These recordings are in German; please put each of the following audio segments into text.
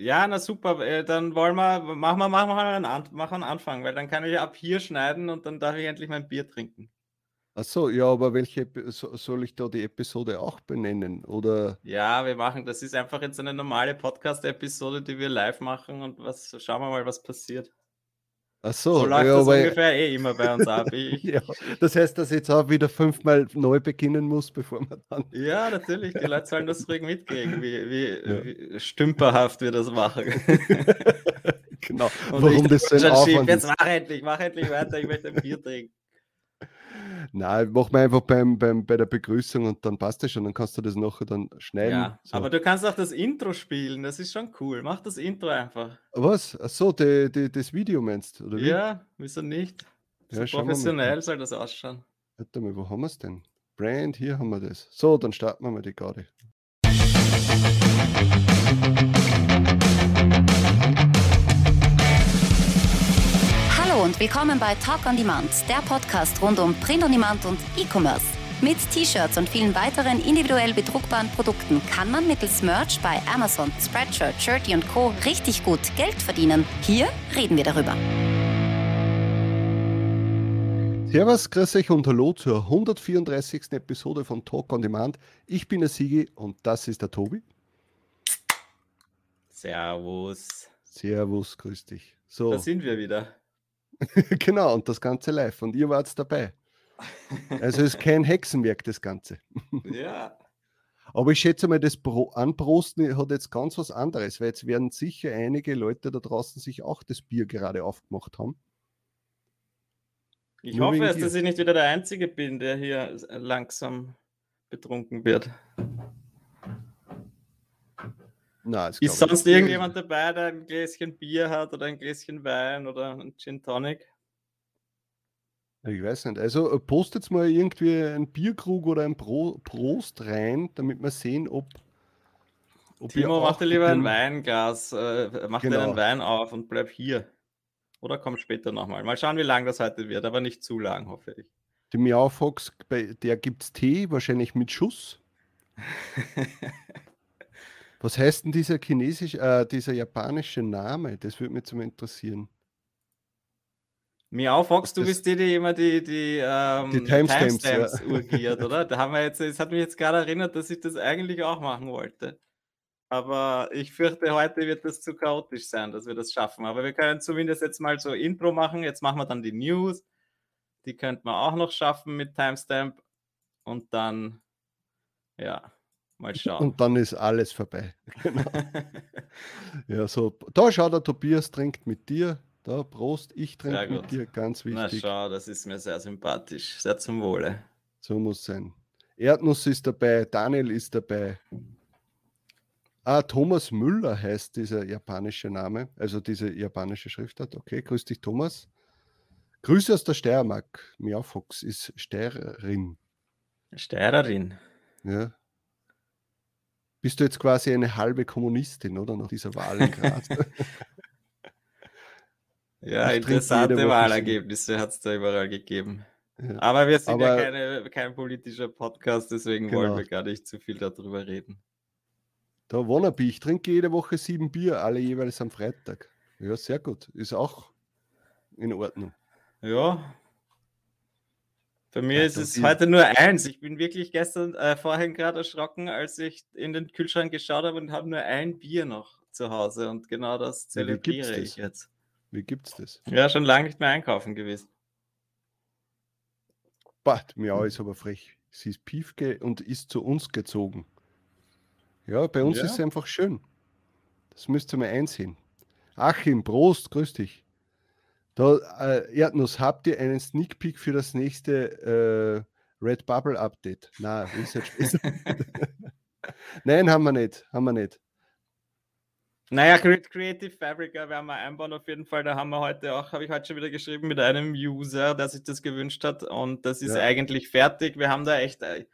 Ja, na super. Äh, dann wollen wir, machen wir, machen wir einen, An machen einen Anfang, weil dann kann ich ab hier schneiden und dann darf ich endlich mein Bier trinken. Ach so, ja, aber welche soll ich da die Episode auch benennen? Oder? Ja, wir machen, das ist einfach jetzt eine normale Podcast-Episode, die wir live machen und was schauen wir mal, was passiert. Ach so, so läuft ja, das ungefähr eh immer bei uns ab. Ich, ja, das heißt, dass ich jetzt auch wieder fünfmal neu beginnen muss, bevor man dann. Ja, natürlich. Die Leute sollen das ruhig mitkriegen, wie, wie, ja. wie stümperhaft wir das machen. genau. Und Warum das so ein Aufwand Jetzt mach endlich, mach endlich weiter, ich möchte ein Bier trinken. Nein, mach mal einfach beim, beim, bei der Begrüßung und dann passt das schon, dann kannst du das nachher dann schneiden. Ja, so. aber du kannst auch das Intro spielen, das ist schon cool. Mach das Intro einfach. Was? Achso, die, die, das Video meinst du, Ja, wieso nicht? So ja, professionell soll das ausschauen. Warte mal, wo haben wir es denn? Brand, hier haben wir das. So, dann starten wir mal die Garde. Und willkommen bei Talk on Demand, der Podcast rund um Print on Demand und E-Commerce. Mit T-Shirts und vielen weiteren individuell bedruckbaren Produkten kann man mittels Merch bei Amazon, Spreadshirt, Shirty und Co. richtig gut Geld verdienen. Hier reden wir darüber. Servus, grüß euch und hallo zur 134. Episode von Talk on Demand. Ich bin der Sigi und das ist der Tobi. Servus. Servus, grüß dich. So. Da sind wir wieder. genau, und das Ganze live. Und ihr wart dabei. Also es ist kein Hexenwerk, das Ganze. ja. Aber ich schätze mal, das Pro Anprosten hat jetzt ganz was anderes, weil jetzt werden sicher einige Leute da draußen sich auch das Bier gerade aufgemacht haben. Ich Nur hoffe dass ich nicht wieder der Einzige bin, der hier langsam betrunken wird. Nein, ist sonst irgendjemand dabei, der ein Gläschen Bier hat oder ein Gläschen Wein oder ein Gin Tonic? Ich weiß nicht. Also äh, postet mal irgendwie ein Bierkrug oder ein Pro Prost rein, damit wir sehen, ob. ob Timo, mach dir lieber ein Weinglas, äh, mach genau. dir einen Wein auf und bleib hier. Oder komm später nochmal. Mal schauen, wie lang das heute wird, aber nicht zu lang, hoffe ich. Die Miaufox, bei der gibt es Tee, wahrscheinlich mit Schuss. Was heißt denn dieser chinesisch, äh, dieser japanische Name? Das würde mich zum interessieren. Miau Fox, du bist die, die immer die, die, ähm, die Timestamps, Timestamps ja. urgiert, oder? Da haben wir jetzt, es hat mich jetzt gerade erinnert, dass ich das eigentlich auch machen wollte. Aber ich fürchte, heute wird das zu chaotisch sein, dass wir das schaffen. Aber wir können zumindest jetzt mal so Intro machen. Jetzt machen wir dann die News. Die könnte man auch noch schaffen mit Timestamp. Und dann, ja, Mal schauen. Und dann ist alles vorbei. Genau. ja, so, da schau, der Tobias trinkt mit dir. Da, Prost, ich trinke mit dir, ganz wichtig. Na schau, das ist mir sehr sympathisch. Sehr zum Wohle. So muss sein. Erdnuss ist dabei, Daniel ist dabei. Ah, Thomas Müller heißt dieser japanische Name, also diese japanische Schriftart. Okay, grüß dich, Thomas. Grüße aus der Steiermark. Miaufox ist Steirerin. Steirerin. Ja, bist du jetzt quasi eine halbe Kommunistin, oder? Nach dieser Wahl in Graz. ja, ich interessante Wahlergebnisse hat es da überall gegeben. Ja. Aber wir sind Aber, ja keine, kein politischer Podcast, deswegen genau. wollen wir gar nicht zu viel darüber reden. Da Wannabe, ich trinke jede Woche sieben Bier, alle jeweils am Freitag. Ja, sehr gut. Ist auch in Ordnung. Ja, bei mir ja, ist es heute nur eins. Ich bin wirklich gestern, äh, vorhin gerade erschrocken, als ich in den Kühlschrank geschaut habe und habe nur ein Bier noch zu Hause und genau das zelebriere ich jetzt. Wie gibt's das? Ja, schon lange nicht mehr einkaufen gewesen. Bad, Miau ist aber frech. Sie ist Piefke und ist zu uns gezogen. Ja, bei uns ja. ist es einfach schön. Das müsst ihr mal einsehen. Achim, Prost, grüß dich. Da, äh, Erdnuss, habt ihr einen Sneak Peek für das nächste äh, Red Bubble Update? Nein, Research Nein, haben wir nicht. Haben wir nicht. Naja, Creative Fabric werden wir einbauen auf jeden Fall. Da haben wir heute auch, habe ich heute schon wieder geschrieben mit einem User, der sich das gewünscht hat. Und das ist ja. eigentlich fertig. Wir haben da echt äh,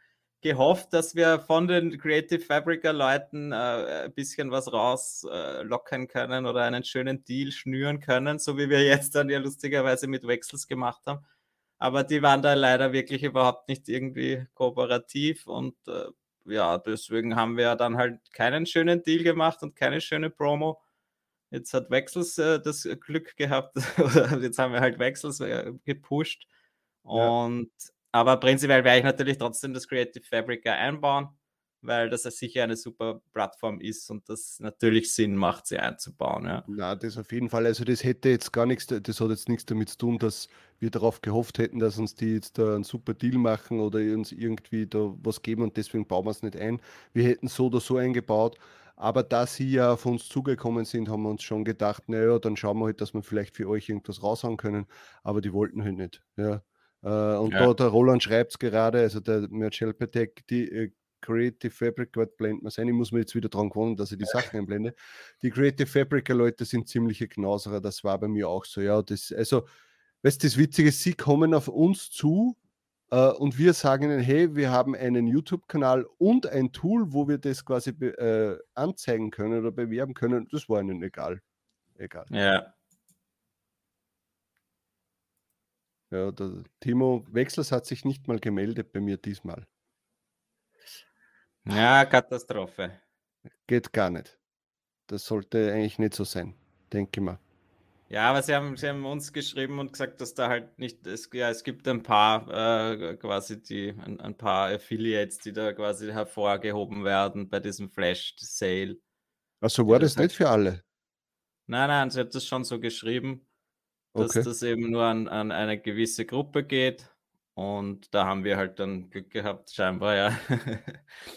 gehofft, dass wir von den Creative Fabrica Leuten äh, ein bisschen was rauslocken äh, können oder einen schönen Deal schnüren können, so wie wir jetzt dann ja lustigerweise mit Wechsels gemacht haben. Aber die waren da leider wirklich überhaupt nicht irgendwie kooperativ und äh, ja, deswegen haben wir dann halt keinen schönen Deal gemacht und keine schöne Promo. Jetzt hat Wechsels äh, das Glück gehabt, jetzt haben wir halt Wechsels äh, gepusht. Und ja. Aber prinzipiell werde ich natürlich trotzdem das Creative Fabric einbauen weil das sicher eine super Plattform ist und das natürlich Sinn macht, sie einzubauen. Ja. Na, das auf jeden Fall. Also das hätte jetzt gar nichts, das hat jetzt nichts damit zu tun, dass wir darauf gehofft hätten, dass uns die jetzt da einen super Deal machen oder uns irgendwie da was geben und deswegen bauen wir es nicht ein. Wir hätten so oder so eingebaut. Aber da sie ja auf uns zugekommen sind, haben wir uns schon gedacht, naja, dann schauen wir halt, dass wir vielleicht für euch irgendwas raushauen können. Aber die wollten halt nicht. Ja. Äh, und ja. da der Roland schreibt es gerade, also der Merchel Petek, die äh, Creative Fabric, Gott blenden wir ein. Ich muss mir jetzt wieder dran gewohnen, dass ich die Sachen einblende. Die Creative Fabric Leute sind ziemliche Knauserer, das war bei mir auch so. Ja, das, also, weißt du, das Witzige ist, sie kommen auf uns zu äh, und wir sagen ihnen, hey, wir haben einen YouTube-Kanal und ein Tool, wo wir das quasi äh, anzeigen können oder bewerben können. Das war ihnen egal. Egal. Ja. Ja, der Timo Wechsels hat sich nicht mal gemeldet bei mir diesmal. Ja, Katastrophe. Geht gar nicht. Das sollte eigentlich nicht so sein, denke ich mal. Ja, aber sie haben, sie haben uns geschrieben und gesagt, dass da halt nicht, es, ja, es gibt ein paar äh, quasi die, ein, ein, paar Affiliates, die da quasi hervorgehoben werden bei diesem Flash Sale. Also war das, das nicht für alle? Nein, nein, sie hat das schon so geschrieben, dass okay. das eben nur an, an eine gewisse Gruppe geht und da haben wir halt dann Glück gehabt, scheinbar, ja.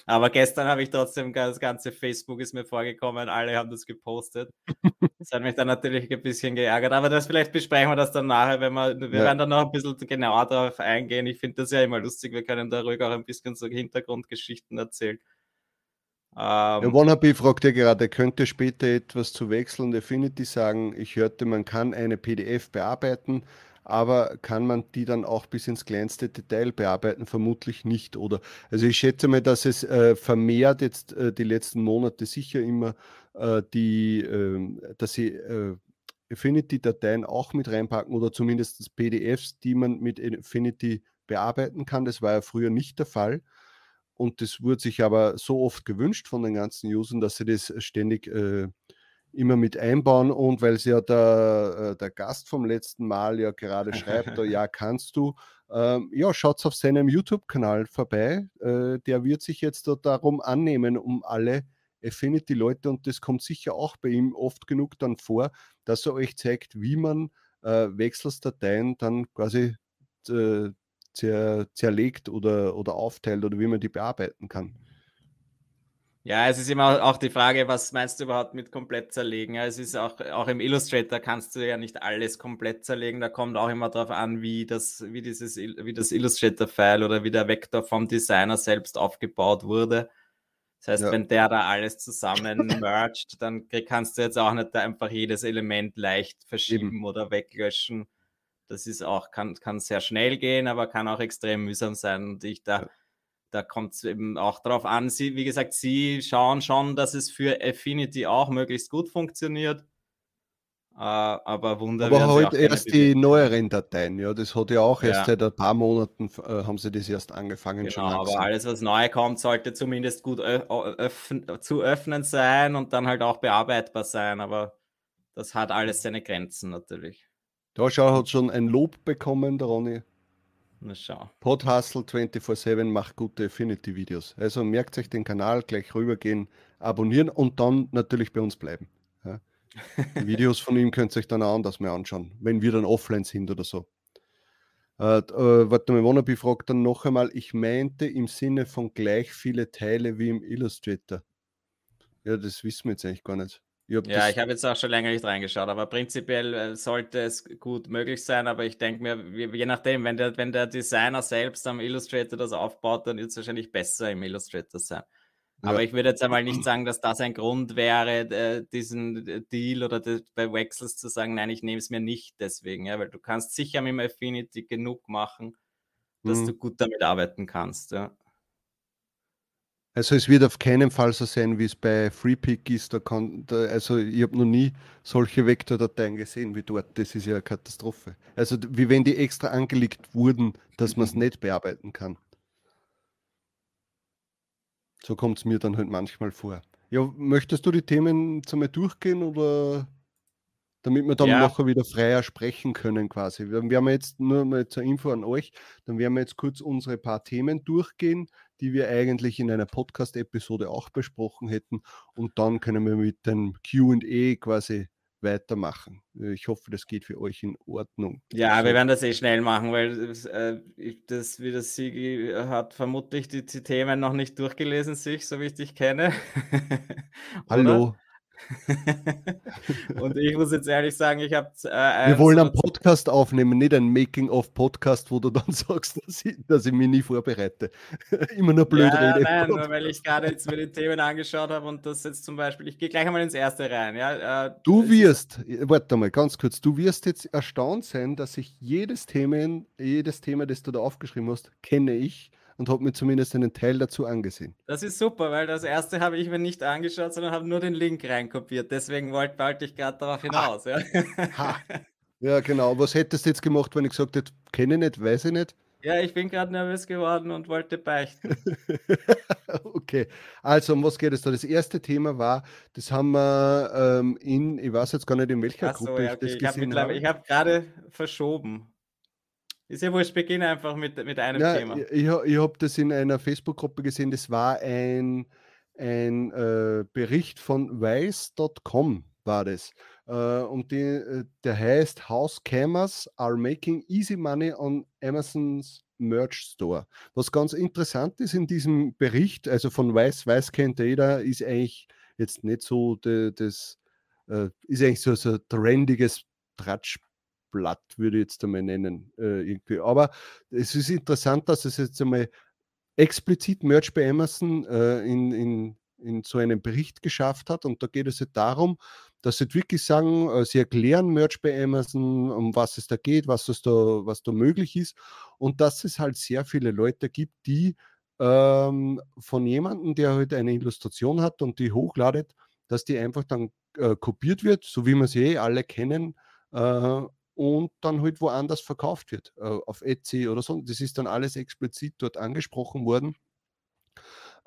Aber gestern habe ich trotzdem, das ganze Facebook ist mir vorgekommen, alle haben das gepostet. Das hat mich dann natürlich ein bisschen geärgert, aber das vielleicht besprechen wir das dann nachher, wenn wir, wir ja. werden dann noch ein bisschen genauer darauf eingehen. Ich finde das ja immer lustig, wir können da ruhig auch ein bisschen so Hintergrundgeschichten erzählen. Ähm, ja, Wannabe fragt ja gerade, könnte später etwas zu Wechsel und Affinity sagen? Ich hörte, man kann eine PDF bearbeiten aber kann man die dann auch bis ins kleinste Detail bearbeiten? Vermutlich nicht, oder? Also ich schätze mal, dass es äh, vermehrt jetzt äh, die letzten Monate sicher immer äh, die, ähm, dass sie äh, Affinity-Dateien auch mit reinpacken oder zumindest PDFs, die man mit Affinity bearbeiten kann. Das war ja früher nicht der Fall. Und das wurde sich aber so oft gewünscht von den ganzen Usern, dass sie das ständig äh, immer mit einbauen und weil sie ja der, äh, der Gast vom letzten Mal ja gerade schreibt, ja, kannst du, ähm, ja, schaut auf seinem YouTube-Kanal vorbei. Äh, der wird sich jetzt da darum annehmen, um alle Affinity-Leute und das kommt sicher auch bei ihm oft genug dann vor, dass er euch zeigt, wie man äh, Wechselsdateien dann quasi äh, zer, zerlegt oder, oder aufteilt oder wie man die bearbeiten kann. Ja, es ist immer auch die Frage, was meinst du überhaupt mit komplett zerlegen? Ja, es ist auch, auch im Illustrator kannst du ja nicht alles komplett zerlegen. Da kommt auch immer darauf an, wie das, wie dieses, wie das Illustrator-File oder wie der Vektor vom Designer selbst aufgebaut wurde. Das heißt, ja. wenn der da alles zusammen mergt, dann kannst du jetzt auch nicht einfach jedes Element leicht verschieben Eben. oder weglöschen. Das ist auch, kann, kann sehr schnell gehen, aber kann auch extrem mühsam sein. Und ich da, da kommt es eben auch darauf an. Sie, wie gesagt, sie schauen schon, dass es für Affinity auch möglichst gut funktioniert. Uh, aber Wunder. Aber heute erst die neueren Dateien, ja, das hat ja auch erst ja. seit ein paar Monaten äh, haben sie das erst angefangen genau. Aber alles, was neu kommt, sollte zumindest gut zu öffnen sein und dann halt auch bearbeitbar sein. Aber das hat alles seine Grenzen natürlich. Da schau, hat schon ein Lob bekommen, der Ronny. Na schau. Podhustle 24-7 macht gute Affinity-Videos. Also merkt euch den Kanal, gleich rübergehen, abonnieren und dann natürlich bei uns bleiben. Ja. Videos von ihm könnt ihr euch dann auch anders mehr anschauen, wenn wir dann offline sind oder so. Äh, äh, warte mal, Wannabe fragt dann noch einmal, ich meinte im Sinne von gleich viele Teile wie im Illustrator. Ja, das wissen wir jetzt eigentlich gar nicht. Ich ja, ich habe jetzt auch schon länger nicht reingeschaut, aber prinzipiell äh, sollte es gut möglich sein. Aber ich denke mir, je nachdem, wenn der, wenn der Designer selbst am Illustrator das aufbaut, dann wird es wahrscheinlich besser im Illustrator sein. Ja. Aber ich würde jetzt einmal nicht sagen, dass das ein Grund wäre, äh, diesen äh, Deal oder bei Wechsels zu sagen, nein, ich nehme es mir nicht deswegen, ja, weil du kannst sicher mit dem Affinity genug machen, dass mhm. du gut damit arbeiten kannst. Ja. Also es wird auf keinen Fall so sein, wie es bei FreePick ist. Da kann, da, also ich habe noch nie solche Vektordateien gesehen wie dort. Das ist ja eine Katastrophe. Also wie wenn die extra angelegt wurden, dass man es nicht bearbeiten kann. So kommt es mir dann halt manchmal vor. Ja, möchtest du die Themen zum durchgehen oder damit wir dann ja. nachher wieder freier sprechen können quasi. Wir werden jetzt nur mal zur Info an euch, dann werden wir jetzt kurz unsere paar Themen durchgehen, die wir eigentlich in einer Podcast-Episode auch besprochen hätten und dann können wir mit dem Q&A quasi weitermachen. Ich hoffe, das geht für euch in Ordnung. Ja, so. wir werden das eh schnell machen, weil äh, das, wie das Sigi hat vermutlich die, die, Themen noch nicht durchgelesen, sich, so wie ich dich kenne. Hallo. und ich muss jetzt ehrlich sagen, ich habe. Äh, Wir wollen einen Podcast aufnehmen, nicht einen Making-of-Podcast, wo du dann sagst, dass ich, dass ich mich nie vorbereite. Immer nur blöd ja, rede. Nein, nur weil ich gerade jetzt mir die Themen angeschaut habe und das jetzt zum Beispiel, ich gehe gleich einmal ins erste rein. Ja, äh, du wirst, warte mal ganz kurz, du wirst jetzt erstaunt sein, dass ich jedes Thema, jedes Thema, das du da aufgeschrieben hast, kenne ich und habe mir zumindest einen Teil dazu angesehen. Das ist super, weil das erste habe ich mir nicht angeschaut, sondern habe nur den Link reinkopiert. Deswegen wollte, wollte ich gerade darauf hinaus. Ja. ja, genau. Was hättest du jetzt gemacht, wenn ich gesagt hätte, kenne ich nicht, weiß ich nicht? Ja, ich bin gerade nervös geworden und wollte beichten. okay, also um was geht es da? Das erste Thema war, das haben wir ähm, in, ich weiß jetzt gar nicht in welcher so, Gruppe ja, okay. ich das gesehen habe. Ich habe gerade verschoben. Ist ja wurscht, beginne einfach mit, mit einem ja, Thema. Ich, ich habe das in einer Facebook-Gruppe gesehen, das war ein, ein äh, Bericht von Weiß.com war das. Äh, und die, äh, der heißt House Cameras are making easy money on Amazon's Merch Store. Was ganz interessant ist in diesem Bericht, also von Weiß, Weiß kennt jeder, ist eigentlich jetzt nicht so de, das, äh, ist eigentlich so, so ein trendiges Tratsch Blatt, würde ich jetzt einmal nennen. Äh, irgendwie. Aber es ist interessant, dass es jetzt einmal explizit Merch bei Amazon äh, in, in, in so einem Bericht geschafft hat. Und da geht es ja darum, dass sie wirklich sagen, äh, sie erklären Merch bei Amazon, um was es da geht, was, es da, was da möglich ist. Und dass es halt sehr viele Leute gibt, die ähm, von jemandem, der halt eine Illustration hat und die hochladet, dass die einfach dann äh, kopiert wird, so wie wir sie eh alle kennen, äh, und dann halt woanders verkauft wird, äh, auf Etsy oder so. Das ist dann alles explizit dort angesprochen worden.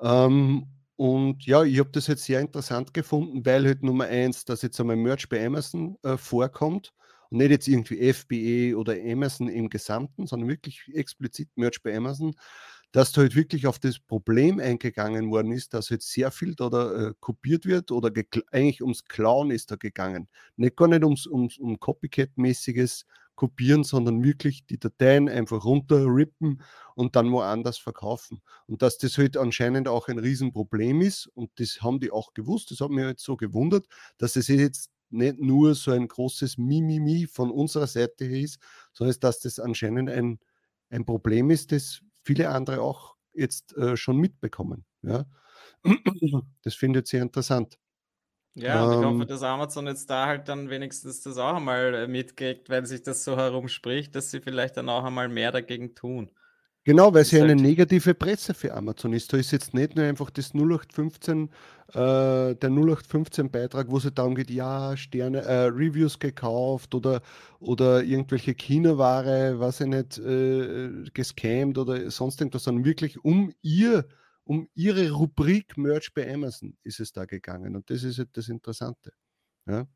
Ähm, und ja, ich habe das jetzt sehr interessant gefunden, weil halt Nummer eins, dass jetzt einmal Merch bei Amazon äh, vorkommt und nicht jetzt irgendwie FBE oder Amazon im Gesamten, sondern wirklich explizit Merch bei Amazon dass da halt wirklich auf das Problem eingegangen worden ist, dass jetzt sehr viel da, da äh, kopiert wird oder eigentlich ums Klauen ist da gegangen. Nicht gar nicht ums, ums um Copycat-mäßiges kopieren, sondern wirklich die Dateien einfach runterrippen und dann woanders verkaufen. Und dass das halt anscheinend auch ein Riesenproblem ist und das haben die auch gewusst, das hat mich halt so gewundert, dass es jetzt nicht nur so ein großes Mimimi von unserer Seite ist, sondern dass das anscheinend ein, ein Problem ist, das viele andere auch jetzt äh, schon mitbekommen. Ja? Das finde ich sehr interessant. Ja, ähm, ich hoffe, ähm dass Amazon jetzt da halt dann wenigstens das auch einmal äh, mitkriegt, wenn sich das so herumspricht, dass sie vielleicht dann auch einmal mehr dagegen tun. Genau, weil es ja eine negative Presse für Amazon ist. Da ist jetzt nicht nur einfach das 0815, äh, der 0815 Beitrag, wo es darum geht, ja, Sterne, äh, Reviews gekauft oder, oder irgendwelche Kinoware, was ich nicht, äh, gescammt oder sonst irgendwas, sondern wirklich um ihr, um ihre Rubrik Merch bei Amazon ist es da gegangen. Und das ist halt das Interessante. Ja.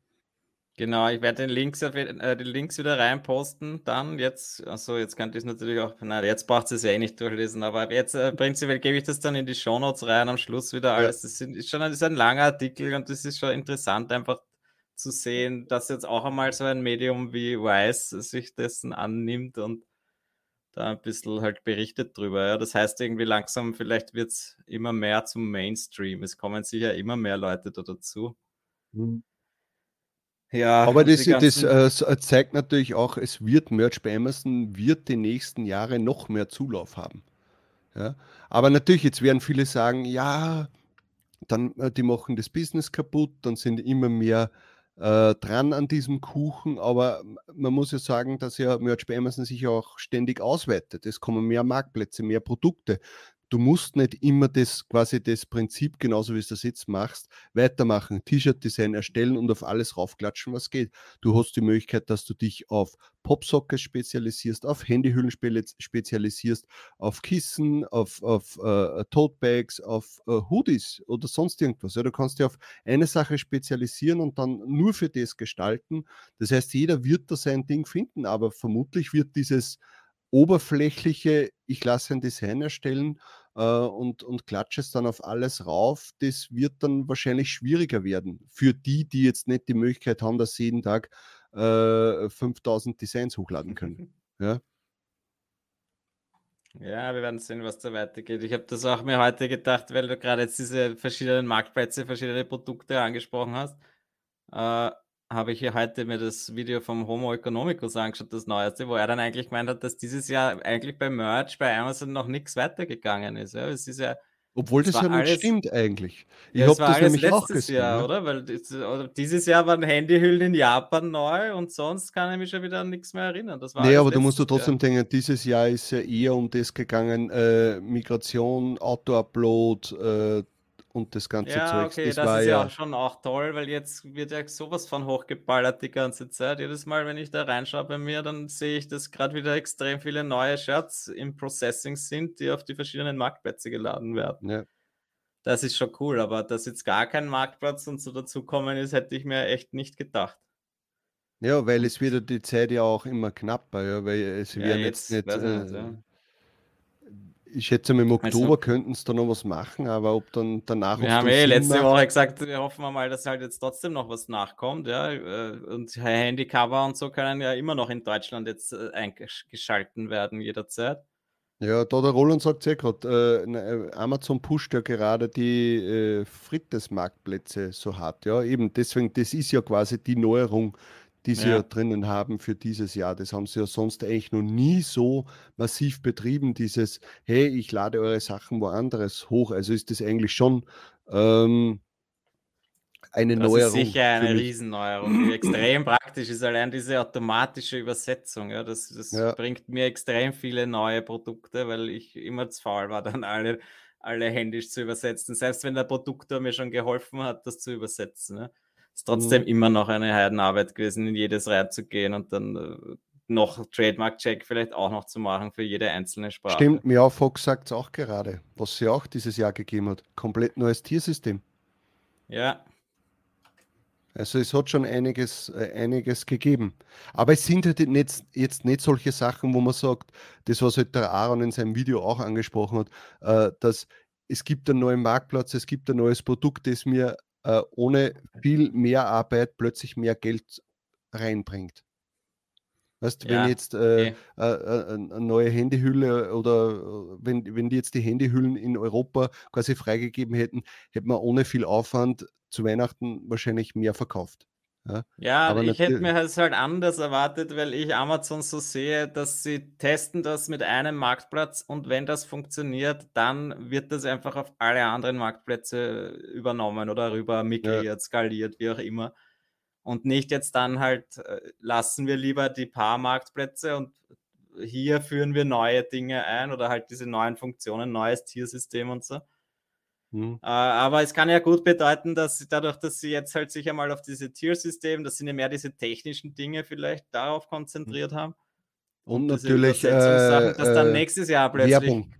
Genau, ich werde den Links, äh, die Links wieder reinposten. Dann jetzt, also jetzt könnt ihr es natürlich auch, nein, jetzt braucht ihr es ja eh nicht durchlesen, aber jetzt äh, prinzipiell gebe ich das dann in die Shownotes rein, am Schluss wieder alles. Das ist schon ein, ist ein langer Artikel und das ist schon interessant, einfach zu sehen, dass jetzt auch einmal so ein Medium wie Wise sich dessen annimmt und da ein bisschen halt berichtet drüber. Ja. Das heißt irgendwie langsam, vielleicht wird es immer mehr zum Mainstream. Es kommen sicher immer mehr Leute da dazu. Mhm. Ja, aber das, das äh, zeigt natürlich auch, es wird Merch bei Amazon, wird die nächsten Jahre noch mehr Zulauf haben. Ja? Aber natürlich, jetzt werden viele sagen, ja, dann äh, die machen das Business kaputt, dann sind immer mehr äh, dran an diesem Kuchen, aber man muss ja sagen, dass ja Merch bei Amazon sich auch ständig ausweitet. Es kommen mehr Marktplätze, mehr Produkte. Du musst nicht immer das quasi das Prinzip, genauso wie du das jetzt machst, weitermachen, T-Shirt-Design erstellen und auf alles raufklatschen, was geht. Du hast die Möglichkeit, dass du dich auf Popsockets spezialisierst, auf Handyhüllen spezialisierst, auf Kissen, auf, auf uh, Totebags, auf uh, Hoodies oder sonst irgendwas. Ja, du kannst dich auf eine Sache spezialisieren und dann nur für das gestalten. Das heißt, jeder wird da sein Ding finden, aber vermutlich wird dieses oberflächliche, ich lasse ein Design erstellen äh, und, und klatsche es dann auf alles rauf, das wird dann wahrscheinlich schwieriger werden. Für die, die jetzt nicht die Möglichkeit haben, dass sie jeden Tag äh, 5000 Designs hochladen können. Ja. Ja, wir werden sehen, was da weitergeht. Ich habe das auch mir heute gedacht, weil du gerade jetzt diese verschiedenen Marktplätze, verschiedene Produkte angesprochen hast. Äh, habe ich hier heute mir das Video vom Homo Economicus angeschaut, das neueste, wo er dann eigentlich gemeint hat, dass dieses Jahr eigentlich bei Merch bei Amazon noch nichts weitergegangen ist. Ja, es ist ja obwohl das ja nicht alles, stimmt eigentlich. Ich ja, habe das nämlich auch gesehen. Jahr, ja. oder? Weil das, dieses Jahr waren Handyhüllen in Japan neu und sonst kann ich mich schon wieder an nichts mehr erinnern. Das nee, aber du musst du trotzdem Jahr. denken, dieses Jahr ist ja eher um das gegangen, äh, Migration, Auto-Upload, äh, und das ganze ja, Zeug. Okay, das, das ist ja auch schon auch toll, weil jetzt wird ja sowas von hochgeballert die ganze Zeit. Jedes Mal, wenn ich da reinschaue bei mir, dann sehe ich, dass gerade wieder extrem viele neue Shirts im Processing sind, die auf die verschiedenen Marktplätze geladen werden. Ja. Das ist schon cool, aber dass jetzt gar kein Marktplatz und so dazukommen ist, hätte ich mir echt nicht gedacht. Ja, weil es wird die Zeit ja auch immer knapper, ja, weil es ja, werden jetzt, jetzt nicht, äh, nicht ja ich schätze mal, im Oktober also, könnten es da noch was machen, aber ob dann danach. Wir haben eh letzte macht, Woche gesagt, wir hoffen wir mal, dass halt jetzt trotzdem noch was nachkommt, ja. Äh, und Handycover und so können ja immer noch in Deutschland jetzt äh, eingeschalten werden jederzeit. Ja, da der Roland sagt ja gerade, äh, Amazon pusht ja gerade die äh, Frittes-Marktplätze so hart. Ja, eben deswegen, das ist ja quasi die Neuerung, die sie ja. ja. drinnen haben für dieses Jahr. Das haben sie ja sonst eigentlich noch nie so massiv betrieben, dieses, hey, ich lade eure Sachen woanders hoch. Also ist das eigentlich schon ähm, eine das Neuerung. Das ist sicher eine Riesenneuerung, die extrem praktisch ist. Allein diese automatische Übersetzung, ja, das, das ja. bringt mir extrem viele neue Produkte, weil ich immer zu faul war, dann alle, alle händisch zu übersetzen. Selbst wenn der Produktor mir schon geholfen hat, das zu übersetzen. Ja ist trotzdem mhm. immer noch eine Heidenarbeit gewesen, in jedes reinzugehen und dann äh, noch Trademark-Check vielleicht auch noch zu machen für jede einzelne Sprache. Stimmt, mir auch Fox sagt es auch gerade, was sie auch dieses Jahr gegeben hat. Komplett neues Tiersystem. Ja. Also es hat schon einiges, äh, einiges gegeben. Aber es sind halt nicht, jetzt nicht solche Sachen, wo man sagt, das, was halt der Aaron in seinem Video auch angesprochen hat, äh, dass es gibt einen neuen Marktplatz, es gibt ein neues Produkt, das mir äh, ohne viel mehr Arbeit plötzlich mehr Geld reinbringt. Weißt, ja, wenn jetzt äh, okay. äh, äh, eine neue Handyhülle oder äh, wenn, wenn die jetzt die Handyhüllen in Europa quasi freigegeben hätten, hätte man ohne viel Aufwand zu Weihnachten wahrscheinlich mehr verkauft. Ja, ja aber ich hätte mir das halt anders erwartet, weil ich Amazon so sehe, dass sie testen das mit einem Marktplatz und wenn das funktioniert, dann wird das einfach auf alle anderen Marktplätze übernommen oder rüber migriert, ja. skaliert, wie auch immer. Und nicht jetzt dann halt, äh, lassen wir lieber die paar Marktplätze und hier führen wir neue Dinge ein oder halt diese neuen Funktionen, neues Tiersystem und so. Mhm. Äh, aber es kann ja gut bedeuten, dass dadurch, dass sie jetzt halt sich einmal auf diese Tiersystem, dass sie nicht mehr diese technischen Dinge vielleicht darauf konzentriert haben. Und, und natürlich, äh, dass dann äh, nächstes Jahr plötzlich. Werbung.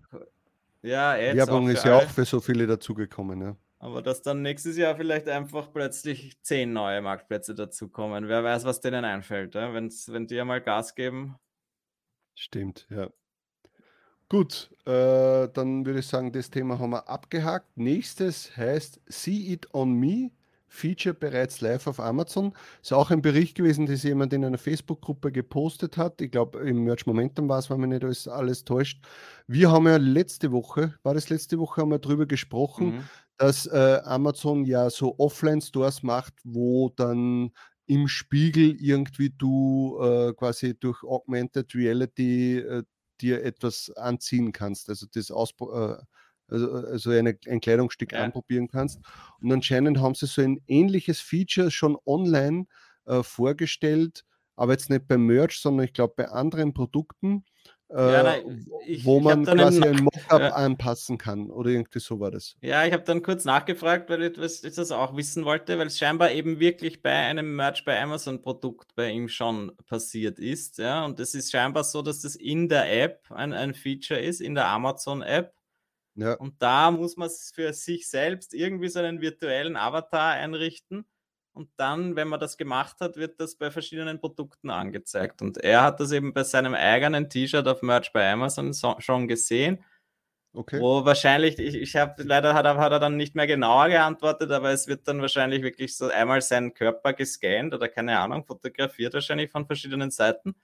Ja, Werbung ist ja auch für so viele dazugekommen. Ja. Aber dass dann nächstes Jahr vielleicht einfach plötzlich zehn neue Marktplätze dazukommen. Wer weiß, was denen einfällt, ja? Wenn's, wenn die einmal Gas geben. Stimmt, ja. Gut, äh, dann würde ich sagen, das Thema haben wir abgehakt. Nächstes heißt See It On Me, Feature bereits live auf Amazon. Ist auch ein Bericht gewesen, das jemand in einer Facebook-Gruppe gepostet hat. Ich glaube, im Merch Momentum war es, wenn man nicht alles, alles täuscht. Wir haben ja letzte Woche, war das letzte Woche, haben wir darüber gesprochen, mhm. dass äh, Amazon ja so Offline-Stores macht, wo dann im Spiegel irgendwie du äh, quasi durch Augmented Reality äh, dir etwas anziehen kannst, also das Ausbau, äh, also, also eine, ein Kleidungsstück ja. anprobieren kannst. Und anscheinend haben sie so ein ähnliches Feature schon online äh, vorgestellt, aber jetzt nicht beim Merch, sondern ich glaube bei anderen Produkten, äh, ja, nein, ich, wo man quasi ein Mockup ja. anpassen kann oder irgendwie so war das. Ja, ich habe dann kurz nachgefragt, weil ich, ich das auch wissen wollte, weil es scheinbar eben wirklich bei einem Merch bei Amazon Produkt bei ihm schon passiert ist. Ja, und es ist scheinbar so, dass das in der App ein, ein Feature ist, in der Amazon App. Ja. Und da muss man es für sich selbst irgendwie so einen virtuellen Avatar einrichten und dann, wenn man das gemacht hat, wird das bei verschiedenen Produkten angezeigt. Und er hat das eben bei seinem eigenen T-Shirt auf Merch bei Amazon so, schon gesehen. Okay. Wo wahrscheinlich, ich, ich habe leider hat er, hat er dann nicht mehr genauer geantwortet, aber es wird dann wahrscheinlich wirklich so einmal seinen Körper gescannt oder keine Ahnung, fotografiert wahrscheinlich von verschiedenen Seiten.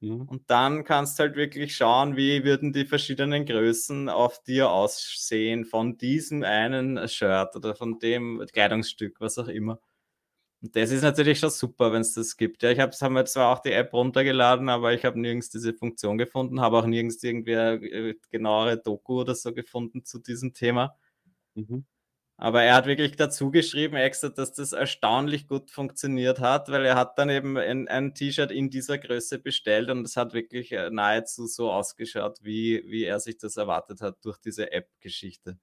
Mhm. Und dann kannst du halt wirklich schauen, wie würden die verschiedenen Größen auf dir aussehen von diesem einen Shirt oder von dem Kleidungsstück, was auch immer. Und das ist natürlich schon super, wenn es das gibt. Ja, ich habe hab mir zwar auch die App runtergeladen, aber ich habe nirgends diese Funktion gefunden, habe auch nirgends irgendwie äh, genauere Doku oder so gefunden zu diesem Thema. Mhm. Aber er hat wirklich dazu geschrieben, extra, dass das erstaunlich gut funktioniert hat, weil er hat dann eben ein, ein T-Shirt in dieser Größe bestellt und es hat wirklich äh, nahezu so ausgeschaut, wie, wie er sich das erwartet hat durch diese App-Geschichte.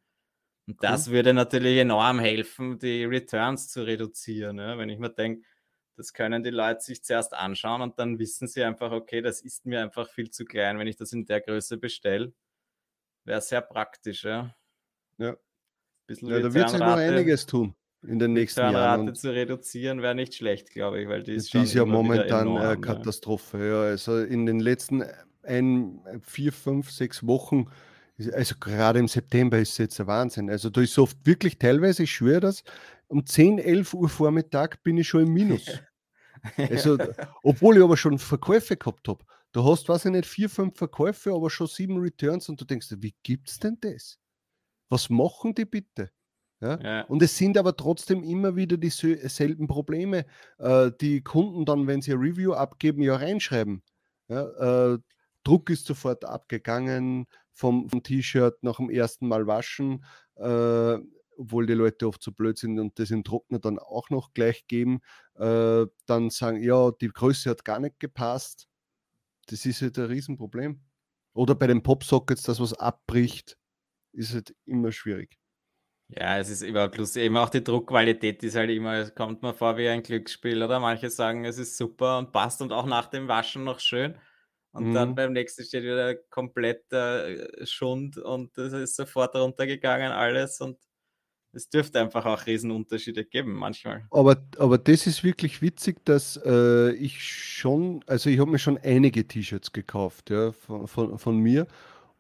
Und das cool. würde natürlich enorm helfen, die Returns zu reduzieren. Ja? Wenn ich mir denke, das können die Leute sich zuerst anschauen und dann wissen sie einfach, okay, das ist mir einfach viel zu klein, wenn ich das in der Größe bestelle. Wäre sehr praktisch, ja. Ja. Bisschen ja da wird sich noch einiges tun in den nächsten Jahren. Und zu reduzieren wäre nicht schlecht, glaube ich, weil die ist, die ist ja momentan enorm, äh, Katastrophe. Ja. ja. Also in den letzten ein, vier, fünf, sechs Wochen also gerade im September ist es jetzt ein Wahnsinn. Also da ist oft wirklich teilweise, ich schwöre das, um 10, 11 Uhr Vormittag bin ich schon im Minus. Also, obwohl ich aber schon Verkäufe gehabt habe. Du hast, weiß ich nicht, vier, fünf Verkäufe, aber schon sieben Returns und du denkst, wie gibt es denn das? Was machen die bitte? Ja? ja? Und es sind aber trotzdem immer wieder dieselben Probleme. Äh, die Kunden dann, wenn sie ein Review abgeben, ja reinschreiben. Ja, äh, Druck ist sofort abgegangen, vom, vom T-Shirt nach dem ersten Mal waschen, äh, obwohl die Leute oft so blöd sind und das im Trockner dann auch noch gleich geben, äh, dann sagen, ja, die Größe hat gar nicht gepasst. Das ist halt ein Riesenproblem. Oder bei den Popsockets, das was abbricht, ist halt immer schwierig. Ja, es ist immer plus eben auch die Druckqualität ist halt immer, es kommt mir vor wie ein Glücksspiel, oder? Manche sagen, es ist super und passt und auch nach dem Waschen noch schön. Und mhm. dann beim nächsten steht wieder kompletter äh, Schund und das ist sofort runtergegangen alles und es dürfte einfach auch Riesenunterschiede geben manchmal. Aber, aber das ist wirklich witzig, dass äh, ich schon, also ich habe mir schon einige T-Shirts gekauft ja, von, von, von mir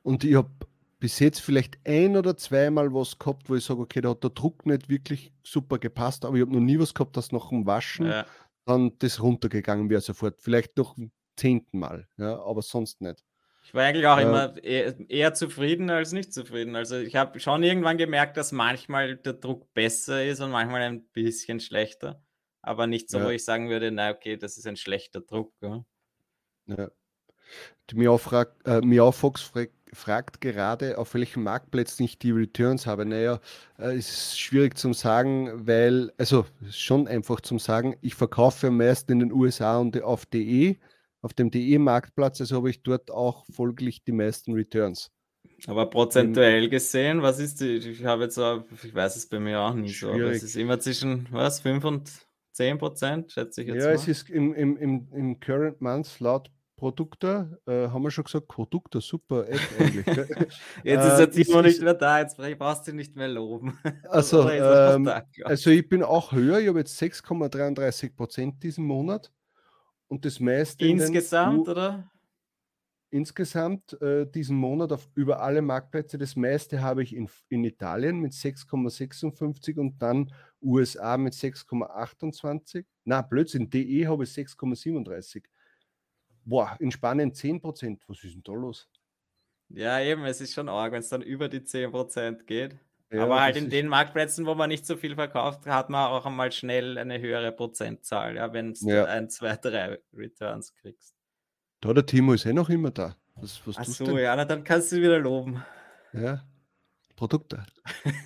und ich habe bis jetzt vielleicht ein oder zweimal was gehabt, wo ich sage, okay, da hat der Druck nicht wirklich super gepasst, aber ich habe noch nie was gehabt, dass nach dem Waschen ja. dann das runtergegangen wäre sofort. Vielleicht noch zehnten Mal, ja, aber sonst nicht. Ich war eigentlich auch äh, immer eher, eher, zufrieden als nicht zufrieden. Also ich habe schon irgendwann gemerkt, dass manchmal der Druck besser ist und manchmal ein bisschen schlechter. Aber nicht so, ja. wo ich sagen würde, na okay, das ist ein schlechter Druck. Ja. ja. Die Miaufox äh, Miaufox fragt, fragt gerade, auf welchen Marktplätzen ich die Returns habe. Naja, äh, ist schwierig zu sagen, weil, also schon einfach zum sagen, ich verkaufe am meisten in den USA und auf DE auf dem DE-Marktplatz, also habe ich dort auch folglich die meisten Returns. Aber prozentuell gesehen, was ist die? Ich habe jetzt auch, ich weiß es bei mir auch nicht so, aber es ist immer zwischen was, 5 und 10 Prozent, schätze ich jetzt. Ja, mal. es ist im, im, im, im Current Month laut Produkte, äh, haben wir schon gesagt, Produkte, super App eigentlich. jetzt ist der Timo nicht mehr da, jetzt brauchst du nicht mehr loben. Also, ähm, also ich bin auch höher, ich habe jetzt 6,33 Prozent diesen Monat. Und das meiste. Insgesamt, oder? Insgesamt äh, diesen Monat auf, über alle Marktplätze. Das meiste habe ich in, in Italien mit 6,56 und dann USA mit 6,28. Na, Blödsinn, DE habe ich 6,37. Boah, in Spanien 10% Was ist denn da los? Ja, eben, es ist schon arg, wenn es dann über die 10% geht. Ja, Aber halt in den Marktplätzen, wo man nicht so viel verkauft, hat man auch einmal schnell eine höhere Prozentzahl, ja, wenn du ja. ein, zwei, drei Returns kriegst. Da, der Timo ist eh noch immer da. Was, was Ach so, ja, na, dann kannst du wieder loben. Ja, Produkte.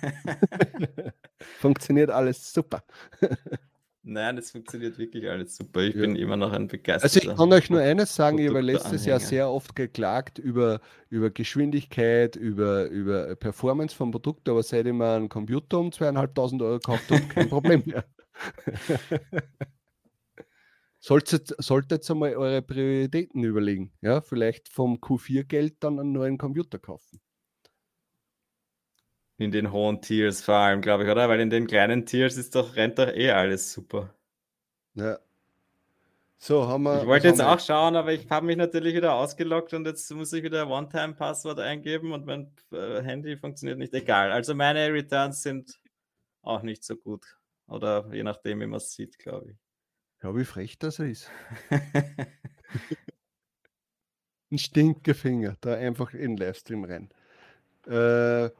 Funktioniert alles super. Nein, das funktioniert wirklich alles super. Ich ja. bin immer noch ein begeisterter. Also ich kann euch nur eines sagen, ich habe letztes Jahr sehr oft geklagt über, über Geschwindigkeit, über, über Performance vom Produkt, aber seit ich mir einen Computer um zweieinhalbtausend Euro gekauft habe, kein Problem mehr. solltet, solltet einmal eure Prioritäten überlegen. Ja, vielleicht vom Q4-Geld dann einen neuen Computer kaufen. In den hohen Tiers vor allem, glaube ich, oder? Weil in den kleinen Tiers ist doch, rennt doch eh alles super. Ja. So, haben wir. Ich wollte jetzt auch schauen, aber ich habe mich natürlich wieder ausgeloggt und jetzt muss ich wieder One-Time-Passwort eingeben und mein äh, Handy funktioniert nicht. Egal. Also meine Returns sind auch nicht so gut. Oder je nachdem, wie man es sieht, glaube ich. Ja, wie frech das ist. Ein Stinkefinger, da einfach in den Livestream rein. Äh,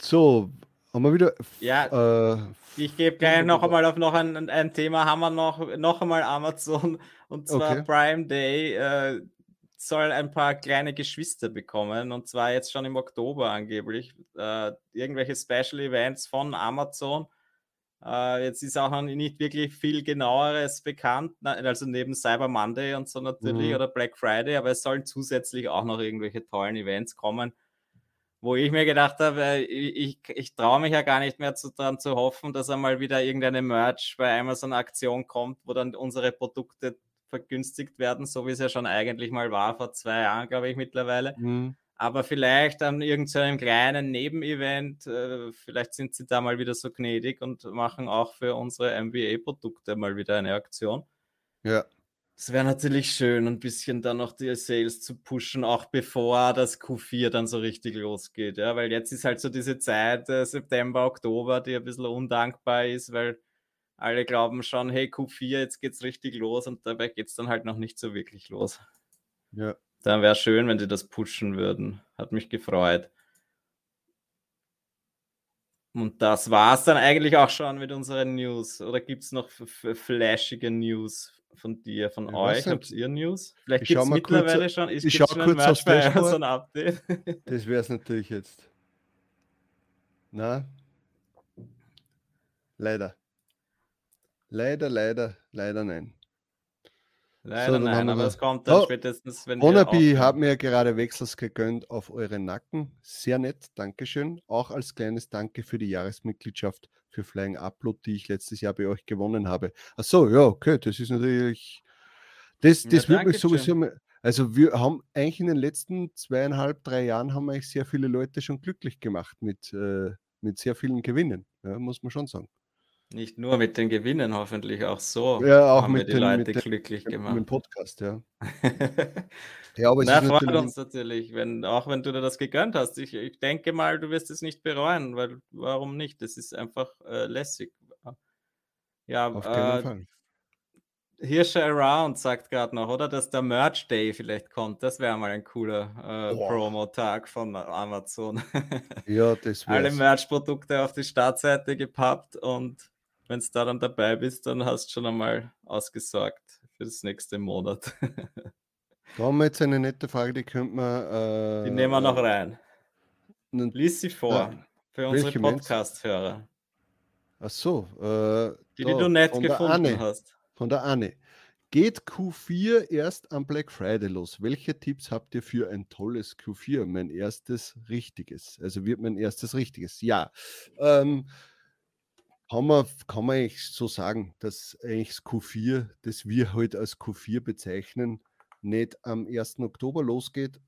so, haben wir wieder. Ja, äh, ich gebe gleich noch einmal auf noch ein, ein Thema. Haben wir noch, noch einmal Amazon und zwar okay. Prime Day äh, soll ein paar kleine Geschwister bekommen und zwar jetzt schon im Oktober angeblich. Äh, irgendwelche Special Events von Amazon. Äh, jetzt ist auch noch nicht wirklich viel genaueres bekannt, also neben Cyber Monday und so natürlich mhm. oder Black Friday, aber es sollen zusätzlich auch noch irgendwelche tollen Events kommen wo ich mir gedacht habe, äh, ich, ich traue mich ja gar nicht mehr zu, daran zu hoffen, dass einmal wieder irgendeine Merch bei Amazon Aktion kommt, wo dann unsere Produkte vergünstigt werden, so wie es ja schon eigentlich mal war, vor zwei Jahren, glaube ich, mittlerweile. Mhm. Aber vielleicht an irgendeinem kleinen Nebenevent, äh, vielleicht sind sie da mal wieder so gnädig und machen auch für unsere MBA-Produkte mal wieder eine Aktion. Ja. Es wäre natürlich schön, ein bisschen dann noch die Sales zu pushen, auch bevor das Q4 dann so richtig losgeht. Ja, weil jetzt ist halt so diese Zeit, äh, September, Oktober, die ein bisschen undankbar ist, weil alle glauben schon, hey, Q4, jetzt geht's richtig los und dabei geht es dann halt noch nicht so wirklich los. Ja. Dann wäre schön, wenn die das pushen würden. Hat mich gefreut. Und das war es dann eigentlich auch schon mit unseren News. Oder gibt es noch flashige News von dir, von ja, euch? Habt ihr News? Vielleicht gibt es mittlerweile kurz, schon. Ist, ich schaue kurz aufs Dashboard. Update? das wäre es natürlich jetzt. Na? Leider. Leider, leider, leider nein. Leider so, nein, aber es kommt dann oh, spätestens, wenn Onabi hat mir gerade Wechsels gegönnt auf eure Nacken. Sehr nett, Dankeschön. Auch als kleines Danke für die Jahresmitgliedschaft für Flying Upload, die ich letztes Jahr bei euch gewonnen habe. Ach so, ja, okay, das ist natürlich. Das, das ja, wird mich sowieso. Also wir haben eigentlich in den letzten zweieinhalb, drei Jahren haben eigentlich sehr viele Leute schon glücklich gemacht mit, äh, mit sehr vielen Gewinnen, ja, muss man schon sagen. Nicht nur mit den Gewinnen, hoffentlich auch so. Ja, auch mit die den, Leute mit glücklich den, gemacht. Mit dem Podcast, ja. ja, aber es Na, freut natürlich... uns natürlich, wenn, auch wenn du dir das gegönnt hast. Ich, ich denke mal, du wirst es nicht bereuen, weil warum nicht? Das ist einfach äh, lässig. Ja, auf äh, Fall. Hirsche Around sagt gerade noch, oder? Dass der Merch Day vielleicht kommt. Das wäre mal ein cooler äh, Promo-Tag von Amazon. ja, das wäre. Alle Merch-Produkte auf die Startseite gepappt und wenn du da dann dabei bist, dann hast du schon einmal ausgesorgt für das nächste Monat. da haben wir jetzt eine nette Frage, die könnte man. Äh, die nehmen wir noch rein. Lies sie vor äh, für unsere Podcast-Hörer. Ach so. Äh, die, da, die du nett gefunden Anne, hast. Von der Anne. Geht Q4 erst am Black Friday los? Welche Tipps habt ihr für ein tolles Q4? Mein erstes richtiges. Also wird mein erstes richtiges. Ja. Ähm, kann man, kann man eigentlich so sagen, dass eigentlich das Q4, das wir heute als Q4 bezeichnen, nicht am 1. Oktober losgeht,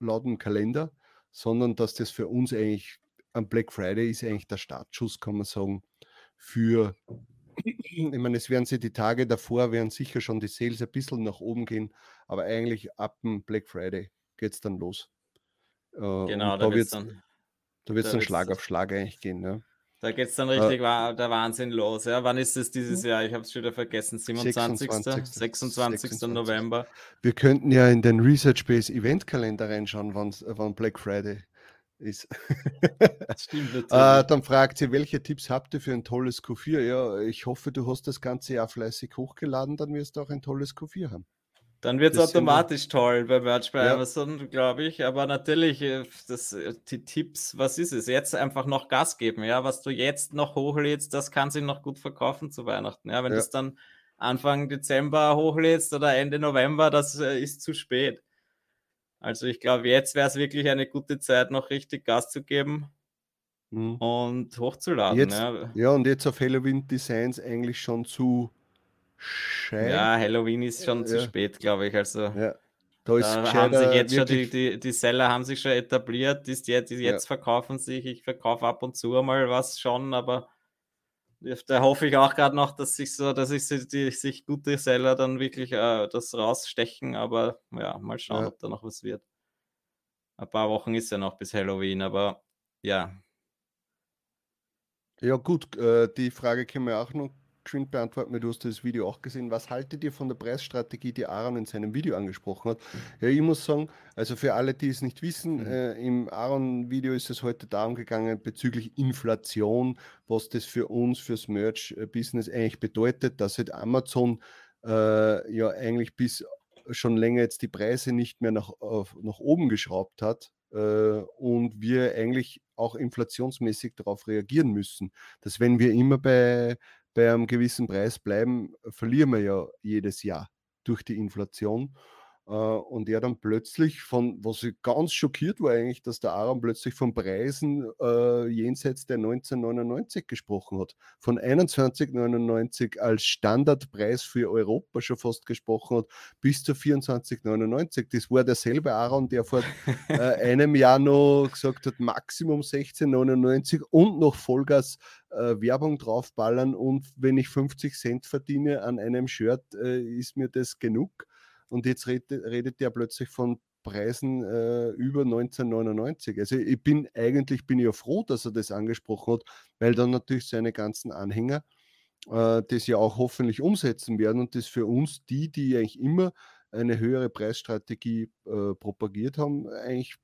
laut dem Kalender, sondern dass das für uns eigentlich am Black Friday ist eigentlich der Startschuss, kann man sagen, für, ich meine, es werden sie die Tage davor, werden sicher schon die Sales ein bisschen nach oben gehen, aber eigentlich ab dem Black Friday geht es dann los. Äh, genau, da wird es dann, da wird's da dann Schlag auf Schlag eigentlich gehen. Ja. Da geht es dann richtig äh, der Wahnsinn los. Ja. Wann ist es dieses Jahr? Ich habe es wieder vergessen. 27. 26. 26. 26. November. Wir könnten ja in den Research Base Eventkalender reinschauen, wann Black Friday ist. Stimmt äh, dann fragt sie, welche Tipps habt ihr für ein tolles Q4? Ja, ich hoffe, du hast das ganze Jahr fleißig hochgeladen, dann wirst du auch ein tolles Q4 haben. Dann wird es automatisch toll bei Merch bei ja. Amazon, glaube ich. Aber natürlich, äh, das, äh, die Tipps, was ist es? Jetzt einfach noch Gas geben, ja. Was du jetzt noch hochlädst, das kann sich noch gut verkaufen zu Weihnachten. Ja, wenn ja. du es dann Anfang Dezember hochlädst oder Ende November, das äh, ist zu spät. Also ich glaube, jetzt wäre es wirklich eine gute Zeit, noch richtig Gas zu geben mhm. und hochzuladen. Jetzt, ja. ja, und jetzt auf Halloween Designs eigentlich schon zu Schein. Ja, Halloween ist schon ja. zu spät, glaube ich. Also ja. da, da haben sich jetzt schon die, die, die Seller haben sich schon etabliert, die, die jetzt ja. verkaufen sich. Ich verkaufe ab und zu mal was schon, aber da hoffe ich auch gerade noch, dass sich so, dass ich die, sich gute Seller dann wirklich äh, das rausstechen. Aber ja, mal schauen, ob da noch was wird. Ein paar Wochen ist ja noch bis Halloween, aber ja. Ja, gut, äh, die Frage können wir auch noch geschwind beantworten, weil du hast das Video auch gesehen. Was haltet ihr von der Preisstrategie, die Aaron in seinem Video angesprochen hat? Ja, ich muss sagen, also für alle, die es nicht wissen, mhm. äh, im Aaron-Video ist es heute darum gegangen, bezüglich Inflation, was das für uns, fürs Merch-Business eigentlich bedeutet, dass halt Amazon äh, ja eigentlich bis schon länger jetzt die Preise nicht mehr nach, auf, nach oben geschraubt hat äh, und wir eigentlich auch inflationsmäßig darauf reagieren müssen. Dass wenn wir immer bei bei einem gewissen Preis bleiben, verlieren wir ja jedes Jahr durch die Inflation. Äh, und er dann plötzlich von, was ich ganz schockiert war eigentlich, dass der Aaron plötzlich von Preisen äh, jenseits der 1999 gesprochen hat. Von 21,99 als Standardpreis für Europa schon fast gesprochen hat, bis zu 24,99. Das war derselbe Aaron, der vor äh, einem Jahr noch gesagt hat, Maximum 16,99 und noch Vollgas äh, Werbung draufballern und wenn ich 50 Cent verdiene an einem Shirt, äh, ist mir das genug. Und jetzt redet, redet der plötzlich von Preisen äh, über 1999. Also ich bin eigentlich bin ja froh, dass er das angesprochen hat, weil dann natürlich seine ganzen Anhänger äh, das ja auch hoffentlich umsetzen werden und das für uns, die, die eigentlich immer eine höhere Preisstrategie äh, propagiert haben, eigentlich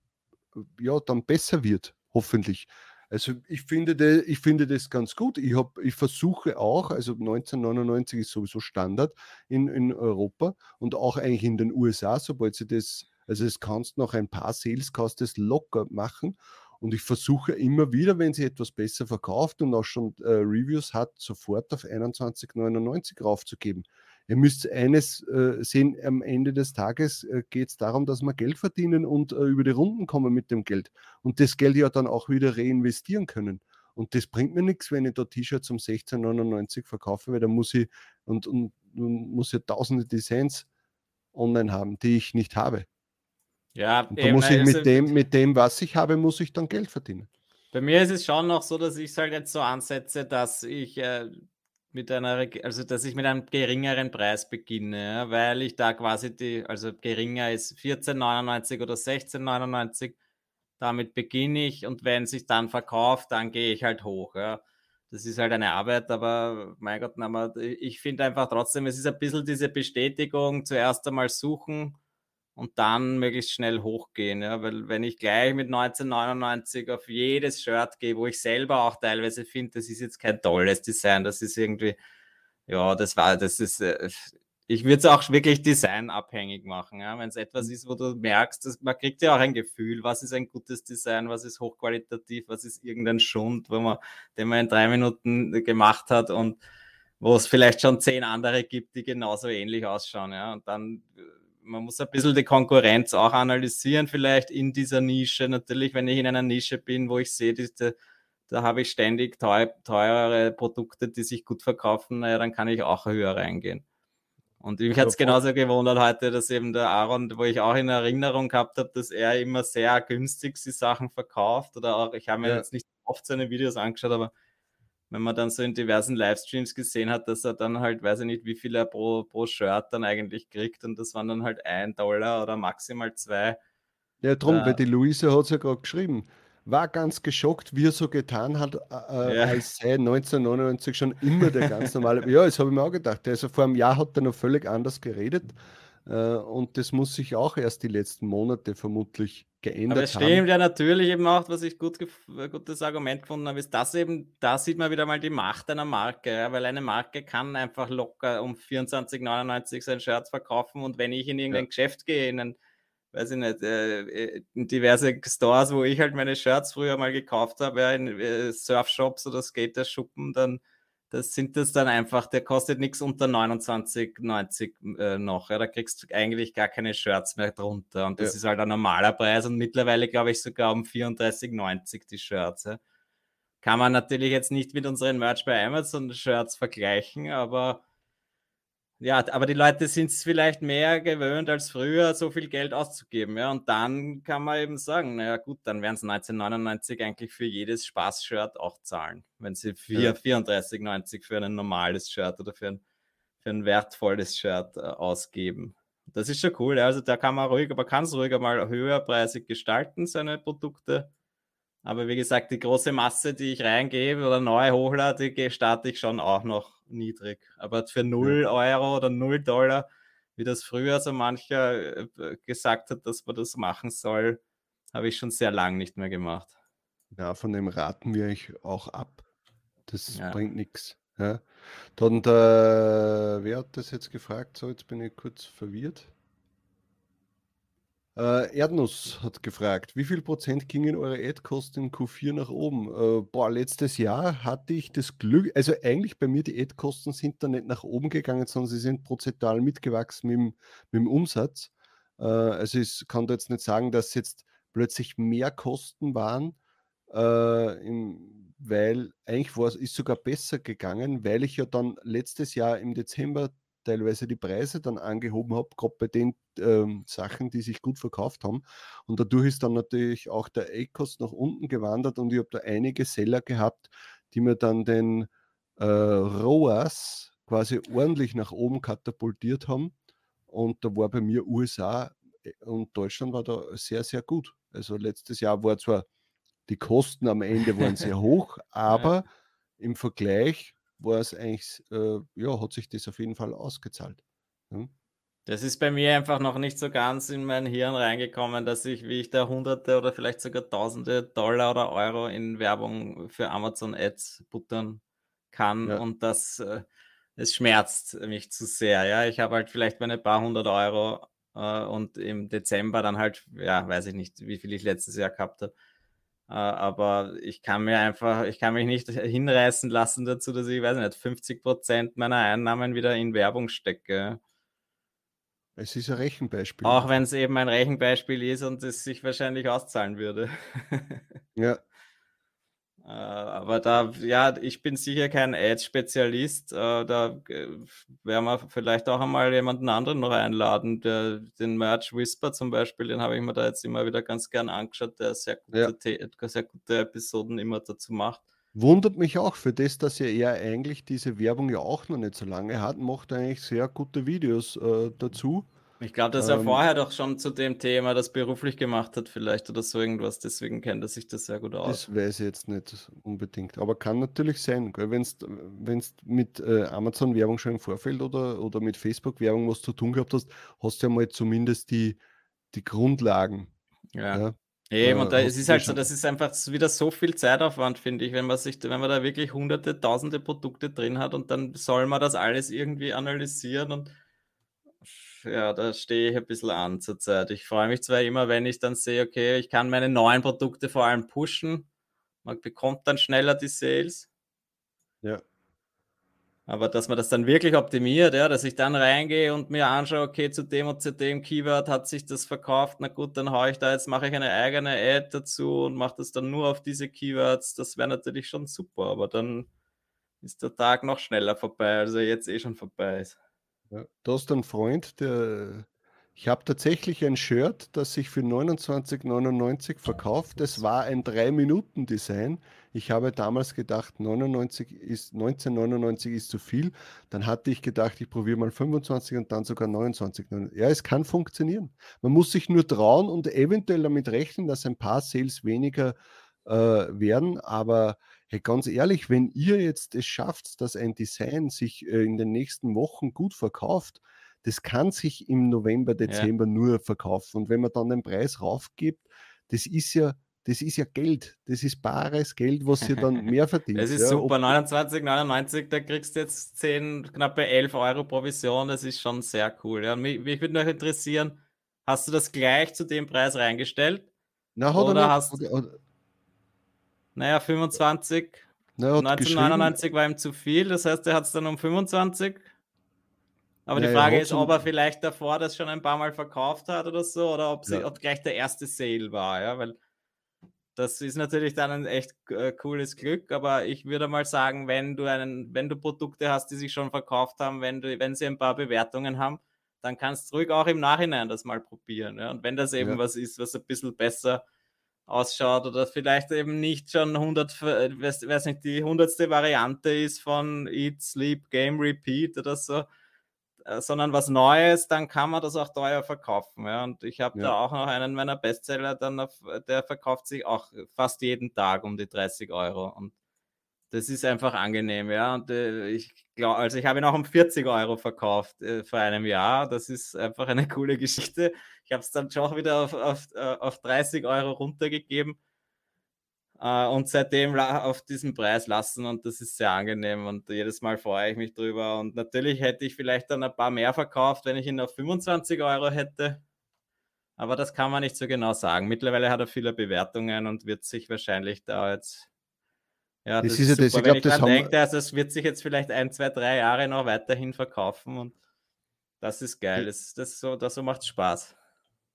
ja dann besser wird, hoffentlich. Also ich finde, de, ich finde das ganz gut. Ich, hab, ich versuche auch, also 1999 ist sowieso Standard in, in Europa und auch eigentlich in den USA, sobald sie das, also es kannst noch ein paar Sales, kannst das locker machen. Und ich versuche immer wieder, wenn sie etwas besser verkauft und auch schon äh, Reviews hat, sofort auf 21,99 raufzugeben. Ihr müsst eines äh, sehen, am Ende des Tages äh, geht es darum, dass wir Geld verdienen und äh, über die Runden kommen mit dem Geld. Und das Geld ja dann auch wieder reinvestieren können. Und das bringt mir nichts, wenn ich da T-Shirts um 16,99 verkaufe, weil da muss ich und, und, und muss ja tausende Designs online haben, die ich nicht habe. Ja, und da muss ich also mit dem, mit dem, was ich habe, muss ich dann Geld verdienen. Bei mir ist es schon noch so, dass ich es halt jetzt so ansetze, dass ich äh, mit einer, also dass ich mit einem geringeren Preis beginne, weil ich da quasi die, also geringer ist 14,99 oder 16,99, damit beginne ich und wenn sich dann verkauft, dann gehe ich halt hoch. Ja. Das ist halt eine Arbeit, aber mein Gott, ich finde einfach trotzdem, es ist ein bisschen diese Bestätigung, zuerst einmal suchen, und dann möglichst schnell hochgehen. Ja? Weil wenn ich gleich mit 1999 auf jedes Shirt gehe, wo ich selber auch teilweise finde, das ist jetzt kein tolles Design, das ist irgendwie, ja, das war, das ist, äh, ich würde es auch wirklich designabhängig machen. Ja? Wenn es etwas ist, wo du merkst, dass, man kriegt ja auch ein Gefühl, was ist ein gutes Design, was ist hochqualitativ, was ist irgendein Schund, wo man, den man in drei Minuten gemacht hat und wo es vielleicht schon zehn andere gibt, die genauso ähnlich ausschauen. Ja? Und dann man muss ein bisschen die Konkurrenz auch analysieren, vielleicht in dieser Nische. Natürlich, wenn ich in einer Nische bin, wo ich sehe, diese, da habe ich ständig teuer, teurere Produkte, die sich gut verkaufen, naja, dann kann ich auch höher reingehen. Und mich hat es genauso gewundert heute, dass eben der Aaron, wo ich auch in Erinnerung gehabt habe, dass er immer sehr günstig die Sachen verkauft. Oder auch, ich habe mir ja. jetzt nicht oft seine Videos angeschaut, aber wenn man dann so in diversen Livestreams gesehen hat, dass er dann halt, weiß ich nicht, wie viel er pro, pro Shirt dann eigentlich kriegt und das waren dann halt ein Dollar oder maximal zwei. Ja, drum, äh, weil die Luise hat es ja gerade geschrieben. War ganz geschockt, wie er so getan hat, äh, äh ja. als sei 1999 schon immer der ganz normale. ja, das habe ich mir auch gedacht. Also vor einem Jahr hat er noch völlig anders geredet. Äh, und das muss sich auch erst die letzten Monate vermutlich geändert Aber es stimmt ja natürlich eben auch, was ich gut gutes Argument gefunden habe, ist das eben, da sieht man wieder mal die Macht einer Marke, ja, weil eine Marke kann einfach locker um 24,99 sein Shirt verkaufen und wenn ich in irgendein ja. Geschäft gehe, in ein, weiß ich nicht, äh, in diverse Stores, wo ich halt meine Shirts früher mal gekauft habe, ja, in äh, Surfshops oder Skaterschuppen, dann das sind das dann einfach, der kostet nichts unter 29,90 äh, noch. Ja, da kriegst du eigentlich gar keine Shirts mehr drunter. Und das ja. ist halt ein normaler Preis und mittlerweile glaube ich sogar um 34,90 die Shirts. Ja. Kann man natürlich jetzt nicht mit unseren Merch bei Amazon Shirts vergleichen, aber ja, aber die Leute sind es vielleicht mehr gewöhnt als früher, so viel Geld auszugeben. Ja, und dann kann man eben sagen, naja, gut, dann werden sie 1999 eigentlich für jedes Spaß-Shirt auch zahlen, wenn sie ja. 34,90 für ein normales Shirt oder für ein, für ein wertvolles Shirt äh, ausgeben. Das ist schon cool. Ja. Also da kann man ruhig, aber kann es ruhig mal höherpreisig gestalten, seine Produkte. Aber wie gesagt, die große Masse, die ich reingebe oder neu hochlade, die starte ich schon auch noch niedrig. Aber für 0 ja. Euro oder 0 Dollar, wie das früher so mancher äh, gesagt hat, dass man das machen soll, habe ich schon sehr lange nicht mehr gemacht. Ja, von dem raten wir euch auch ab. Das ja. bringt nichts. Ja. Dann der, wer hat das jetzt gefragt? So, jetzt bin ich kurz verwirrt. Äh, Erdnuss hat gefragt, wie viel Prozent gingen eure Ad-Kosten in Q4 nach oben? Äh, boah, letztes Jahr hatte ich das Glück, also eigentlich bei mir die Ad-Kosten sind da nicht nach oben gegangen, sondern sie sind prozentual mitgewachsen mit dem, mit dem Umsatz. Äh, also ich kann da jetzt nicht sagen, dass jetzt plötzlich mehr Kosten waren, äh, im, weil eigentlich war es sogar besser gegangen, weil ich ja dann letztes Jahr im Dezember teilweise die Preise dann angehoben habe, gerade bei den ähm, Sachen, die sich gut verkauft haben. Und dadurch ist dann natürlich auch der A-Kost nach unten gewandert und ich habe da einige Seller gehabt, die mir dann den äh, ROAS quasi ordentlich nach oben katapultiert haben. Und da war bei mir USA äh, und Deutschland war da sehr, sehr gut. Also letztes Jahr war zwar die Kosten am Ende waren sehr hoch, aber im Vergleich war es eigentlich, äh, ja, hat sich das auf jeden Fall ausgezahlt. Ja. Das ist bei mir einfach noch nicht so ganz in mein Hirn reingekommen, dass ich, wie ich da Hunderte oder vielleicht sogar Tausende Dollar oder Euro in Werbung für Amazon Ads buttern kann ja. und das, äh, es schmerzt mich zu sehr. Ja, ich habe halt vielleicht meine paar hundert Euro äh, und im Dezember dann halt, ja, weiß ich nicht, wie viel ich letztes Jahr gehabt habe aber ich kann mir einfach, ich kann mich nicht hinreißen lassen dazu, dass ich, weiß nicht, 50 Prozent meiner Einnahmen wieder in Werbung stecke. Es ist ein Rechenbeispiel. Auch wenn es eben ein Rechenbeispiel ist und es sich wahrscheinlich auszahlen würde. ja, äh, aber da, ja, ich bin sicher kein Ads-Spezialist. Äh, da äh, werden wir vielleicht auch einmal jemanden anderen noch einladen. Der, den Merch Whisper zum Beispiel, den habe ich mir da jetzt immer wieder ganz gern angeschaut, der sehr gute, ja. sehr gute Episoden immer dazu macht. Wundert mich auch für das, dass er eher eigentlich diese Werbung ja auch noch nicht so lange hat, macht eigentlich sehr gute Videos äh, dazu. Ich glaube, dass er ähm, vorher doch schon zu dem Thema das beruflich gemacht hat, vielleicht oder so irgendwas. Deswegen kennt er sich das sehr gut aus. Das weiß ich jetzt nicht unbedingt. Aber kann natürlich sein, wenn es mit äh, Amazon-Werbung schon im Vorfeld oder, oder mit Facebook-Werbung was zu tun gehabt hast, hast du ja mal zumindest die, die Grundlagen. Ja. ja. Eben, und da, es ist halt so, das ist einfach wieder so viel Zeitaufwand, finde ich, wenn man sich, wenn man da wirklich hunderte, tausende Produkte drin hat und dann soll man das alles irgendwie analysieren und ja, da stehe ich ein bisschen an zurzeit. Ich freue mich zwar immer, wenn ich dann sehe, okay, ich kann meine neuen Produkte vor allem pushen. Man bekommt dann schneller die Sales. Ja. Aber dass man das dann wirklich optimiert, ja, dass ich dann reingehe und mir anschaue, okay, zu dem und zu dem Keyword hat sich das verkauft, na gut, dann haue ich da jetzt, mache ich eine eigene Ad dazu und mache das dann nur auf diese Keywords. Das wäre natürlich schon super, aber dann ist der Tag noch schneller vorbei, als er jetzt eh schon vorbei ist. Ja, du hast einen Freund, der. Ich habe tatsächlich ein Shirt, das sich für 29,99 verkauft. Das war ein 3-Minuten-Design. Ich habe damals gedacht, 99 ist, 1999 ist zu viel. Dann hatte ich gedacht, ich probiere mal 25 und dann sogar 29. Ja, es kann funktionieren. Man muss sich nur trauen und eventuell damit rechnen, dass ein paar Sales weniger äh, werden. Aber Hey, ganz ehrlich, wenn ihr jetzt es schafft, dass ein Design sich äh, in den nächsten Wochen gut verkauft, das kann sich im November, Dezember ja. nur verkaufen. Und wenn man dann den Preis raufgibt, das ist ja, das ist ja Geld. Das ist bares Geld, was sie dann mehr verdient. Das ist ja, super. 29,99, da kriegst du jetzt 10, knappe 11 Euro Provision. Das ist schon sehr cool. Ja. Mich, mich würde noch interessieren, hast du das gleich zu dem Preis reingestellt? Na, hat oder er hast oder, oder, Naja, 25. Na, 1999 war ihm zu viel, das heißt, er hat es dann um 25 aber ja, die Frage ist, ob er vielleicht davor das schon ein paar Mal verkauft hat oder so, oder ob, sie, ja. ob gleich der erste Sale war, ja, weil das ist natürlich dann ein echt äh, cooles Glück, aber ich würde mal sagen, wenn du einen, wenn du Produkte hast, die sich schon verkauft haben, wenn du, wenn sie ein paar Bewertungen haben, dann kannst du ruhig auch im Nachhinein das mal probieren. Ja? Und wenn das eben ja. was ist, was ein bisschen besser ausschaut oder vielleicht eben nicht schon 100, weiß, weiß nicht, die hundertste Variante ist von Eat, Sleep, Game, Repeat oder so, äh, sondern was Neues, dann kann man das auch teuer verkaufen. Ja? Und ich habe ja. da auch noch einen meiner Bestseller, dann auf, der verkauft sich auch fast jeden Tag um die 30 Euro. Und das ist einfach angenehm, ja. Und äh, ich glaube, also ich habe ihn auch um 40 Euro verkauft äh, vor einem Jahr. Das ist einfach eine coole Geschichte. Ich habe es dann schon wieder auf, auf, äh, auf 30 Euro runtergegeben äh, und seitdem auf diesem Preis lassen und das ist sehr angenehm und jedes Mal freue ich mich drüber. Und natürlich hätte ich vielleicht dann ein paar mehr verkauft, wenn ich ihn auf 25 Euro hätte. Aber das kann man nicht so genau sagen. Mittlerweile hat er viele Bewertungen und wird sich wahrscheinlich da jetzt. Ja, das, das ist ja das. Ich glaube, das haben... denke, also es wird sich jetzt vielleicht ein, zwei, drei Jahre noch weiterhin verkaufen und das ist geil. Das, das so, das so macht Spaß.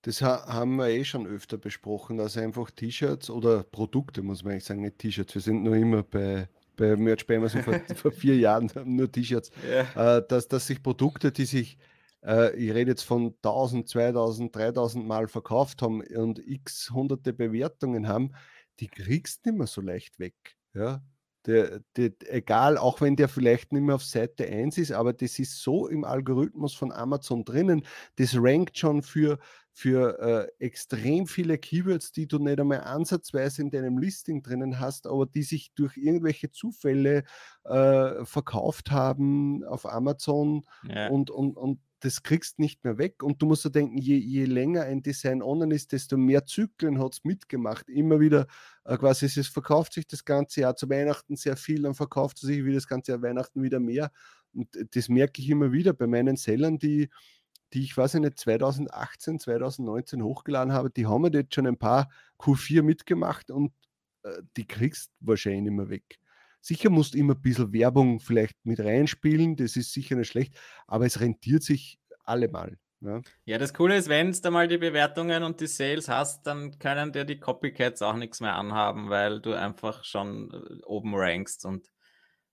Das haben wir eh schon öfter besprochen, dass einfach T-Shirts oder Produkte, muss man eigentlich sagen, nicht T-Shirts. Wir sind nur immer bei, bei Merch bei Amazon vor, vor vier Jahren nur T-Shirts. Ja. Äh, dass, dass sich Produkte, die sich, äh, ich rede jetzt von 1000, 2000, 3000 Mal verkauft haben und x hunderte Bewertungen haben, die kriegst du nicht mehr so leicht weg. Ja? Der, der, egal, auch wenn der vielleicht nicht mehr auf Seite 1 ist, aber das ist so im Algorithmus von Amazon drinnen, das rankt schon für, für äh, extrem viele Keywords, die du nicht einmal ansatzweise in deinem Listing drinnen hast, aber die sich durch irgendwelche Zufälle äh, verkauft haben auf Amazon ja. und, und, und das kriegst nicht mehr weg. Und du musst dir denken, je, je länger ein Design online ist, desto mehr Zyklen hat es mitgemacht. Immer wieder äh, quasi, es verkauft sich das ganze Jahr zu Weihnachten sehr viel, dann verkauft es sich wieder das ganze Jahr Weihnachten wieder mehr. Und das merke ich immer wieder bei meinen Sellern, die, die ich weiß nicht, 2018, 2019 hochgeladen habe, die haben jetzt schon ein paar Q4 mitgemacht und äh, die kriegst wahrscheinlich nicht mehr weg. Sicher musst du immer ein bisschen Werbung vielleicht mit reinspielen, das ist sicher nicht schlecht, aber es rentiert sich allemal. Ja. ja, das Coole ist, wenn du mal die Bewertungen und die Sales hast, dann können dir die Copycats auch nichts mehr anhaben, weil du einfach schon äh, oben rankst und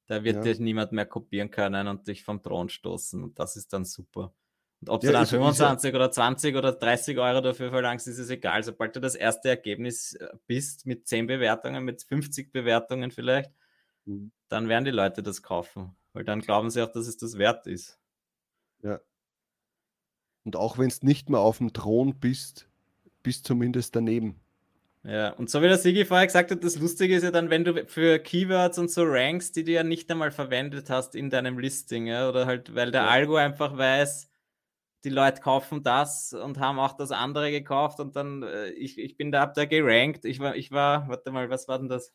da wird ja. dich niemand mehr kopieren können und dich vom Thron stoßen. Und das ist dann super. Und ob ja, du dann 25 oder 20 oder 30 Euro dafür verlangst, ist es egal. Sobald du das erste Ergebnis äh, bist mit 10 Bewertungen, mit 50 Bewertungen vielleicht, Mhm. dann werden die Leute das kaufen. Weil dann glauben sie auch, dass es das wert ist. Ja. Und auch wenn es nicht mehr auf dem Thron bist, bist zumindest daneben. Ja, und so wie der Sigi vorher gesagt hat, das Lustige ist ja dann, wenn du für Keywords und so rankst, die du ja nicht einmal verwendet hast in deinem Listing, ja, oder halt, weil der ja. Algo einfach weiß, die Leute kaufen das und haben auch das andere gekauft und dann, äh, ich, ich bin da, hab da gerankt, ich war, ich war, warte mal, was war denn das?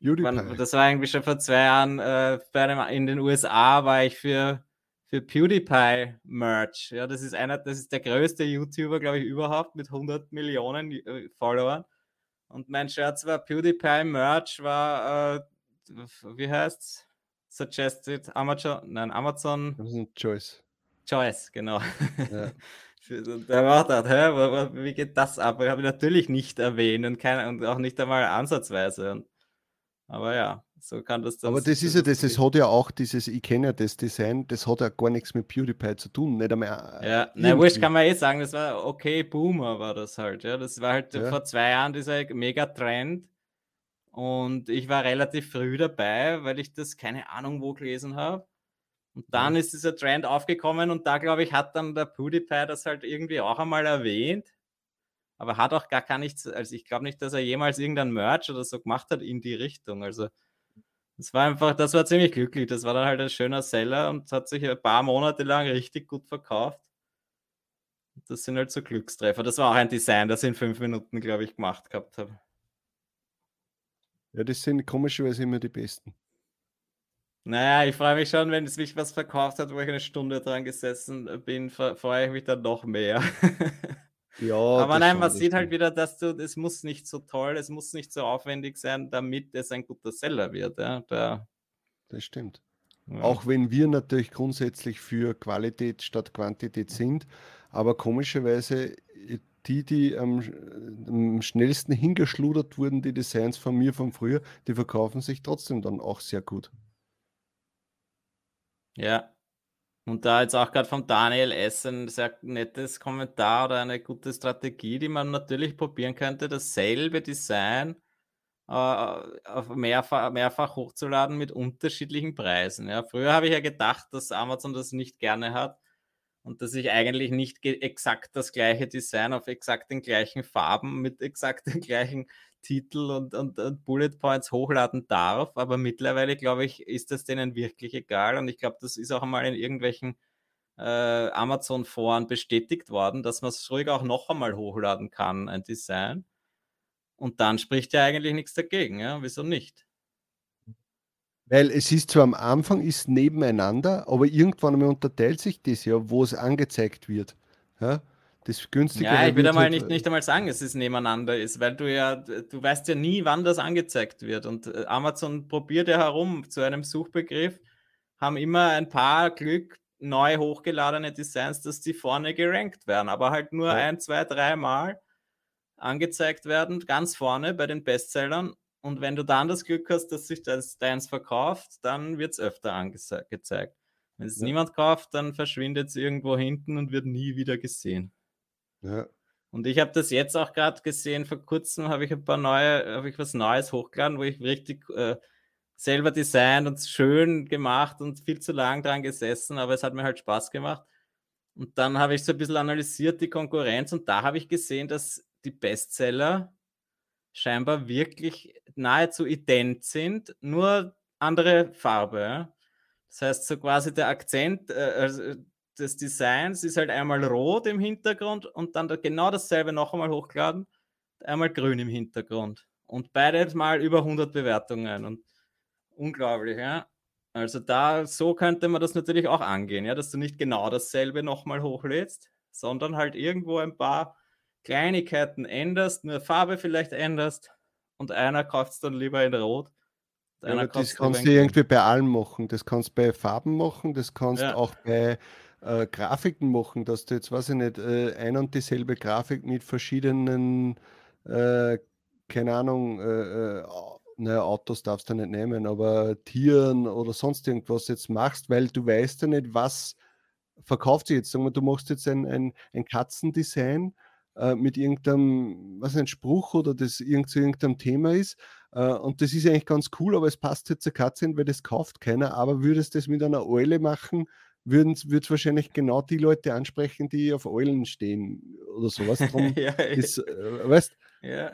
PewDiePie. das war eigentlich schon vor zwei Jahren äh, einem, in den USA war ich für, für PewDiePie Merch. Ja, das ist einer, das ist der größte YouTuber, glaube ich, überhaupt mit 100 Millionen äh, Followern. Und mein Shirt war PewDiePie Merch, war, äh, wie heißt's? Suggested Amazon, nein, Amazon. Amazon Choice. Choice, genau. Ja. Der war da, hä, wie geht das ab? Ich habe natürlich nicht erwähnt und, kein, und auch nicht einmal ansatzweise. Und aber ja, so kann das dann. Aber das ist ja das, es hat ja auch dieses, ich kenne ja das Design, das hat ja gar nichts mit PewDiePie zu tun, nicht einmal. Äh, ja, na wurscht kann man eh sagen, das war okay, Boomer war das halt, ja. Das war halt ja. vor zwei Jahren dieser Mega-Trend. Und ich war relativ früh dabei, weil ich das keine Ahnung wo gelesen habe. Und dann ja. ist dieser Trend aufgekommen und da, glaube ich, hat dann der PewDiePie das halt irgendwie auch einmal erwähnt aber hat auch gar, gar nichts, also ich glaube nicht, dass er jemals irgendein Merch oder so gemacht hat in die Richtung. Also das war einfach, das war ziemlich glücklich. Das war dann halt ein schöner Seller und hat sich ein paar Monate lang richtig gut verkauft. das sind halt so Glückstreffer. Das war auch ein Design, das ich in fünf Minuten, glaube ich, gemacht gehabt habe. Ja, das sind komischerweise immer die besten. Naja, ich freue mich schon, wenn es mich was verkauft hat, wo ich eine Stunde dran gesessen bin, freue ich mich dann noch mehr. ja, aber nein, man sieht halt wieder, dass du, es muss nicht so toll, es muss nicht so aufwendig sein, damit es ein guter Seller wird. Ja, da, das stimmt. Ja. Auch wenn wir natürlich grundsätzlich für Qualität statt Quantität sind, aber komischerweise die, die am, am, schnellsten hingeschludert wurden, die Designs von mir von früher, die verkaufen sich trotzdem dann auch sehr gut. Ja. Und da jetzt auch gerade vom Daniel S. ein sehr nettes Kommentar oder eine gute Strategie, die man natürlich probieren könnte, dasselbe Design äh, mehrfach, mehrfach hochzuladen mit unterschiedlichen Preisen. Ja, früher habe ich ja gedacht, dass Amazon das nicht gerne hat und dass ich eigentlich nicht exakt das gleiche Design auf exakt den gleichen Farben mit exakt den gleichen Titel und, und, und, Bullet Points hochladen darf. Aber mittlerweile, glaube ich, ist das denen wirklich egal. Und ich glaube, das ist auch einmal in irgendwelchen äh, Amazon-Foren bestätigt worden, dass man es ruhig auch noch einmal hochladen kann, ein Design. Und dann spricht ja eigentlich nichts dagegen. Ja? Wieso nicht? Weil es ist zwar am Anfang ist nebeneinander, aber irgendwann einmal unterteilt sich das ja, wo es angezeigt wird. Ja? Das günstige. Ja, ich würde mal halt, nicht, nicht einmal sagen, dass es nebeneinander ist, weil du ja, du weißt ja nie, wann das angezeigt wird. Und äh, Amazon probiert ja herum zu einem Suchbegriff, haben immer ein paar Glück neu hochgeladene Designs, dass die vorne gerankt werden, aber halt nur ja. ein, zwei, drei Mal angezeigt werden, ganz vorne bei den Bestsellern. Und wenn du dann das Glück hast, dass sich das deins verkauft, dann wird es öfter angezeigt. Wenn es ja. niemand kauft, dann verschwindet es irgendwo hinten und wird nie wieder gesehen. Ja. Und ich habe das jetzt auch gerade gesehen, vor kurzem habe ich ein paar neue, habe ich was Neues hochgeladen, wo ich richtig äh, selber designt und schön gemacht und viel zu lang dran gesessen, aber es hat mir halt Spaß gemacht. Und dann habe ich so ein bisschen analysiert die Konkurrenz und da habe ich gesehen, dass die Bestseller scheinbar wirklich nahezu ident sind, nur andere Farbe. Das heißt, so quasi der Akzent, äh, also des Designs ist halt einmal rot im Hintergrund und dann genau dasselbe noch einmal hochgeladen, einmal grün im Hintergrund. Und beides mal über 100 Bewertungen und unglaublich, ja. Also da, so könnte man das natürlich auch angehen, ja, dass du nicht genau dasselbe nochmal hochlädst, sondern halt irgendwo ein paar Kleinigkeiten änderst, nur Farbe vielleicht änderst und einer kauft es dann lieber in Rot. Ja, das kannst du irgendwie bei allem machen. Das kannst du bei Farben machen, das kannst du ja. auch bei äh, Grafiken machen, dass du jetzt, weiß ich nicht, äh, ein und dieselbe Grafik mit verschiedenen, äh, keine Ahnung, äh, äh, naja, Autos darfst du nicht nehmen, aber Tieren oder sonst irgendwas jetzt machst, weil du weißt ja nicht, was verkauft sich jetzt. Sagen wir, du machst jetzt ein, ein, ein Katzendesign äh, mit irgendeinem, was ein Spruch oder das irgend zu irgendeinem Thema ist. Äh, und das ist eigentlich ganz cool, aber es passt jetzt zur Katze hin, weil das kauft keiner. Aber würdest du das mit einer Eule machen, würden es wahrscheinlich genau die Leute ansprechen, die auf Eulen stehen oder sowas. Drum ja, ist, äh, weißt Ja.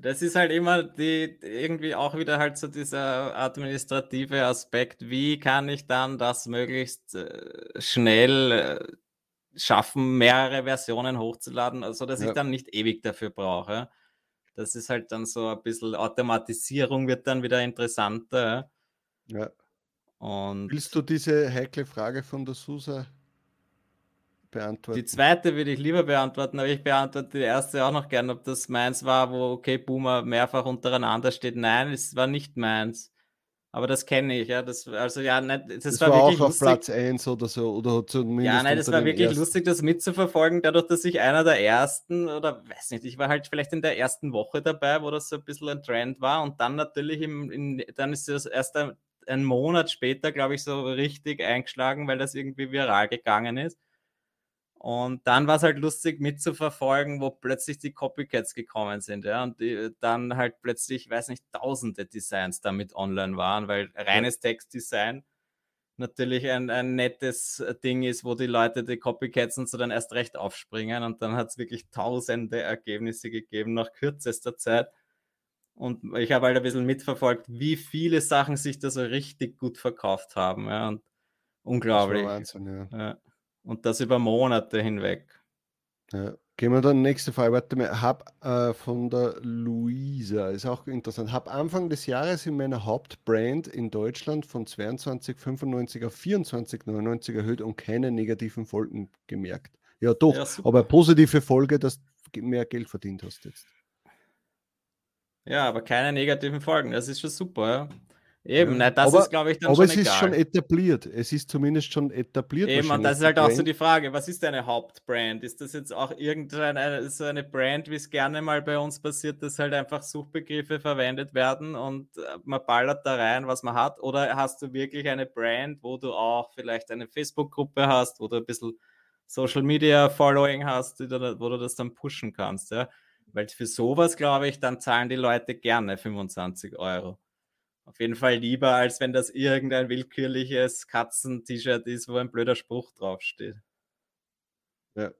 Das ist halt immer die irgendwie auch wieder halt so dieser administrative Aspekt. Wie kann ich dann das möglichst äh, schnell äh, schaffen, mehrere Versionen hochzuladen, also dass ja. ich dann nicht ewig dafür brauche. Das ist halt dann so ein bisschen Automatisierung wird dann wieder interessanter. Ja. Und Willst du diese heikle Frage von der Susa beantworten? Die zweite würde ich lieber beantworten, aber ich beantworte die erste auch noch gern, ob das meins war, wo okay Boomer mehrfach untereinander steht. Nein, es war nicht meins. Aber das kenne ich, ja. Das, also ja, nicht, das, das war, war wirklich auch lustig. auf Platz 1 oder so. Oder zumindest ja, nein, das war wirklich ersten. lustig, das mitzuverfolgen, dadurch, dass ich einer der ersten, oder weiß nicht, ich war halt vielleicht in der ersten Woche dabei, wo das so ein bisschen ein Trend war. Und dann natürlich im, in, dann ist das erst ein, ein Monat später, glaube ich, so richtig eingeschlagen, weil das irgendwie viral gegangen ist. Und dann war es halt lustig mitzuverfolgen, wo plötzlich die Copycats gekommen sind, ja, und die, dann halt plötzlich, ich weiß nicht, tausende Designs damit online waren, weil reines Textdesign natürlich ein, ein nettes Ding ist, wo die Leute die Copycats und so dann erst recht aufspringen und dann hat es wirklich tausende Ergebnisse gegeben nach kürzester Zeit. Und ich habe halt ein bisschen mitverfolgt, wie viele Sachen sich da so richtig gut verkauft haben. Ja, und unglaublich. Das Wahnsinn, ja. ja. Und das über Monate hinweg. Ja. Gehen wir dann nächste Frage. Warte mal, hab äh, von der Luisa, ist auch interessant. Hab Anfang des Jahres in meiner Hauptbrand in Deutschland von 22,95 auf 24,99 erhöht und keine negativen Folgen gemerkt. Ja, doch, ja, aber positive Folge, dass du mehr Geld verdient hast jetzt. Ja, aber keine negativen Folgen, das ist schon super. Ja. Eben, ja. das aber, ist, glaube ich, dann aber schon es egal. ist schon etabliert. Es ist zumindest schon etabliert. Eben, und das ist halt auch so die Frage, was ist deine Hauptbrand? Ist das jetzt auch irgendeine so eine Brand, wie es gerne mal bei uns passiert, dass halt einfach Suchbegriffe verwendet werden und äh, man ballert da rein, was man hat? Oder hast du wirklich eine Brand, wo du auch vielleicht eine Facebook-Gruppe hast oder ein bisschen Social Media Following hast, wo du das dann pushen kannst? Ja? Weil für sowas, glaube ich, dann zahlen die Leute gerne 25 Euro. Auf jeden Fall lieber, als wenn das irgendein willkürliches Katzen-T-Shirt ist, wo ein blöder Spruch draufsteht. Ja,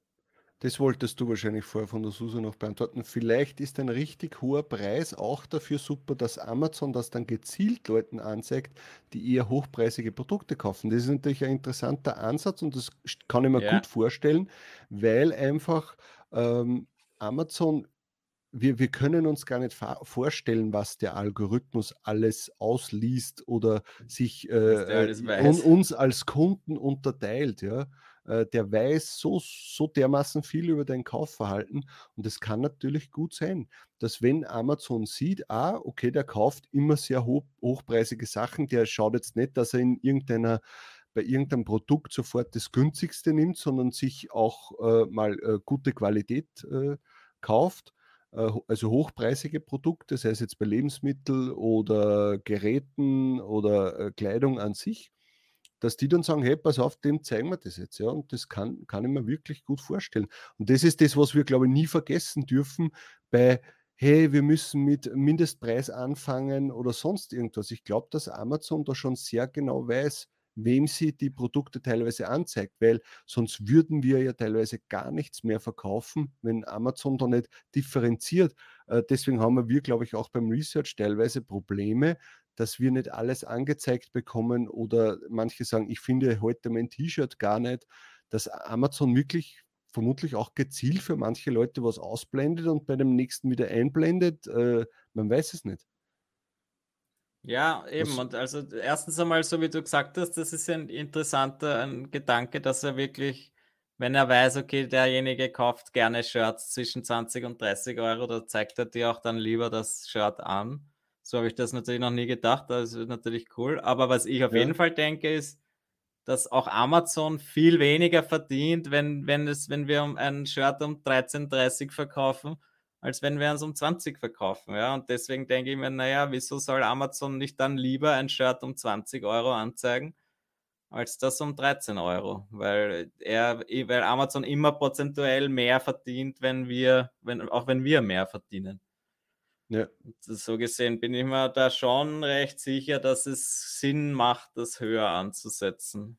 das wolltest du wahrscheinlich vorher von der Susa noch beantworten. Vielleicht ist ein richtig hoher Preis auch dafür super, dass Amazon das dann gezielt Leuten anzeigt, die eher hochpreisige Produkte kaufen. Das ist natürlich ein interessanter Ansatz und das kann ich mir ja. gut vorstellen, weil einfach ähm, Amazon wir, wir können uns gar nicht vorstellen, was der Algorithmus alles ausliest oder sich äh, un, uns als Kunden unterteilt. Ja? Äh, der weiß so, so dermaßen viel über dein Kaufverhalten und es kann natürlich gut sein, dass wenn Amazon sieht, ah, okay, der kauft immer sehr hoch, hochpreisige Sachen, der schaut jetzt nicht, dass er in irgendeiner bei irgendeinem Produkt sofort das günstigste nimmt, sondern sich auch äh, mal äh, gute Qualität äh, kauft äh, also hochpreisige Produkte, sei es jetzt bei Lebensmitteln oder Geräten oder äh, Kleidung an sich, dass die dann sagen, hey, pass auf, dem zeigen wir das jetzt. Ja, und das kann, kann ich mir wirklich gut vorstellen. Und das ist das, was wir, glaube ich, nie vergessen dürfen bei, hey, wir müssen mit Mindestpreis anfangen oder sonst irgendwas. Ich glaube, dass Amazon da schon sehr genau weiß, wem sie die Produkte teilweise anzeigt, weil sonst würden wir ja teilweise gar nichts mehr verkaufen, wenn Amazon da nicht differenziert. Äh, deswegen haben wir, glaube ich, auch beim Research teilweise Probleme, dass wir nicht alles angezeigt bekommen oder manche sagen, ich finde heute mein T-Shirt gar nicht, dass Amazon wirklich vermutlich auch gezielt für manche Leute was ausblendet und bei dem nächsten wieder einblendet. Äh, man weiß es nicht. Ja, eben. Was? Und also erstens einmal, so wie du gesagt hast, das ist ein interessanter ein Gedanke, dass er wirklich, wenn er weiß, okay, derjenige kauft gerne Shirts zwischen 20 und 30 Euro, da zeigt er dir auch dann lieber das Shirt an. So habe ich das natürlich noch nie gedacht. Das ist natürlich cool. Aber was ich auf ja. jeden Fall denke, ist, dass auch Amazon viel weniger verdient, wenn, wenn, es, wenn wir ein Shirt um 13,30 verkaufen, als wenn wir uns um 20 verkaufen. Ja? Und deswegen denke ich mir, naja, wieso soll Amazon nicht dann lieber ein Shirt um 20 Euro anzeigen, als das um 13 Euro? Weil er, weil Amazon immer prozentuell mehr verdient, wenn wir, wenn, auch wenn wir mehr verdienen. Ja. So gesehen bin ich mir da schon recht sicher, dass es Sinn macht, das höher anzusetzen.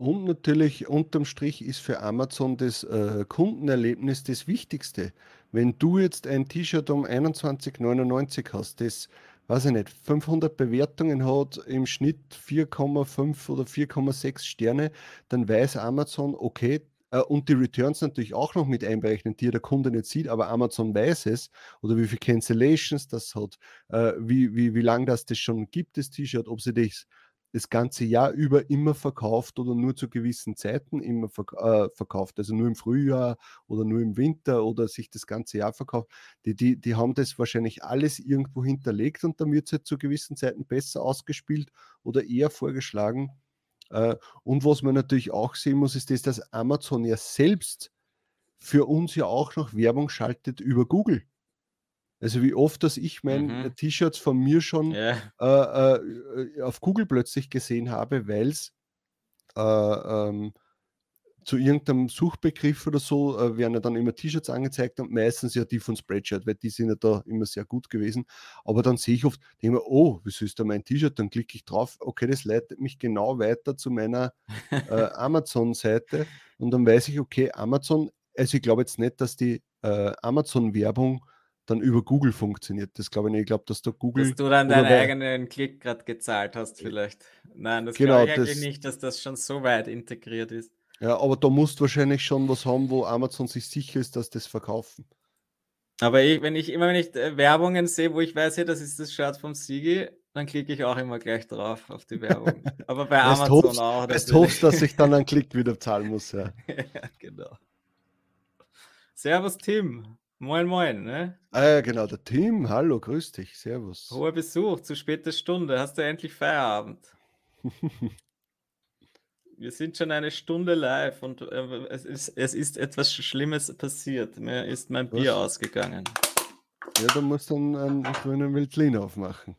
Und natürlich unterm Strich ist für Amazon das äh, Kundenerlebnis das Wichtigste. Wenn du jetzt ein T-Shirt um 21,99 hast, das, weiß ich nicht, 500 Bewertungen hat, im Schnitt 4,5 oder 4,6 Sterne, dann weiß Amazon, okay, äh, und die Returns natürlich auch noch mit einberechnen, die der Kunde nicht sieht, aber Amazon weiß es, oder wie viele Cancellations das hat, äh, wie, wie, wie lange das das schon gibt, das T-Shirt, ob sie das das ganze Jahr über immer verkauft oder nur zu gewissen Zeiten immer verk äh, verkauft, also nur im Frühjahr oder nur im Winter oder sich das ganze Jahr verkauft, die, die, die haben das wahrscheinlich alles irgendwo hinterlegt und dann wird es halt zu gewissen Zeiten besser ausgespielt oder eher vorgeschlagen. Äh, und was man natürlich auch sehen muss, ist das, dass Amazon ja selbst für uns ja auch noch Werbung schaltet über Google. Also wie oft, dass ich mein mhm. T-Shirts von mir schon ja. äh, äh, auf Google plötzlich gesehen habe, weil es äh, ähm, zu irgendeinem Suchbegriff oder so äh, werden ja dann immer T-Shirts angezeigt und meistens ja die von Spreadshirt, weil die sind ja da immer sehr gut gewesen. Aber dann sehe ich oft, denke mir, oh, wieso ist da mein T-Shirt? Dann klicke ich drauf, okay, das leitet mich genau weiter zu meiner äh, Amazon-Seite und dann weiß ich, okay, Amazon, also ich glaube jetzt nicht, dass die äh, Amazon-Werbung dann über Google funktioniert. Das glaube ich nicht. Ich glaube, dass da Google. Dass du dann deinen eigenen Klick gerade gezahlt hast, vielleicht. Nein, das genau, glaube ich eigentlich das, nicht, dass das schon so weit integriert ist. Ja, aber da musst du wahrscheinlich schon was haben, wo Amazon sich sicher ist, dass das verkaufen. Aber ich, wenn ich immer wenn ich äh, Werbungen sehe, wo ich weiß, hey, das ist das Shirt vom Sigi, dann klicke ich auch immer gleich drauf auf die Werbung. Aber bei Amazon hoffst, auch. Du hoffst, dass ich dann einen Klick wieder zahlen muss, ja. ja, genau. Servus Tim. Moin, moin, ne? Ah ja, genau, der Tim. Hallo, grüß dich. Servus. Hoher Besuch, zu später Stunde. Hast du endlich Feierabend? Wir sind schon eine Stunde live und äh, es, ist, es ist etwas Schlimmes passiert. Mir ist mein Bier Was? ausgegangen. Ja, da musst du einen, einen grünen Veltlin aufmachen.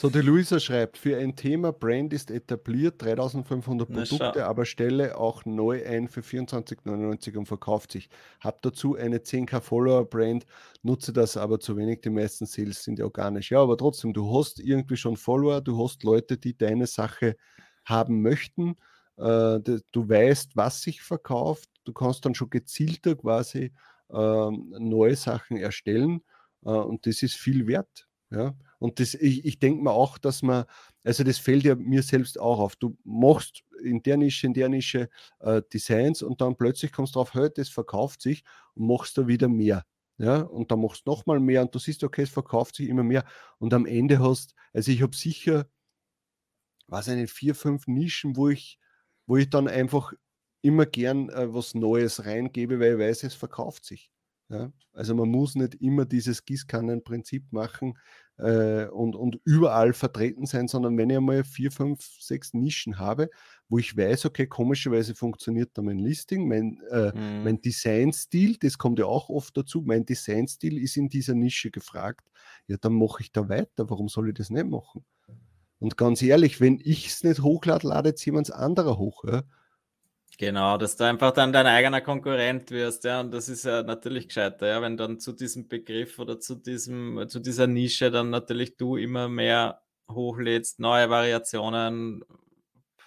So, die Luisa schreibt, für ein Thema Brand ist etabliert, 3500 Produkte, aber stelle auch neu ein für 24,99 und verkauft sich. Hab dazu eine 10k Follower Brand, nutze das aber zu wenig, die meisten Sales sind ja organisch. Ja, aber trotzdem, du hast irgendwie schon Follower, du hast Leute, die deine Sache haben möchten, äh, du weißt, was sich verkauft, du kannst dann schon gezielter quasi äh, neue Sachen erstellen äh, und das ist viel wert. Ja? Und das, ich, ich denke mir auch, dass man, also das fällt ja mir selbst auch auf. Du machst in der Nische, in der Nische äh, Designs und dann plötzlich kommst du drauf, hey, das verkauft sich und machst da wieder mehr. Ja, und dann machst du nochmal mehr und du siehst, okay, es verkauft sich immer mehr. Und am Ende hast, also ich habe sicher, was eine vier, fünf Nischen, wo ich, wo ich dann einfach immer gern äh, was Neues reingebe, weil ich weiß, es verkauft sich. Ja? Also man muss nicht immer dieses Gießkannenprinzip machen äh, und, und überall vertreten sein, sondern wenn ich einmal vier, fünf, sechs Nischen habe, wo ich weiß, okay, komischerweise funktioniert da mein Listing, mein, äh, mhm. mein Designstil, das kommt ja auch oft dazu, mein Designstil ist in dieser Nische gefragt, ja, dann mache ich da weiter. Warum soll ich das nicht machen? Und ganz ehrlich, wenn ich es nicht hochlade, ladet es jemand anderer hoch. Ja? Genau, dass du einfach dann dein eigener Konkurrent wirst, ja, und das ist ja natürlich gescheiter, ja, wenn dann zu diesem Begriff oder zu diesem, zu dieser Nische dann natürlich du immer mehr hochlädst, neue Variationen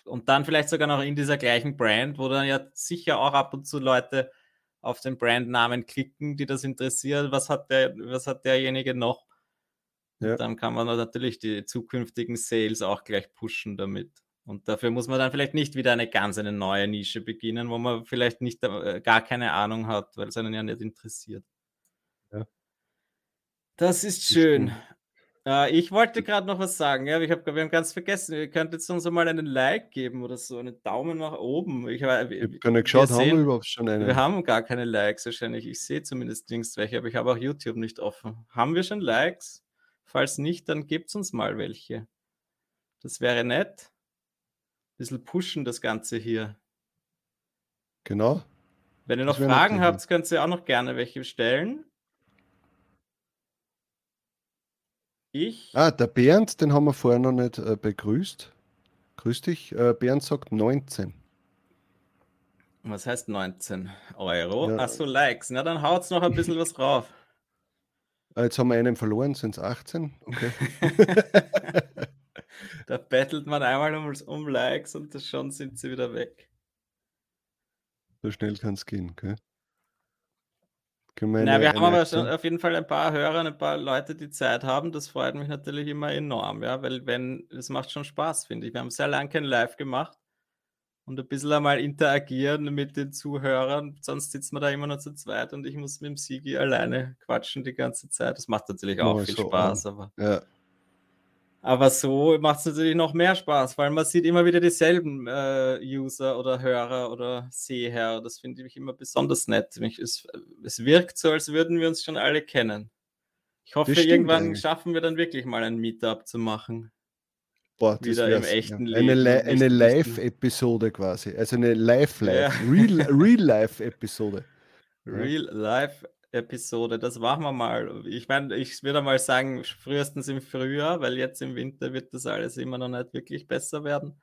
und dann vielleicht sogar noch in dieser gleichen Brand, wo dann ja sicher auch ab und zu Leute auf den Brandnamen klicken, die das interessiert, was hat der, was hat derjenige noch? Ja. Dann kann man natürlich die zukünftigen Sales auch gleich pushen damit. Und dafür muss man dann vielleicht nicht wieder eine ganz eine neue Nische beginnen, wo man vielleicht nicht äh, gar keine Ahnung hat, weil es einen ja nicht interessiert. Ja. Das ist schön. Äh, ich wollte gerade noch was sagen. Ja, ich hab, wir haben ganz vergessen. Ihr könnt jetzt uns mal einen Like geben oder so, einen Daumen nach oben. Ich, habe gar nicht geschaut, haben wir überhaupt schon einen? Wir haben gar keine Likes wahrscheinlich. Ich sehe zumindest links welche, aber ich habe auch YouTube nicht offen. Haben wir schon Likes? Falls nicht, dann gebt uns mal welche. Das wäre nett bisschen pushen, das Ganze hier. Genau. Wenn ihr noch Fragen habt, könnt ihr auch noch gerne welche stellen. Ich. Ah, der Bernd, den haben wir vorher noch nicht äh, begrüßt. Grüß dich. Äh, Bernd sagt 19. Was heißt 19 Euro? Ja. Achso, Likes. Na, dann haut's noch ein bisschen was drauf. Ah, jetzt haben wir einen verloren, sind es 18? Okay. da bettelt man einmal um, um Likes und schon sind sie wieder weg. So schnell kann es gehen, gell? Na, wir haben aber schon auf jeden Fall ein paar Hörer, ein paar Leute, die Zeit haben. Das freut mich natürlich immer enorm, ja, weil wenn, es macht schon Spaß, finde ich. Wir haben sehr lange kein Live gemacht und ein bisschen einmal interagieren mit den Zuhörern. Sonst sitzt man da immer nur zu zweit und ich muss mit dem Sigi alleine quatschen die ganze Zeit. Das macht natürlich auch oh, viel so Spaß, aber. Ja. Aber so macht es natürlich noch mehr Spaß, weil man sieht immer wieder dieselben äh, User oder Hörer oder Seher. Das finde ich immer besonders nett. Es, es wirkt so, als würden wir uns schon alle kennen. Ich hoffe, irgendwann eigentlich. schaffen wir dann wirklich mal ein Meetup zu machen. Boah, das wieder im echten ja. Leben. Eine, eine Live-Episode quasi. Also eine Live-Live. Ja. Real-Life-Episode. Real-Life Episode. Das machen wir mal. Ich meine, ich würde mal sagen, frühestens im Frühjahr, weil jetzt im Winter wird das alles immer noch nicht wirklich besser werden.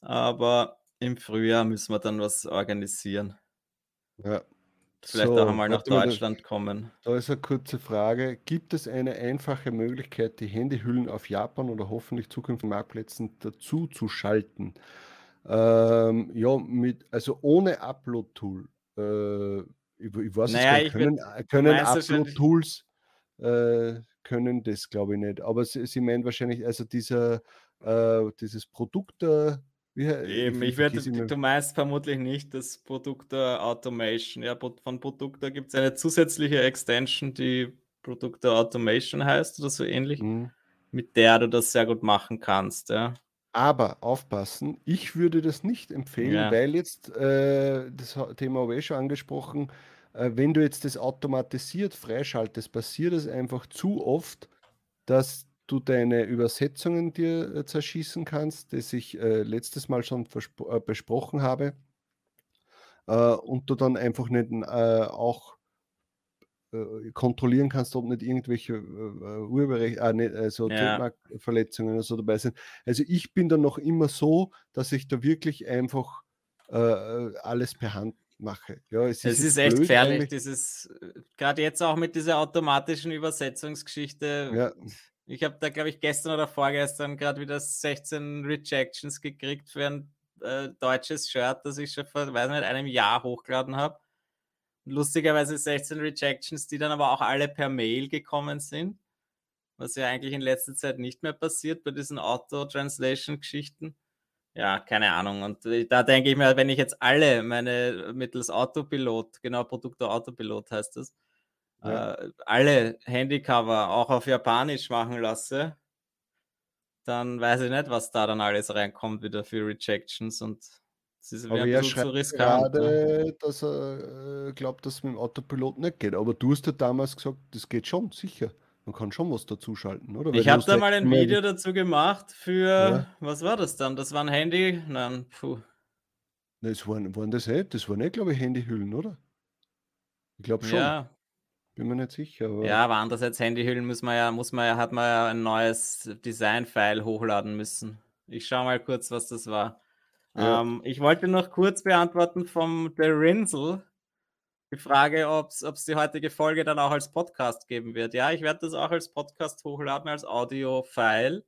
Aber im Frühjahr müssen wir dann was organisieren. Ja. Vielleicht so, auch einmal nach Deutschland da, kommen. Da ist eine kurze Frage. Gibt es eine einfache Möglichkeit, die Handyhüllen auf Japan oder hoffentlich zukünftigen Marktplätzen dazu zu schalten? Ähm, ja, mit, also ohne Upload-Tool. Äh, ich, ich weiß naja, nicht, können, können Upload-Tools äh, können das, glaube ich, nicht. Aber sie, sie meinen wahrscheinlich, also dieser, äh, dieses Produkt, äh, Wie, Eben, ich werde, du meinst vermutlich nicht das Produktor Automation. Ja, von Produktor gibt es eine zusätzliche Extension, die Produktor Automation heißt oder so ähnlich, mhm. mit der du das sehr gut machen kannst. Ja. Aber aufpassen, ich würde das nicht empfehlen, ja. weil jetzt, äh, das Thema habe ich schon angesprochen, äh, wenn du jetzt das automatisiert freischaltest, passiert es einfach zu oft, dass du deine Übersetzungen dir äh, zerschießen kannst, das ich äh, letztes Mal schon äh, besprochen habe, äh, und du dann einfach nicht äh, auch äh, kontrollieren kannst, ob nicht irgendwelche Urheberrecht, also ja. Trademark-Verletzungen oder so dabei sind. Also ich bin dann noch immer so, dass ich da wirklich einfach alles per Hand mache. Ja, es, es ist, ist echt gefährlich, dieses, gerade jetzt auch mit dieser automatischen Übersetzungsgeschichte. Ja ich habe da, glaube ich, gestern oder vorgestern gerade wieder 16 Rejections gekriegt für ein äh, deutsches Shirt, das ich schon vor, weiß nicht, einem Jahr hochgeladen habe. Lustigerweise 16 Rejections, die dann aber auch alle per Mail gekommen sind, was ja eigentlich in letzter Zeit nicht mehr passiert bei diesen Auto-Translation-Geschichten. Ja, keine Ahnung. Und äh, da denke ich mir, wenn ich jetzt alle meine mittels Autopilot, genau, Produkte Autopilot heißt das, ja. äh, alle Handycover auch auf Japanisch machen lasse, dann weiß ich nicht, was da dann alles reinkommt wieder für Rejections und es ist aber er schreibt zu riskant. Gerade, ne? dass er äh, glaubt, dass es mit dem Autopilot nicht geht. Aber du hast ja damals gesagt, das geht schon, sicher. Man kann schon was dazuschalten, oder? Weil ich habe da mal ein Video dazu gemacht für, ja. was war das dann? Das war ein Handy? Nein, puh. Das waren, waren das nicht? Das waren nicht, glaube ich, Handyhüllen, oder? Ich glaube schon. Ja, bin mir nicht sicher. Aber... Ja, aber andererseits Handyhüllen muss man ja, muss man ja, hat man ja ein neues Design-File hochladen müssen. Ich schaue mal kurz, was das war. Ja. Ähm, ich wollte noch kurz beantworten vom The Rinsel die Frage, ob es die heutige Folge dann auch als Podcast geben wird. Ja, ich werde das auch als Podcast hochladen, als Audio-File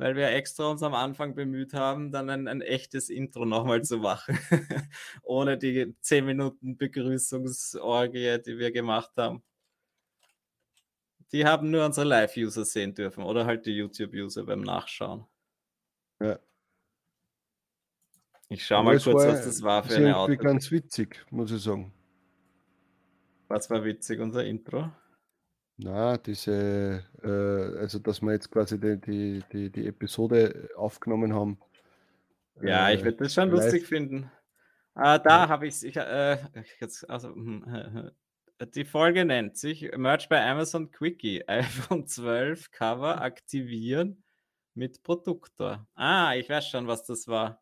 weil wir extra uns am Anfang bemüht haben, dann ein, ein echtes Intro nochmal zu machen. Ohne die 10 Minuten Begrüßungsorgie, die wir gemacht haben. Die haben nur unsere Live-User sehen dürfen oder halt die YouTube-User beim Nachschauen. Ja. Ich schaue mal kurz, was das war für eine Auto. ganz witzig, muss ich sagen. Was war witzig, unser Intro? Na, diese, äh, also dass wir jetzt quasi die, die, die, die Episode aufgenommen haben. Ja, ich äh, würde das schon live. lustig finden. Ah, da ja. habe ich es. Äh, jetzt, also, hm, die Folge nennt sich Merch bei Amazon Quickie. iPhone 12 Cover aktivieren mit Produktor. Ah, ich weiß schon, was das war.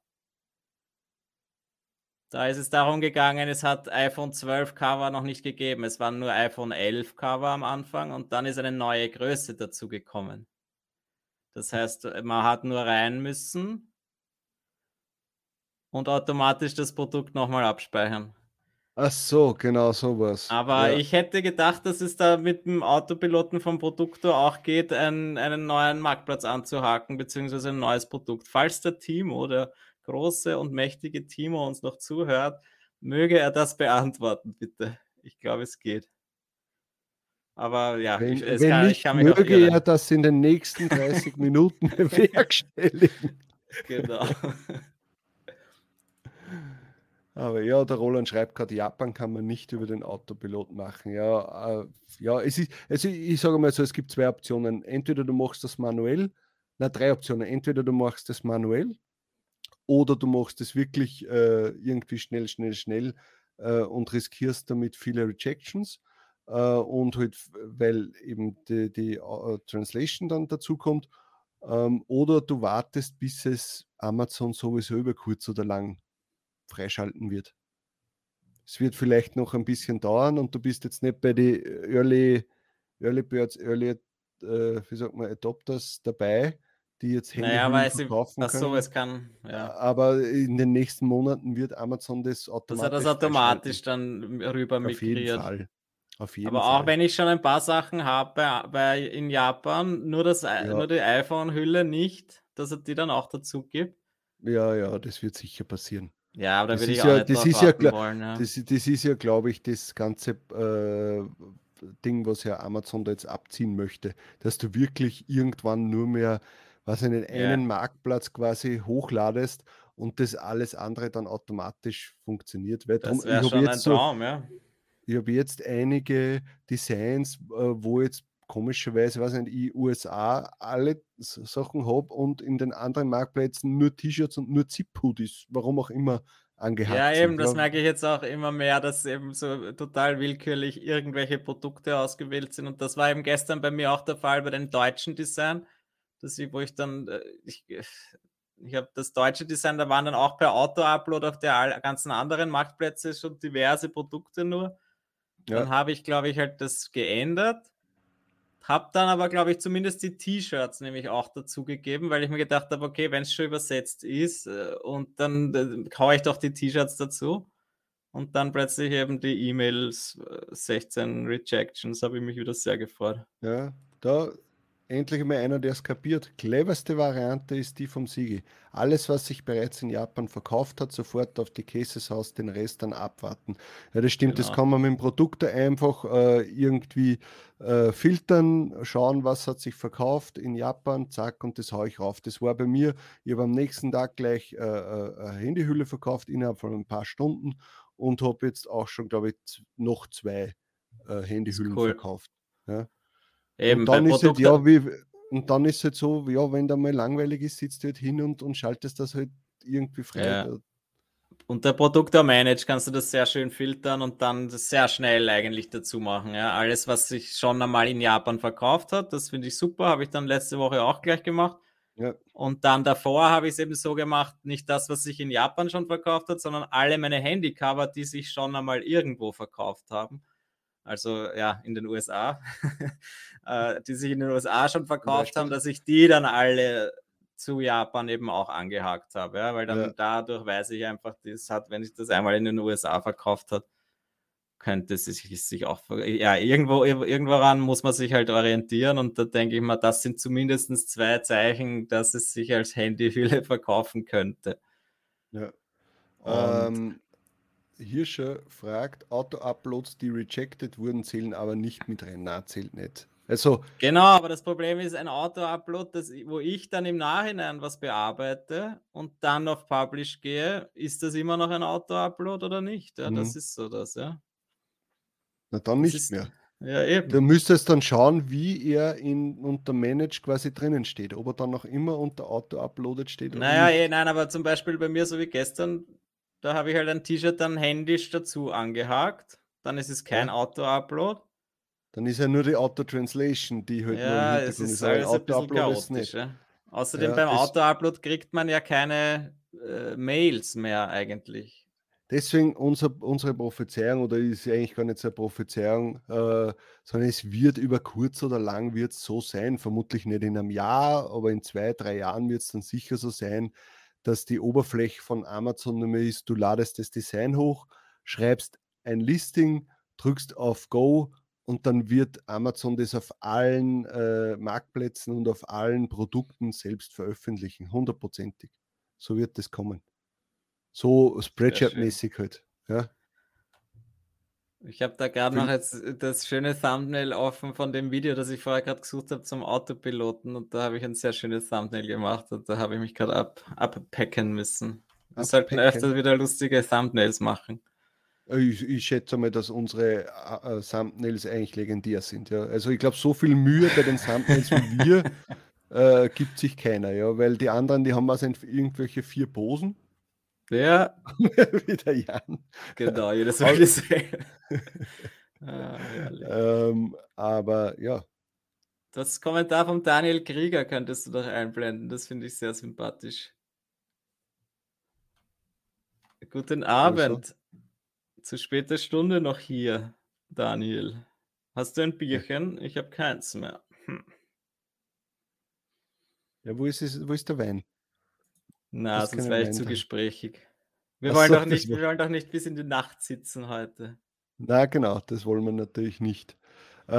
Da ist es darum gegangen, es hat iPhone 12 Cover noch nicht gegeben. Es waren nur iPhone 11 Cover am Anfang und dann ist eine neue Größe dazu gekommen. Das heißt, man hat nur rein müssen und automatisch das Produkt nochmal abspeichern. Ach so, genau sowas. Aber ja. ich hätte gedacht, dass es da mit dem Autopiloten vom Produktor auch geht, einen, einen neuen Marktplatz anzuhaken, beziehungsweise ein neues Produkt. Falls der Timo, der große und mächtige Timo uns noch zuhört, möge er das beantworten, bitte. Ich glaube, es geht. Aber ja, wenn, ich, wenn kann, nicht, ich kann mich möge er das in den nächsten 30 Minuten bewerkstelligen. Genau. Aber ja, der Roland schreibt gerade, Japan kann man nicht über den Autopilot machen. Ja, äh, ja es ist, also ich sage mal so, es gibt zwei Optionen. Entweder du machst das manuell, na drei Optionen. Entweder du machst das manuell, oder du machst es wirklich äh, irgendwie schnell, schnell, schnell äh, und riskierst damit viele Rejections. Äh, und halt, weil eben die, die uh, Translation dann dazu kommt. Ähm, oder du wartest, bis es Amazon sowieso über kurz oder lang freischalten wird. Es wird vielleicht noch ein bisschen dauern und du bist jetzt nicht bei den Early, Early Birds, Early, äh, wie sagt man, Adopters dabei, die jetzt Handy naja, weil verkaufen ach so, es kann, ja. Aber in den nächsten Monaten wird Amazon das automatisch. Dass er das automatisch dann rüber migriert. Auf jeden Fall. Auf jeden aber Fall. auch wenn ich schon ein paar Sachen habe bei, bei, in Japan, nur, das, ja. nur die iPhone-Hülle nicht, dass er die dann auch dazu gibt. Ja, ja, das wird sicher passieren. Ja, aber da würde ich auch ja, nicht das ist ja, wollen. Ja. Das, das, ist ja, glaube ich, das ganze äh, Ding, was ja Amazon da jetzt abziehen möchte, dass du wirklich irgendwann nur mehr was in einen ja. Marktplatz quasi hochladest und das alles andere dann automatisch funktioniert. Weil das wäre schon ein Traum, ja. Ich habe jetzt einige Designs, äh, wo jetzt komischerweise, weiß nicht, ich USA alle Sachen habe und in den anderen Marktplätzen nur T-Shirts und nur Zip-Hoodies, warum auch immer, angehakt Ja, eben, sind. das merke ich jetzt auch immer mehr, dass eben so total willkürlich irgendwelche Produkte ausgewählt sind. Und das war eben gestern bei mir auch der Fall bei den deutschen Design, dass ich, wo ich dann, äh, ich, ich habe das deutsche Design, da waren dann auch per Auto-Upload auf der ganzen anderen Marktplätze schon diverse Produkte nur. Ja. Dann habe ich, glaube ich, halt das geändert hab dann aber, glaube ich, zumindest die T-Shirts nämlich auch dazu gegeben, weil ich mir gedacht habe, okay, wenn es schon übersetzt ist äh, und dann äh, haue ich doch die T-Shirts dazu. Und dann plötzlich eben die E-Mails, 16 äh, Rejections, habe ich mich wieder sehr gefreut. Ja, da endlich mal einer, der es kapiert. Cleverste Variante ist die vom Sigi. Alles, was sich bereits in Japan verkauft hat, sofort auf die Cases aus, den Rest dann abwarten. Ja, das stimmt, genau. das kann man mit dem Produkt einfach äh, irgendwie äh, filtern, schauen, was hat sich verkauft in Japan, zack, und das haue ich rauf. Das war bei mir, ich habe am nächsten Tag gleich äh, äh eine Handyhülle verkauft, innerhalb von ein paar Stunden und habe jetzt auch schon, glaube ich, noch zwei äh, Handyhüllen cool. verkauft. Ja. Eben, und dann ist halt, ja, wie, und dann ist halt so, ja, wenn da mal langweilig ist, sitzt du halt hin und, und schaltest das halt irgendwie frei. Ja. Und der Produktor Manage kannst du das sehr schön filtern und dann sehr schnell eigentlich dazu machen. Ja. Alles, was sich schon einmal in Japan verkauft hat, das finde ich super, habe ich dann letzte Woche auch gleich gemacht. Ja. Und dann davor habe ich es eben so gemacht, nicht das, was sich in Japan schon verkauft hat, sondern alle meine Handycover, die sich schon einmal irgendwo verkauft haben also ja, in den USA, äh, die sich in den USA schon verkauft haben, dass ich die dann alle zu Japan eben auch angehakt habe, ja, weil dann ja. dadurch weiß ich einfach, das hat, wenn sich das einmal in den USA verkauft hat, könnte es sich, sich auch, ja, irgendwo, irgendworan muss man sich halt orientieren und da denke ich mal, das sind zumindest zwei Zeichen, dass es sich als Handyhülle verkaufen könnte. Ja. Ähm, Hirscher fragt, Auto-Uploads, die rejected wurden, zählen aber nicht mit rein. Nein, zählt nicht. Also, genau, aber das Problem ist, ein Auto-Upload, wo ich dann im Nachhinein was bearbeite und dann auf Publish gehe, ist das immer noch ein Auto-Upload oder nicht? Ja, mhm. das ist so das, ja. Na dann nicht ist, mehr. Ja, eben. Du müsstest dann schauen, wie er in, unter Manage quasi drinnen steht. Ob er dann noch immer unter Auto-Uploaded steht. Naja, eh, nein, aber zum Beispiel bei mir, so wie gestern, da habe ich halt ein T-Shirt dann händisch dazu angehakt. Dann ist es kein ja. Auto-Upload. Dann ist ja nur die Auto-Translation, die halt ja, es ist, ist alles ein Ja. Außerdem ja, beim Auto-Upload kriegt man ja keine äh, Mails mehr eigentlich. Deswegen unser, unsere Prophezeiung, oder ist eigentlich gar nicht so eine Prophezeiung, äh, sondern es wird über kurz oder lang wird es so sein, vermutlich nicht in einem Jahr, aber in zwei, drei Jahren wird es dann sicher so sein, dass die Oberfläche von Amazon nur ist, du ladest das Design hoch, schreibst ein Listing, drückst auf Go und dann wird Amazon das auf allen äh, Marktplätzen und auf allen Produkten selbst veröffentlichen, hundertprozentig. So wird das kommen. So Spreadshirt-mäßig halt. Ja. Ich habe da gerade noch jetzt das schöne Thumbnail offen von dem Video, das ich vorher gerade gesucht habe zum Autopiloten und da habe ich ein sehr schönes Thumbnail gemacht und da habe ich mich gerade ab, abpacken müssen. Wir sollten öfter wieder lustige Thumbnails machen. Ich, ich, schätze mal, dass unsere äh, Thumbnails eigentlich legendär sind. Ja. Also ich glaube, so viel Mühe bei den Thumbnails wie wir äh, gibt sich keiner, ja, weil die anderen, die haben also irgendwelche vier Posen ja. Wieder Jan. Genau, jedes Mal gesehen. ah, ähm, aber ja. Das Kommentar von Daniel Krieger könntest du doch einblenden. Das finde ich sehr sympathisch. Guten Abend. Also. Zu später Stunde noch hier, Daniel. Hast du ein Bierchen? Ich habe keins mehr. Hm. Ja, wo ist, es, wo ist der Wein? Na, das sonst wäre ich zu gesprächig. Wir wollen, doch nicht, wir wollen doch nicht bis in die Nacht sitzen heute. Na genau, das wollen wir natürlich nicht. Äh,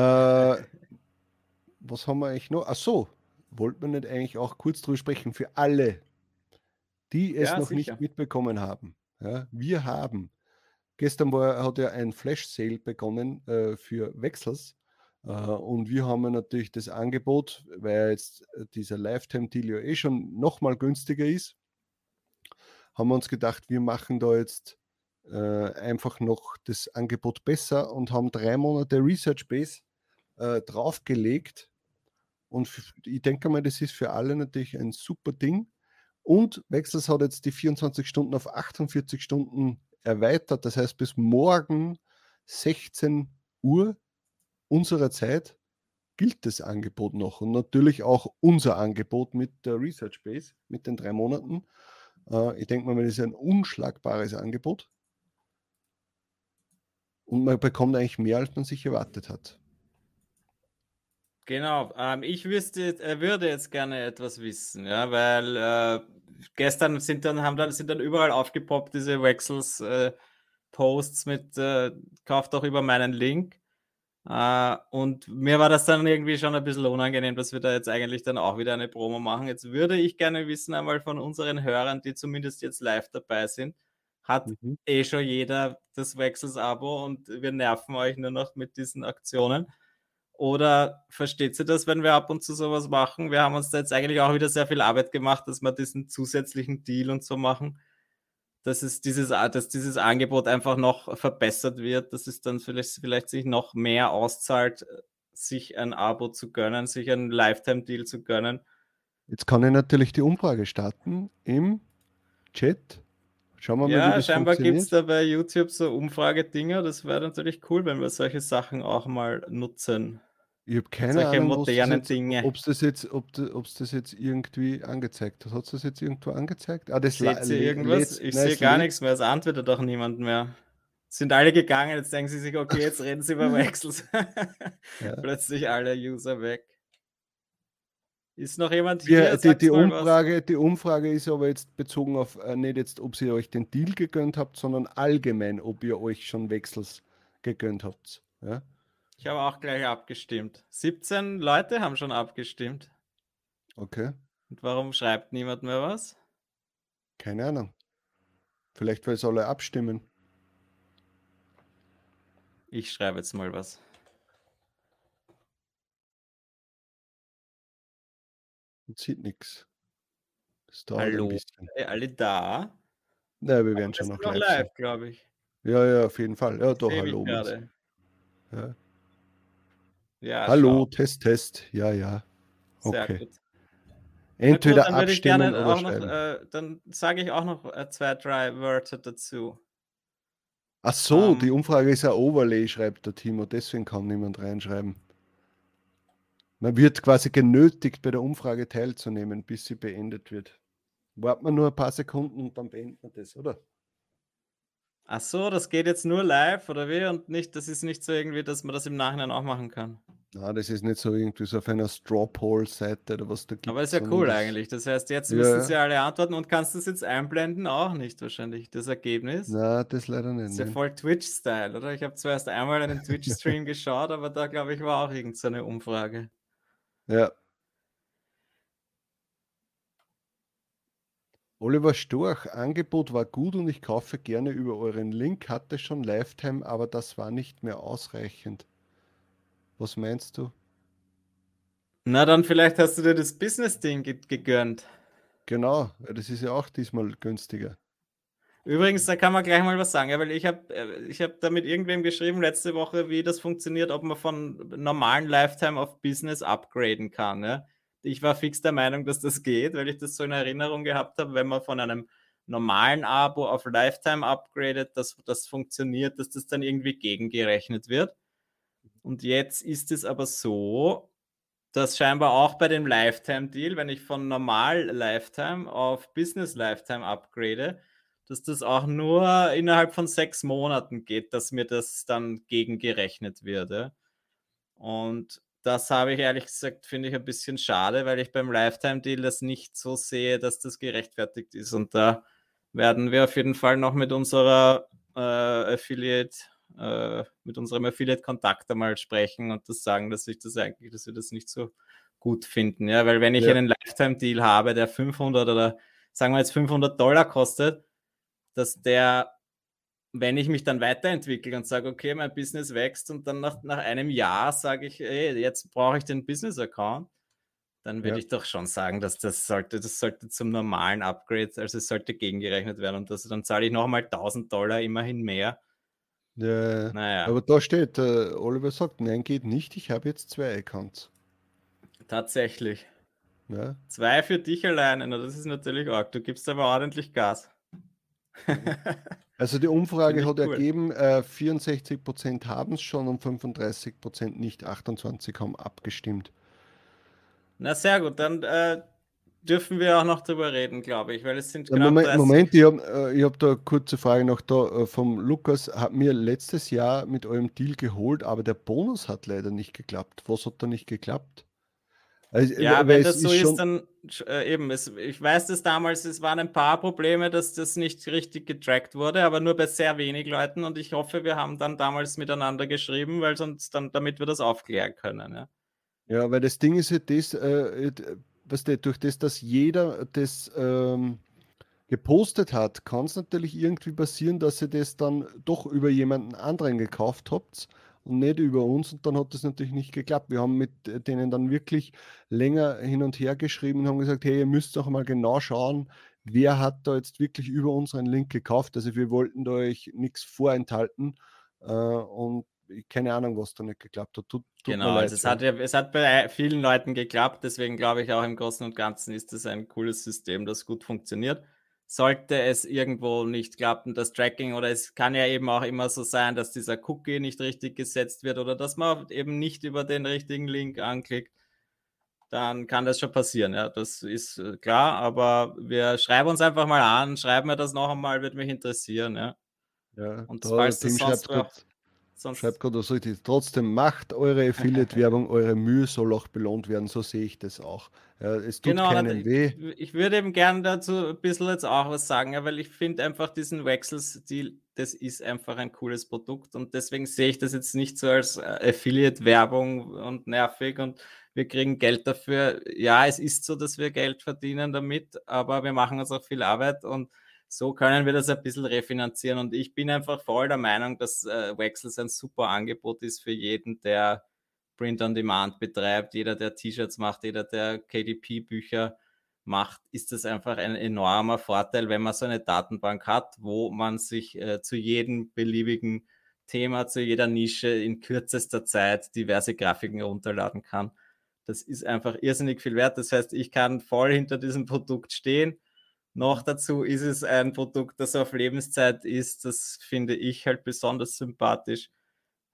was haben wir eigentlich noch? Ach so, wollten wir nicht eigentlich auch kurz drüber sprechen für alle, die es ja, noch sicher. nicht mitbekommen haben. Ja, wir haben, gestern war, hat ja ein Flash-Sale begonnen äh, für Wechsels. Uh, und wir haben natürlich das Angebot, weil jetzt dieser Lifetime-Deal ja eh schon nochmal günstiger ist, haben wir uns gedacht, wir machen da jetzt äh, einfach noch das Angebot besser und haben drei Monate Research Base äh, draufgelegt. Und ich denke mal, das ist für alle natürlich ein super Ding. Und Wechsels hat jetzt die 24 Stunden auf 48 Stunden erweitert. Das heißt, bis morgen 16 Uhr unserer Zeit gilt das Angebot noch. Und natürlich auch unser Angebot mit der Research Base, mit den drei Monaten. Äh, ich denke mal, das ist ein unschlagbares Angebot. Und man bekommt eigentlich mehr, als man sich erwartet hat. Genau, ähm, ich wüsste, äh, würde jetzt gerne etwas wissen, ja, weil äh, gestern sind dann, haben dann, sind dann überall aufgepoppt, diese Wechsels äh, mit äh, kauft auch über meinen Link. Äh, und mir war das dann irgendwie schon ein bisschen unangenehm, dass wir da jetzt eigentlich dann auch wieder eine Promo machen. Jetzt würde ich gerne wissen, einmal von unseren Hörern, die zumindest jetzt live dabei sind, hat mhm. eh schon jeder das Wechsels-Abo und wir nerven euch nur noch mit diesen Aktionen. Oder versteht ihr das, wenn wir ab und zu sowas machen? Wir haben uns da jetzt eigentlich auch wieder sehr viel Arbeit gemacht, dass wir diesen zusätzlichen Deal und so machen, dass es dieses, dass dieses Angebot einfach noch verbessert wird, dass es dann vielleicht, vielleicht sich noch mehr auszahlt, sich ein Abo zu gönnen, sich einen Lifetime-Deal zu gönnen. Jetzt kann ich natürlich die Umfrage starten im Chat. Schauen wir mal, ja, wie das scheinbar gibt es da bei YouTube so Umfragedinger. Das wäre natürlich cool, wenn wir solche Sachen auch mal nutzen. Ich habe keine Solche Ahnung. Ob es das, jetzt, ob das jetzt irgendwie angezeigt hat. Hat es das jetzt irgendwo angezeigt? Ah, das Seht ihr irgendwas? Ich sehe gar nichts mehr. Es antwortet doch niemand mehr. Sind alle gegangen, jetzt denken sie sich, okay, jetzt reden sie über Wechsels. ja. Plötzlich alle User weg. Ist noch jemand hier? Ja, die, die Umfrage, die Umfrage ist aber jetzt bezogen auf äh, nicht jetzt, ob ihr euch den Deal gegönnt habt, sondern allgemein, ob ihr euch schon Wechsels gegönnt habt. Ja? Ich habe auch gleich abgestimmt. 17 Leute haben schon abgestimmt. Okay. Und warum schreibt niemand mehr was? Keine Ahnung. Vielleicht, weil es alle abstimmen. Ich schreibe jetzt mal was. Man sieht nichts. Hallo, alle da? Na, wir werden schon noch, noch live, glaube ich. Ja, ja, auf jeden Fall. Ja, doch, hallo. Ja. Ja, Hallo, schau. Test, Test. Ja, ja. Okay. Sehr gut. Entweder gut, abstimmen oder noch, äh, Dann sage ich auch noch äh, zwei, drei Wörter dazu. Ach so, um, ähm. die Umfrage ist ein Overlay, schreibt der Timo. Deswegen kann niemand reinschreiben. Man wird quasi genötigt, bei der Umfrage teilzunehmen, bis sie beendet wird. Warten wir nur ein paar Sekunden und dann beenden wir das, oder? Ach so, das geht jetzt nur live oder wie? Und nicht, das ist nicht so irgendwie, dass man das im Nachhinein auch machen kann. Na, das ist nicht so irgendwie so auf einer Strawpoll-Seite oder was da gibt. Aber ist ja cool eigentlich. Das heißt, jetzt müssen ja. sie alle antworten und kannst du es jetzt einblenden? Auch nicht wahrscheinlich, das Ergebnis. Na, das leider nicht. Das ist ja voll Twitch-Style, oder? Ich habe zuerst einmal einen Twitch-Stream geschaut, aber da glaube ich war auch irgendeine Umfrage. Ja, Oliver Storch, Angebot war gut und ich kaufe gerne über euren Link, hatte schon Lifetime, aber das war nicht mehr ausreichend. Was meinst du? Na, dann vielleicht hast du dir das Business-Ding gegönnt. Genau, das ist ja auch diesmal günstiger. Übrigens, da kann man gleich mal was sagen, ja, weil ich habe äh, ich hab da mit irgendwem geschrieben letzte Woche, wie das funktioniert, ob man von normalen Lifetime auf Business upgraden kann. Ja? Ich war fix der Meinung, dass das geht, weil ich das so in Erinnerung gehabt habe, wenn man von einem normalen Abo auf Lifetime upgradet, dass das funktioniert, dass das dann irgendwie gegengerechnet wird. Und jetzt ist es aber so, dass scheinbar auch bei dem Lifetime-Deal, wenn ich von normal Lifetime auf Business Lifetime upgrade, dass das auch nur innerhalb von sechs Monaten geht, dass mir das dann gegengerechnet wird. Und das habe ich ehrlich gesagt, finde ich ein bisschen schade, weil ich beim Lifetime-Deal das nicht so sehe, dass das gerechtfertigt ist. Und da werden wir auf jeden Fall noch mit unserer äh, Affiliate, äh, mit unserem Affiliate-Kontakt einmal sprechen und das sagen, dass ich das eigentlich, dass wir das nicht so gut finden. Ja, weil wenn ich ja. einen Lifetime-Deal habe, der 500 oder sagen wir jetzt 500 Dollar kostet, dass der wenn ich mich dann weiterentwickle und sage, okay, mein Business wächst und dann nach, nach einem Jahr sage ich, ey, jetzt brauche ich den Business-Account, dann würde ja. ich doch schon sagen, dass das sollte, das sollte zum normalen Upgrade, also es sollte gegengerechnet werden und das, dann zahle ich nochmal 1000 Dollar immerhin mehr. Ja, naja. aber da steht, äh, Oliver sagt, nein, geht nicht, ich habe jetzt zwei Accounts. Tatsächlich. Ja. Zwei für dich alleine, das ist natürlich arg. Du gibst aber ordentlich Gas. Also die Umfrage hat cool. ergeben, äh, 64% haben es schon und 35% nicht, 28 haben abgestimmt. Na sehr gut, dann äh, dürfen wir auch noch drüber reden, glaube ich, weil es sind knapp Moment, 30. Moment, ich habe äh, hab da eine kurze Frage noch da äh, vom Lukas. Hat mir letztes Jahr mit eurem Deal geholt, aber der Bonus hat leider nicht geklappt. Was hat da nicht geklappt? Also, ja, wenn das so ist, ist dann äh, eben, es, ich weiß dass damals, es waren ein paar Probleme, dass das nicht richtig getrackt wurde, aber nur bei sehr wenig Leuten und ich hoffe, wir haben dann damals miteinander geschrieben, weil sonst dann, damit wir das aufklären können. Ja, ja weil das Ding ist ja das, äh, was der, durch das, dass jeder das ähm, gepostet hat, kann es natürlich irgendwie passieren, dass ihr das dann doch über jemanden anderen gekauft habt und nicht über uns. Und dann hat das natürlich nicht geklappt. Wir haben mit denen dann wirklich länger hin und her geschrieben und haben gesagt, hey, ihr müsst doch mal genau schauen, wer hat da jetzt wirklich über unseren Link gekauft. Also wir wollten da euch nichts vorenthalten. Äh, und keine Ahnung, was da nicht geklappt hat. Tut, tut genau, also es, hat es hat bei vielen Leuten geklappt, deswegen glaube ich auch im Großen und Ganzen ist es ein cooles System, das gut funktioniert sollte es irgendwo nicht klappen, das Tracking, oder es kann ja eben auch immer so sein, dass dieser Cookie nicht richtig gesetzt wird oder dass man eben nicht über den richtigen Link anklickt, dann kann das schon passieren. Ja, das ist äh, klar, aber wir schreiben uns einfach mal an, schreiben wir das noch einmal, würde mich interessieren. Ja, ja und falls das sonst Sonst Schreibt gerade so richtig. Trotzdem macht eure Affiliate-Werbung, eure Mühe soll auch belohnt werden. So sehe ich das auch. Ja, es tut genau, keinen weh. Ich, ich, würde eben gerne dazu ein bisschen jetzt auch was sagen, weil ich finde einfach diesen Wechselstil, das ist einfach ein cooles Produkt und deswegen sehe ich das jetzt nicht so als äh, Affiliate-Werbung und nervig und wir kriegen Geld dafür. Ja, es ist so, dass wir Geld verdienen damit, aber wir machen uns auch viel Arbeit und so können wir das ein bisschen refinanzieren. Und ich bin einfach voll der Meinung, dass äh, Wexels ein super Angebot ist für jeden, der Print on Demand betreibt, jeder, der T-Shirts macht, jeder, der KDP-Bücher macht, ist das einfach ein enormer Vorteil, wenn man so eine Datenbank hat, wo man sich äh, zu jedem beliebigen Thema, zu jeder Nische in kürzester Zeit diverse Grafiken herunterladen kann. Das ist einfach irrsinnig viel wert. Das heißt, ich kann voll hinter diesem Produkt stehen noch dazu ist es ein Produkt, das auf Lebenszeit ist. Das finde ich halt besonders sympathisch.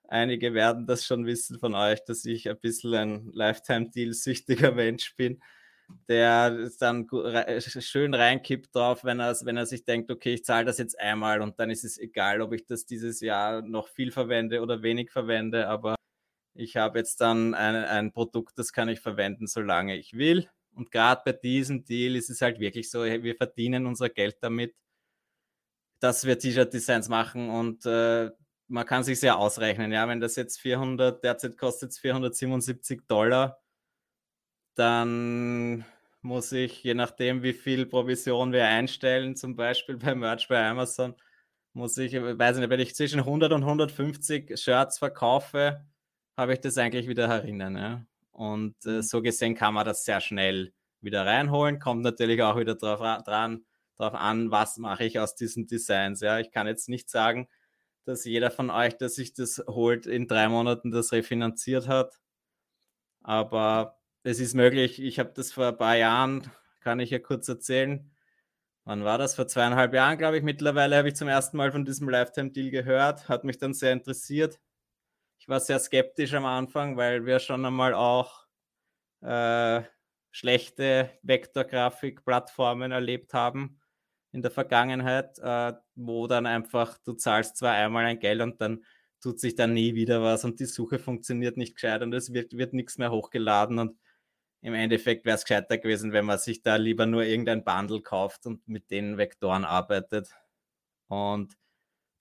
Einige werden das schon wissen von euch, dass ich ein bisschen ein Lifetime-Deal-süchtiger Mensch bin, der dann schön reinkippt drauf, wenn er, wenn er sich denkt, okay, ich zahle das jetzt einmal und dann ist es egal, ob ich das dieses Jahr noch viel verwende oder wenig verwende, aber ich habe jetzt dann ein, ein Produkt, das kann ich verwenden, solange ich will. Und gerade bei diesem Deal ist es halt wirklich so, wir verdienen unser Geld damit, dass wir T-Shirt-Designs machen und äh, man kann sich sehr ausrechnen. Ja, wenn das jetzt 400, derzeit kostet es 477 Dollar, dann muss ich, je nachdem, wie viel Provision wir einstellen, zum Beispiel bei Merch bei Amazon, muss ich, weiß nicht, wenn ich zwischen 100 und 150 Shirts verkaufe, habe ich das eigentlich wieder herinnen. Ja. Und äh, so gesehen kann man das sehr schnell wieder reinholen. Kommt natürlich auch wieder drauf, dran, drauf an, was mache ich aus diesen Designs. Ja, ich kann jetzt nicht sagen, dass jeder von euch, der sich das holt, in drei Monaten das refinanziert hat. Aber es ist möglich. Ich habe das vor ein paar Jahren, kann ich ja kurz erzählen. Wann war das? Vor zweieinhalb Jahren, glaube ich. Mittlerweile habe ich zum ersten Mal von diesem Lifetime-Deal gehört. Hat mich dann sehr interessiert ich war sehr skeptisch am Anfang, weil wir schon einmal auch äh, schlechte Vektorgrafik-Plattformen erlebt haben in der Vergangenheit, äh, wo dann einfach du zahlst zwar einmal ein Geld und dann tut sich dann nie wieder was und die Suche funktioniert nicht gescheit und es wird, wird nichts mehr hochgeladen und im Endeffekt wäre es gescheiter gewesen, wenn man sich da lieber nur irgendein Bundle kauft und mit den Vektoren arbeitet. Und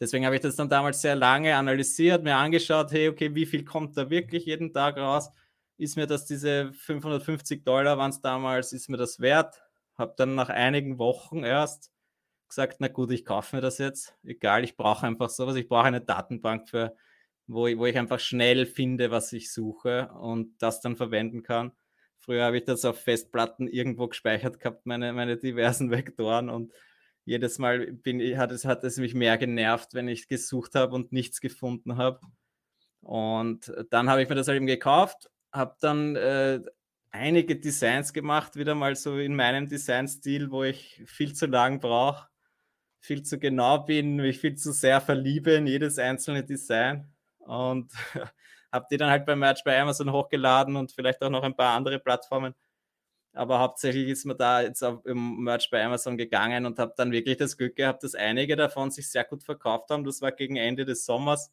Deswegen habe ich das dann damals sehr lange analysiert, mir angeschaut, hey, okay, wie viel kommt da wirklich jeden Tag raus? Ist mir das diese 550 Dollar waren es damals, ist mir das wert? Habe dann nach einigen Wochen erst gesagt, na gut, ich kaufe mir das jetzt. Egal, ich brauche einfach sowas. Ich brauche eine Datenbank für, wo ich, wo ich einfach schnell finde, was ich suche und das dann verwenden kann. Früher habe ich das auf Festplatten irgendwo gespeichert gehabt, meine, meine diversen Vektoren und jedes Mal bin, hat, es, hat es mich mehr genervt, wenn ich gesucht habe und nichts gefunden habe. Und dann habe ich mir das halt eben gekauft, habe dann äh, einige Designs gemacht, wieder mal so in meinem Designstil, wo ich viel zu lang brauche, viel zu genau bin, mich viel zu sehr verliebe in jedes einzelne Design. Und habe die dann halt beim Merch bei Amazon hochgeladen und vielleicht auch noch ein paar andere Plattformen. Aber hauptsächlich ist mir da jetzt auch im Merch bei Amazon gegangen und habe dann wirklich das Glück gehabt, dass einige davon sich sehr gut verkauft haben. Das war gegen Ende des Sommers,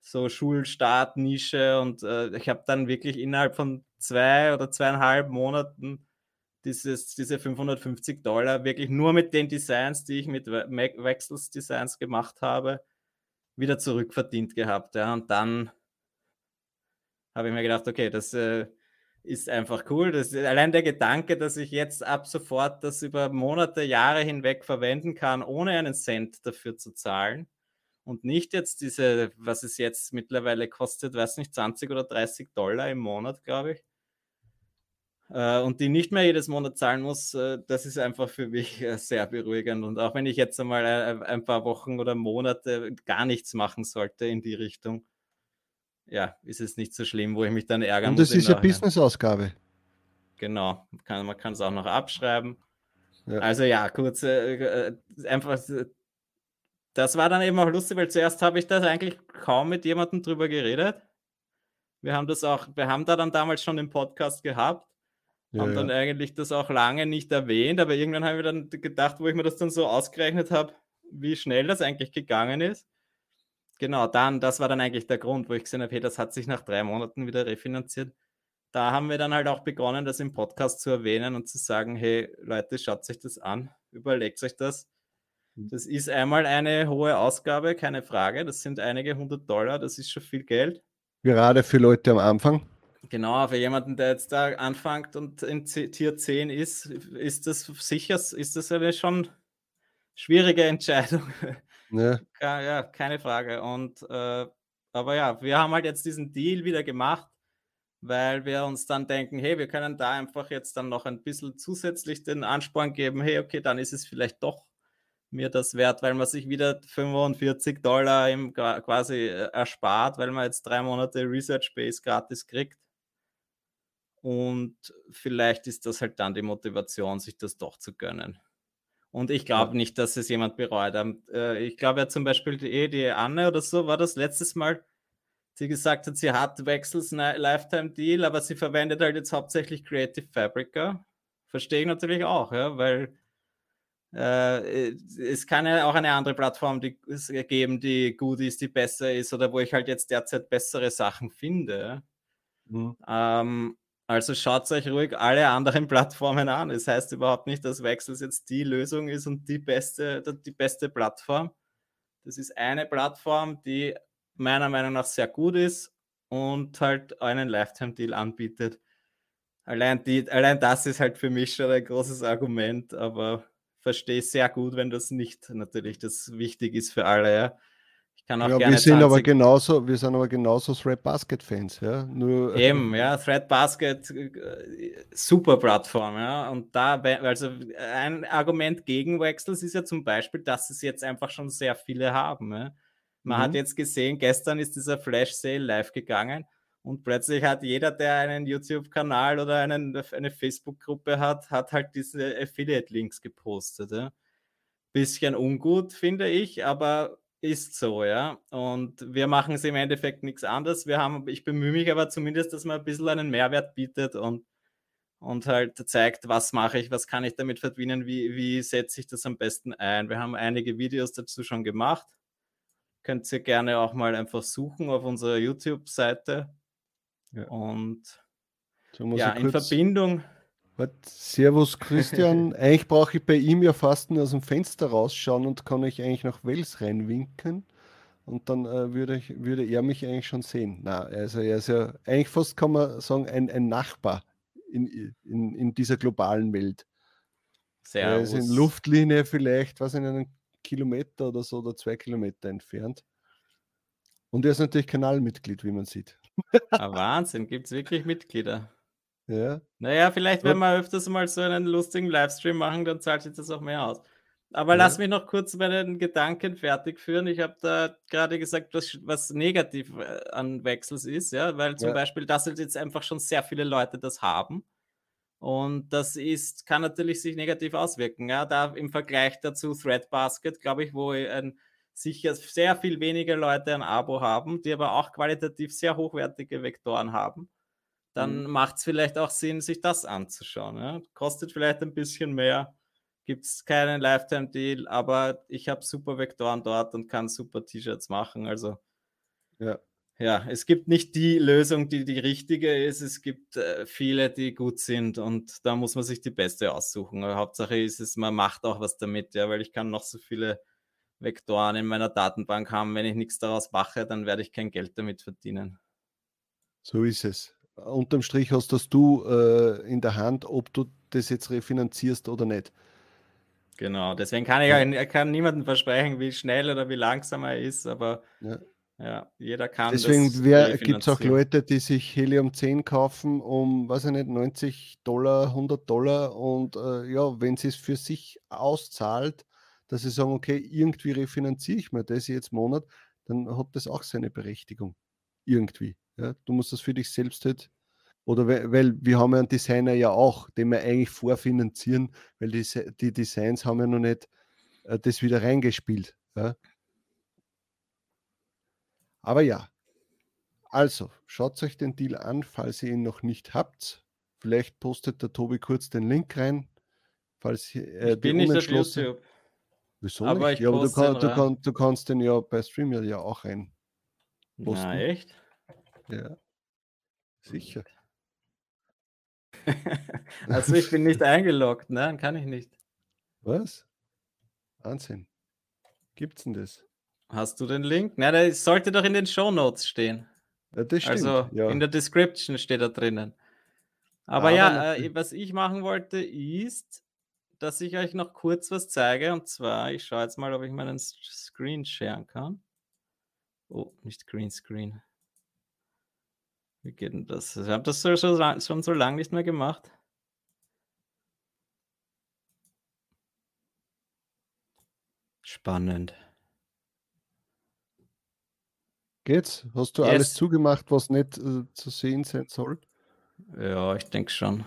so Schulstart, Nische und äh, ich habe dann wirklich innerhalb von zwei oder zweieinhalb Monaten dieses, diese 550 Dollar wirklich nur mit den Designs, die ich mit Wechsels Designs gemacht habe, wieder zurückverdient gehabt. Ja. Und dann habe ich mir gedacht, okay, das äh, ist einfach cool. Das, allein der Gedanke, dass ich jetzt ab sofort das über Monate, Jahre hinweg verwenden kann, ohne einen Cent dafür zu zahlen und nicht jetzt diese, was es jetzt mittlerweile kostet, weiß nicht, 20 oder 30 Dollar im Monat, glaube ich. Äh, und die nicht mehr jedes Monat zahlen muss, äh, das ist einfach für mich äh, sehr beruhigend. Und auch wenn ich jetzt einmal ein paar Wochen oder Monate gar nichts machen sollte in die Richtung, ja, ist es nicht so schlimm, wo ich mich dann ärgern Und das ist ja Business-Ausgabe. Genau, kann, man kann es auch noch abschreiben. Ja. Also ja, kurz, äh, einfach, das war dann eben auch lustig, weil zuerst habe ich das eigentlich kaum mit jemandem drüber geredet. Wir haben das auch, wir haben da dann damals schon den Podcast gehabt, ja, haben dann eigentlich das auch lange nicht erwähnt, aber irgendwann haben wir dann gedacht, wo ich mir das dann so ausgerechnet habe, wie schnell das eigentlich gegangen ist genau, dann, das war dann eigentlich der Grund, wo ich gesehen habe, hey, das hat sich nach drei Monaten wieder refinanziert. Da haben wir dann halt auch begonnen, das im Podcast zu erwähnen und zu sagen, hey Leute, schaut euch das an, überlegt euch das. Mhm. Das ist einmal eine hohe Ausgabe, keine Frage. Das sind einige hundert Dollar, das ist schon viel Geld. Gerade für Leute am Anfang. Genau, für jemanden, der jetzt da anfängt und in Tier 10 ist, ist das sicher, ist das eine schon schwierige Entscheidung. Ja. ja, ja keine Frage. Und äh, aber ja, wir haben halt jetzt diesen Deal wieder gemacht, weil wir uns dann denken, hey, wir können da einfach jetzt dann noch ein bisschen zusätzlich den Ansporn geben, hey, okay, dann ist es vielleicht doch mir das wert, weil man sich wieder 45 Dollar im, quasi äh, erspart, weil man jetzt drei Monate Research Base gratis kriegt. Und vielleicht ist das halt dann die Motivation, sich das doch zu gönnen. Und ich glaube nicht, dass es jemand bereut. Ähm, äh, ich glaube ja zum Beispiel die, die Anne oder so war das letztes Mal, sie gesagt hat, sie hat Wechsels Lifetime Deal, aber sie verwendet halt jetzt hauptsächlich Creative Fabrica. Verstehe ich natürlich auch, ja, weil äh, es kann ja auch eine andere Plattform die, geben, die gut ist, die besser ist oder wo ich halt jetzt derzeit bessere Sachen finde. Mhm. Ähm, also schaut euch ruhig alle anderen Plattformen an. Es das heißt überhaupt nicht, dass Wechsels jetzt die Lösung ist und die beste, die beste Plattform. Das ist eine Plattform, die meiner Meinung nach sehr gut ist und halt einen Lifetime-Deal anbietet. Allein, die, allein das ist halt für mich schon ein großes Argument, aber verstehe sehr gut, wenn das nicht natürlich das wichtig ist für alle. Ja kann auch ja, gerne wir sind 20... aber genauso, wir sind aber genauso Thread Basket Fans, ja. Nur, Eben, ja, Thread Basket, äh, super Plattform, ja. Und da, also ein Argument gegen Wexels ist ja zum Beispiel, dass es jetzt einfach schon sehr viele haben. Ja? Man mhm. hat jetzt gesehen, gestern ist dieser Flash Sale live gegangen und plötzlich hat jeder, der einen YouTube-Kanal oder einen, eine Facebook-Gruppe hat, hat halt diese Affiliate-Links gepostet. Ja? Bisschen ungut, finde ich, aber ist so, ja. Und wir machen es im Endeffekt nichts anderes. Wir haben, ich bemühe mich aber zumindest, dass man ein bisschen einen Mehrwert bietet und, und halt zeigt, was mache ich, was kann ich damit verdienen, wie, wie setze ich das am besten ein. Wir haben einige Videos dazu schon gemacht. Könnt ihr gerne auch mal einfach suchen auf unserer YouTube-Seite. Ja. Und ja, in Verbindung Servus Christian. eigentlich brauche ich bei ihm ja fast nur aus dem Fenster rausschauen und kann ich eigentlich nach Wels reinwinken. Und dann äh, würde, ich, würde er mich eigentlich schon sehen. Na, also er ist ja eigentlich fast, kann man sagen, ein, ein Nachbar in, in, in dieser globalen Welt. Servus. Er ist in Luftlinie vielleicht, was in einem Kilometer oder so oder zwei Kilometer entfernt. Und er ist natürlich Kanalmitglied, wie man sieht. Ah, Wahnsinn, gibt es wirklich Mitglieder? Ja. Naja, vielleicht, wenn wir öfters mal so einen lustigen Livestream machen, dann zahlt sich das auch mehr aus. Aber ja. lass mich noch kurz meinen Gedanken fertig führen. Ich habe da gerade gesagt, was, was negativ äh, an Wechsels ist, ja, weil zum ja. Beispiel, dass jetzt einfach schon sehr viele Leute das haben. Und das ist, kann natürlich sich negativ auswirken. Ja, da im Vergleich dazu Threadbasket, glaube ich, wo ein, sicher sehr viel weniger Leute ein Abo haben, die aber auch qualitativ sehr hochwertige Vektoren haben, dann mhm. macht es vielleicht auch Sinn, sich das anzuschauen. Ja. Kostet vielleicht ein bisschen mehr, gibt es keinen Lifetime-Deal, aber ich habe super Vektoren dort und kann super T-Shirts machen. Also ja ja, es gibt nicht die Lösung, die die richtige ist. Es gibt äh, viele, die gut sind und da muss man sich die beste aussuchen. Aber Hauptsache ist es, man macht auch was damit, ja, weil ich kann noch so viele Vektoren in meiner Datenbank haben. Wenn ich nichts daraus mache, dann werde ich kein Geld damit verdienen. So ist es. Unterm Strich hast das du äh, in der Hand, ob du das jetzt refinanzierst oder nicht. Genau, deswegen kann ich ja. kann niemandem versprechen, wie schnell oder wie langsam er ist, aber ja. Ja, jeder kann Deswegen gibt es auch Leute, die sich Helium 10 kaufen um, weiß ich nicht, 90 Dollar, 100 Dollar und äh, ja, wenn sie es für sich auszahlt, dass sie sagen, okay, irgendwie refinanziere ich mir das jetzt Monat, dann hat das auch seine Berechtigung. Irgendwie. Ja? Du musst das für dich selbst halt, oder weil, weil wir haben ja einen Designer ja auch, den wir eigentlich vorfinanzieren, weil die, die Designs haben ja noch nicht äh, das wieder reingespielt. Ja? Aber ja, also schaut euch den Deal an, falls ihr ihn noch nicht habt. Vielleicht postet der Tobi kurz den Link rein, falls äh, ich bin nicht auf YouTube. Wieso aber nicht? Ja, aber du, kann, du, kann, du, kannst den ja bei StreamYard ja auch rein posten. Na, echt? Ja. Sicher. also ich bin nicht eingeloggt, ne? Kann ich nicht. Was? Wahnsinn. Gibt's denn das? Hast du den Link? Na, der sollte doch in den Show Notes stehen. Ja, das stimmt. Also ja. in der Description steht da drinnen. Aber ah, ja, äh, was ich machen wollte, ist, dass ich euch noch kurz was zeige. Und zwar, ich schaue jetzt mal, ob ich meinen Screen sharen kann. Oh, nicht Green Screen. Wie geht denn das? Ich habe das so, so, schon so lange nicht mehr gemacht. Spannend. Geht's? Hast du yes. alles zugemacht, was nicht äh, zu sehen sein soll? Ja, ich denke schon.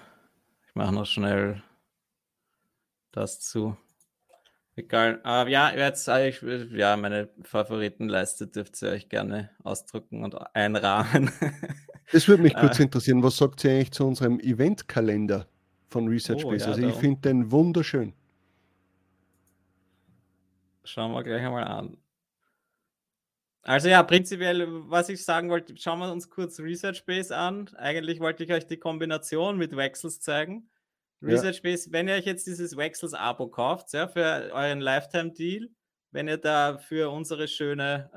Ich mache noch schnell das zu. Egal. Aber ja, jetzt ich, ja, meine Favoritenleiste dürft ihr euch gerne ausdrucken und einrahmen. Das würde mich kurz äh. interessieren. Was sagt ihr eigentlich zu unserem Eventkalender von Research oh, Base? Ja, also ich finde den wunderschön. Schauen wir gleich einmal an. Also ja, prinzipiell, was ich sagen wollte, schauen wir uns kurz Research Base an. Eigentlich wollte ich euch die Kombination mit Wechsels zeigen. Research ja. Base, wenn ihr euch jetzt dieses Wechsels-Abo kauft, ja, für euren Lifetime-Deal, wenn ihr da für unsere schöne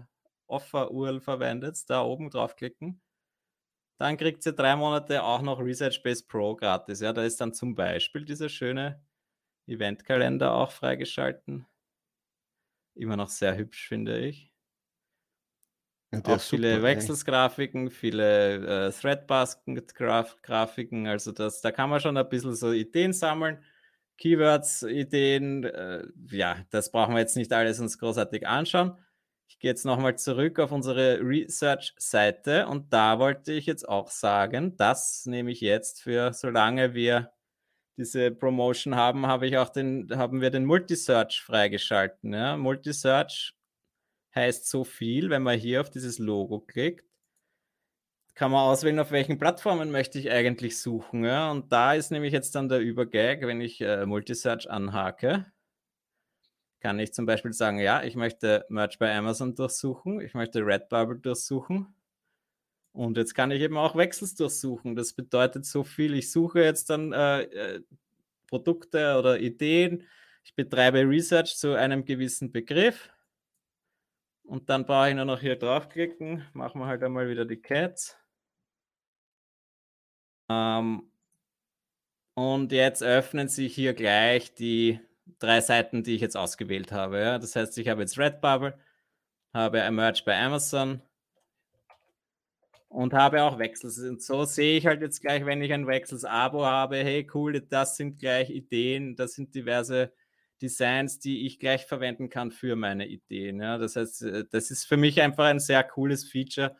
äh, Offer-URL verwendet, da oben draufklicken, dann kriegt ihr drei Monate auch noch Research Base Pro gratis. Ja, da ist dann zum Beispiel dieser schöne Eventkalender auch freigeschalten. Immer noch sehr hübsch, finde ich. Ja, auch viele super, Wechselsgrafiken, viele äh, Threadbasket-Grafiken. Also das, da kann man schon ein bisschen so Ideen sammeln. Keywords, Ideen, äh, ja, das brauchen wir jetzt nicht alles uns großartig anschauen. Ich gehe jetzt nochmal zurück auf unsere Research-Seite und da wollte ich jetzt auch sagen, das nehme ich jetzt für, solange wir diese Promotion haben, habe ich auch den, haben wir den Multisearch freigeschalten. Ja? Multisearch heißt so viel, wenn man hier auf dieses Logo klickt, kann man auswählen, auf welchen Plattformen möchte ich eigentlich suchen. Ja? Und da ist nämlich jetzt dann der Übergag, wenn ich äh, Multisearch anhake, kann ich zum Beispiel sagen, ja, ich möchte Merch bei Amazon durchsuchen, ich möchte Redbubble durchsuchen. Und jetzt kann ich eben auch Wechsels durchsuchen. Das bedeutet so viel, ich suche jetzt dann äh, äh, Produkte oder Ideen, ich betreibe Research zu einem gewissen Begriff und dann brauche ich nur noch hier draufklicken. Machen wir halt einmal wieder die Cats. Ähm, und jetzt öffnen sich hier gleich die drei Seiten, die ich jetzt ausgewählt habe. Ja? Das heißt, ich habe jetzt Redbubble, habe ein Merch bei Amazon, und habe auch Wechsels. Und so sehe ich halt jetzt gleich, wenn ich ein Wechsels-Abo habe, hey cool, das sind gleich Ideen, das sind diverse Designs, die ich gleich verwenden kann für meine Ideen. Ja, das heißt, äh, das ist für mich einfach ein sehr cooles Feature,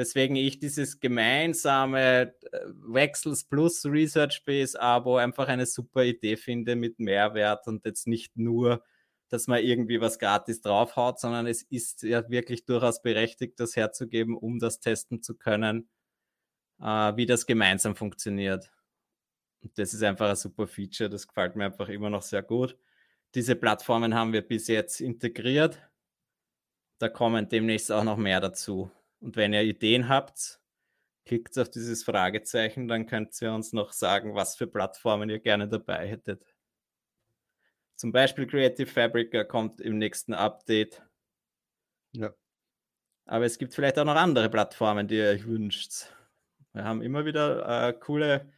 weswegen ich dieses gemeinsame äh, Wechsels plus Research Base Abo einfach eine super Idee finde mit Mehrwert und jetzt nicht nur, dass man irgendwie was gratis draufhaut, sondern es ist ja wirklich durchaus berechtigt, das herzugeben, um das testen zu können, äh, wie das gemeinsam funktioniert. Und das ist einfach ein super Feature, das gefällt mir einfach immer noch sehr gut. Diese Plattformen haben wir bis jetzt integriert. Da kommen demnächst auch noch mehr dazu. Und wenn ihr Ideen habt, klickt auf dieses Fragezeichen, dann könnt ihr uns noch sagen, was für Plattformen ihr gerne dabei hättet. Zum Beispiel Creative Fabric kommt im nächsten Update. Ja. Aber es gibt vielleicht auch noch andere Plattformen, die ihr euch wünscht. Wir haben immer wieder äh, coole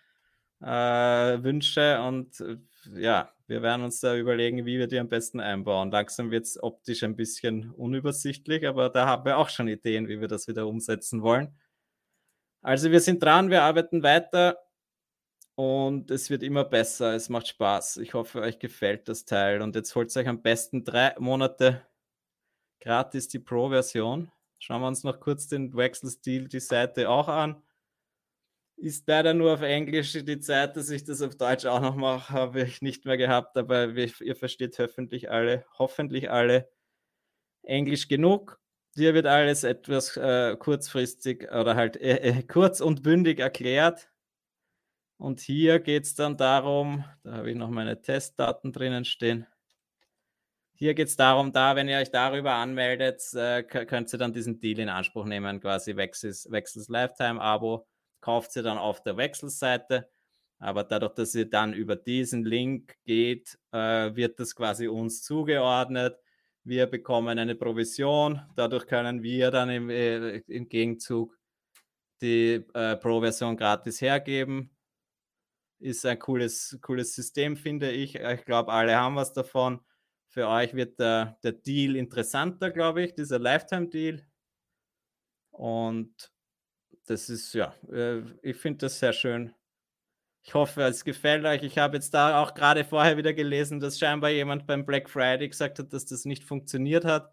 äh, Wünsche und äh, ja, wir werden uns da überlegen, wie wir die am besten einbauen. Langsam wird es optisch ein bisschen unübersichtlich, aber da haben wir auch schon Ideen, wie wir das wieder umsetzen wollen. Also wir sind dran, wir arbeiten weiter und es wird immer besser. Es macht Spaß. Ich hoffe, euch gefällt das Teil. Und jetzt holt euch am besten drei Monate gratis die Pro-Version. Schauen wir uns noch kurz den Wechselstil, die Seite auch an. Ist leider nur auf Englisch. Die Zeit, dass ich das auf Deutsch auch noch mache, habe ich nicht mehr gehabt, aber ihr versteht hoffentlich alle, hoffentlich alle Englisch genug. Dir wird alles etwas äh, kurzfristig oder halt äh, äh, kurz und bündig erklärt. Und hier geht es dann darum, da habe ich noch meine Testdaten drinnen stehen. Hier geht es darum, da, wenn ihr euch darüber anmeldet, äh, könnt ihr dann diesen Deal in Anspruch nehmen, quasi Wechsels, Wechsels Lifetime-Abo kauft sie dann auf der Wechselseite. Aber dadurch, dass ihr dann über diesen Link geht, äh, wird das quasi uns zugeordnet. Wir bekommen eine Provision. Dadurch können wir dann im, äh, im Gegenzug die äh, Pro-Version gratis hergeben. Ist ein cooles, cooles System, finde ich. Ich glaube, alle haben was davon. Für euch wird der, der Deal interessanter, glaube ich, dieser Lifetime-Deal. Und das ist ja, äh, ich finde das sehr schön. Ich hoffe, es gefällt euch. Ich habe jetzt da auch gerade vorher wieder gelesen, dass scheinbar jemand beim Black Friday gesagt hat, dass das nicht funktioniert hat.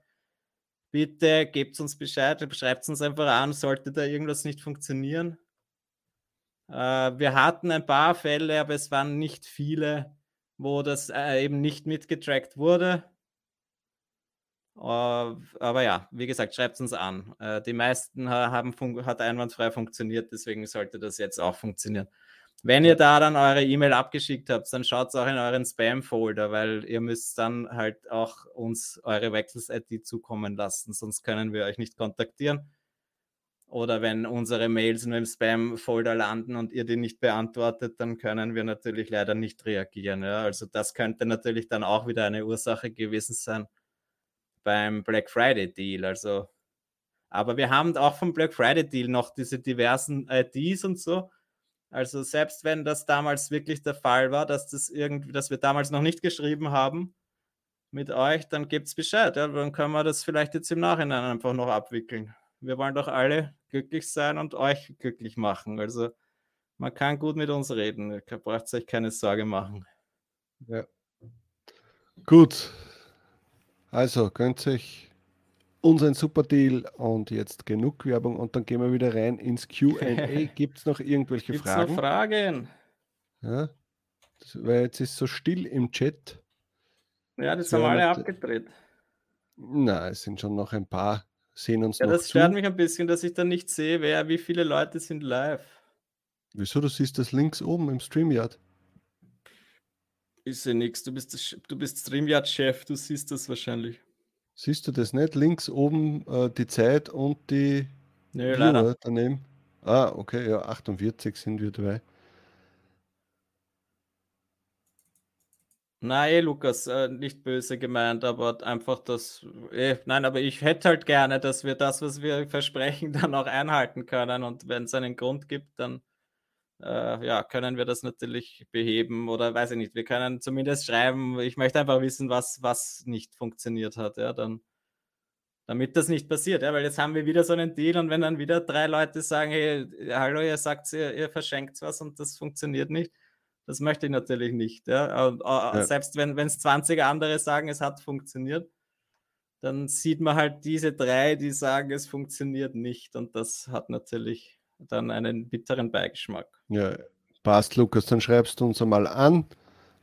Bitte gebt uns Bescheid, schreibt uns einfach an, sollte da irgendwas nicht funktionieren. Äh, wir hatten ein paar Fälle, aber es waren nicht viele, wo das äh, eben nicht mitgetrackt wurde. Äh, aber ja, wie gesagt, schreibt es uns an. Äh, die meisten haben hat einwandfrei funktioniert, deswegen sollte das jetzt auch funktionieren. Wenn ihr da dann eure E-Mail abgeschickt habt, dann schaut es auch in euren Spam-Folder, weil ihr müsst dann halt auch uns eure Wechsels-ID zukommen lassen, sonst können wir euch nicht kontaktieren. Oder wenn unsere Mails nur im Spam-Folder landen und ihr die nicht beantwortet, dann können wir natürlich leider nicht reagieren. Ja? Also das könnte natürlich dann auch wieder eine Ursache gewesen sein, beim Black Friday Deal. Also, aber wir haben auch vom Black Friday Deal noch diese diversen IDs und so. Also selbst wenn das damals wirklich der Fall war, dass das irgendwie, dass wir damals noch nicht geschrieben haben mit euch, dann gibt es Bescheid. Ja? Dann können wir das vielleicht jetzt im Nachhinein einfach noch abwickeln. Wir wollen doch alle glücklich sein und euch glücklich machen. Also man kann gut mit uns reden. Ihr braucht euch keine Sorge machen. Ja. Gut, also gönnt euch unseren Super Deal und jetzt genug Werbung und dann gehen wir wieder rein ins QA. Gibt es noch irgendwelche Gibt's Fragen? Noch Fragen? Ja, das, weil jetzt ist so still im Chat. Ja, das, haben alle abgedreht. Na, es sind schon noch ein paar, sehen uns ja, noch das stört mich ein bisschen, dass ich dann nicht sehe, wer, wie viele Leute sind live. Wieso? Du siehst das links oben im StreamYard. Ich sehe nichts. Du bist, du bist StreamYard-Chef, du siehst das wahrscheinlich. Siehst du das nicht? Links oben äh, die Zeit und die Nö, leider. daneben. Ah, okay, ja, 48 sind wir dabei. Nein, Lukas, äh, nicht böse gemeint, aber einfach das. Eh, nein, aber ich hätte halt gerne, dass wir das, was wir versprechen, dann auch einhalten können. Und wenn es einen Grund gibt, dann äh, ja, können wir das natürlich beheben oder weiß ich nicht. Wir können zumindest schreiben, ich möchte einfach wissen, was, was nicht funktioniert hat. Ja, dann, damit das nicht passiert, ja, weil jetzt haben wir wieder so einen Deal und wenn dann wieder drei Leute sagen, hey, hallo, ihr sagt, ihr, ihr verschenkt was und das funktioniert nicht, das möchte ich natürlich nicht. Ja. Und, äh, ja. Selbst wenn es 20 andere sagen, es hat funktioniert, dann sieht man halt diese drei, die sagen, es funktioniert nicht und das hat natürlich dann einen bitteren Beigeschmack. Ja, passt, Lukas, dann schreibst du uns einmal an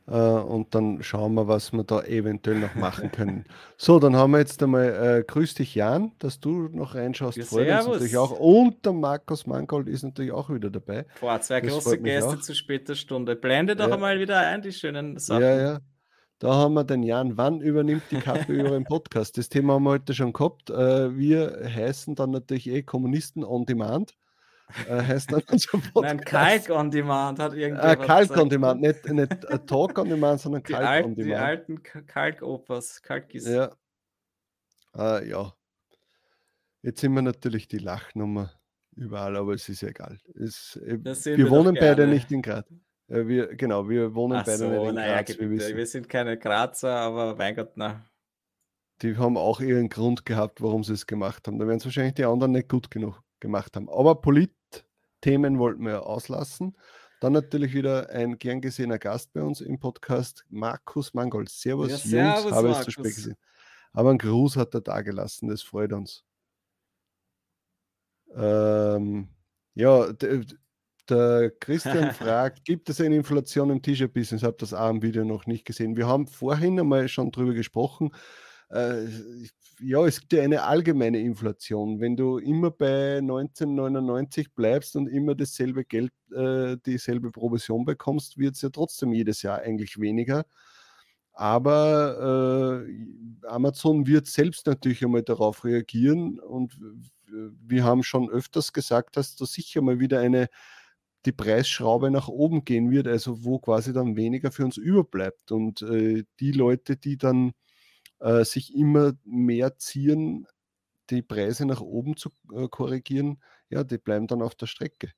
äh, und dann schauen wir, was wir da eventuell noch machen können. so, dann haben wir jetzt einmal äh, Grüß dich, Jan, dass du noch reinschaust. Ja, freut uns natürlich auch. Und der Markus Mangold ist natürlich auch wieder dabei. Boah, zwei das große Gäste zu später Stunde. Blende doch ja. einmal wieder ein, die schönen Sachen. Ja, ja. Da haben wir den Jan. Wann übernimmt die KPÖ im Podcast? Das Thema haben wir heute schon gehabt. Äh, wir heißen dann natürlich eh Kommunisten on Demand äh, heißt dann unser Podcast. Nein, Kalk on Demand hat irgendwie. Äh, Kalk on Demand, nicht, nicht äh, Talk on Demand, sondern Kalk Alt, on Demand. Die alten Kalkopers, Kalkis. Ja. Äh, ja. Jetzt sind wir natürlich die Lachnummer überall, aber es ist egal. Es, äh, wir, wir wohnen beide nicht in Graz. Äh, wir, genau, wir wohnen Ach beide so, nicht in naja, Graz. Wir, wir, sind keine Grazer, aber mein Gott, na. Die haben auch ihren Grund gehabt, warum sie es gemacht haben. Da werden es wahrscheinlich die anderen nicht gut genug gemacht haben. Aber Polit-Themen wollten wir auslassen. Dann natürlich wieder ein gern gesehener Gast bei uns im Podcast, Markus Mangold. Servus, ja, servus Jungs, habe es zu spät gesehen. Aber ein Gruß hat er da gelassen, das freut uns. Ähm, ja, der Christian fragt, gibt es eine Inflation im T-Shirt-Business? Ich habe das auch im Video noch nicht gesehen. Wir haben vorhin einmal schon drüber gesprochen. Äh, ja, es gibt ja eine allgemeine Inflation. Wenn du immer bei 1999 bleibst und immer dasselbe Geld, äh, dieselbe Provision bekommst, wird es ja trotzdem jedes Jahr eigentlich weniger. Aber äh, Amazon wird selbst natürlich einmal darauf reagieren und wir haben schon öfters gesagt, dass da sicher mal wieder eine die Preisschraube nach oben gehen wird, also wo quasi dann weniger für uns überbleibt. Und äh, die Leute, die dann äh, sich immer mehr ziehen, die Preise nach oben zu äh, korrigieren, ja, die bleiben dann auf der Strecke.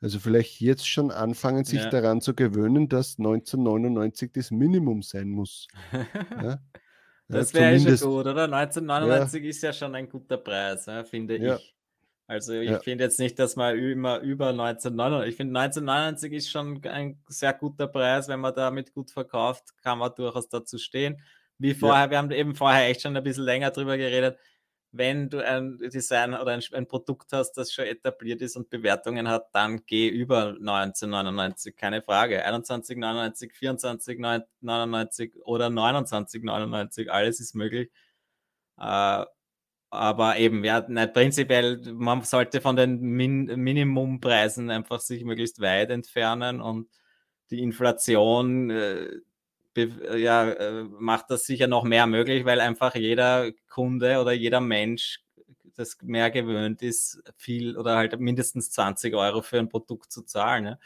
Also vielleicht jetzt schon anfangen, sich ja. daran zu gewöhnen, dass 1999 das Minimum sein muss. ja? Das wäre ja schon gut, oder? 1999 ja. ist ja schon ein guter Preis, finde ich. Also ich finde jetzt nicht, dass man immer über 1999, ich finde 1999 ist schon ein sehr guter Preis, wenn man damit gut verkauft, kann man durchaus dazu stehen wie vorher, ja. wir haben eben vorher echt schon ein bisschen länger drüber geredet, wenn du ein Design oder ein, ein, Produkt hast, das schon etabliert ist und Bewertungen hat, dann geh über 1999, keine Frage. 21,99, 24,99 oder 29,99, alles ist möglich. Äh, aber eben, ja, nicht prinzipiell, man sollte von den Min Minimumpreisen einfach sich möglichst weit entfernen und die Inflation, äh, ja, äh, macht das sicher noch mehr möglich, weil einfach jeder Kunde oder jeder Mensch das mehr gewöhnt ist, viel oder halt mindestens 20 Euro für ein Produkt zu zahlen. Ne?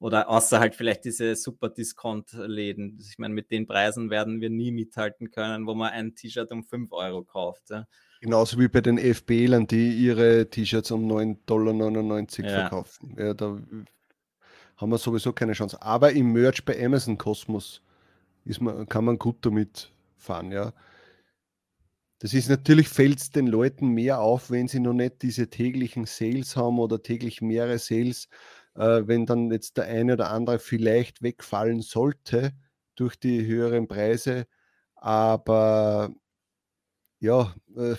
Oder außer halt vielleicht diese super Discount-Läden. Ich meine, mit den Preisen werden wir nie mithalten können, wo man ein T-Shirt um 5 Euro kauft. Ja? Genauso wie bei den FBLern, die ihre T-Shirts um 9,99 Dollar ja. verkaufen. Ja, da haben wir sowieso keine Chance. Aber im Merch bei Amazon Kosmos ist man, kann man gut damit fahren, ja. Das ist natürlich, fällt es den Leuten mehr auf, wenn sie noch nicht diese täglichen Sales haben oder täglich mehrere Sales, äh, wenn dann jetzt der eine oder andere vielleicht wegfallen sollte durch die höheren Preise. Aber ja, äh,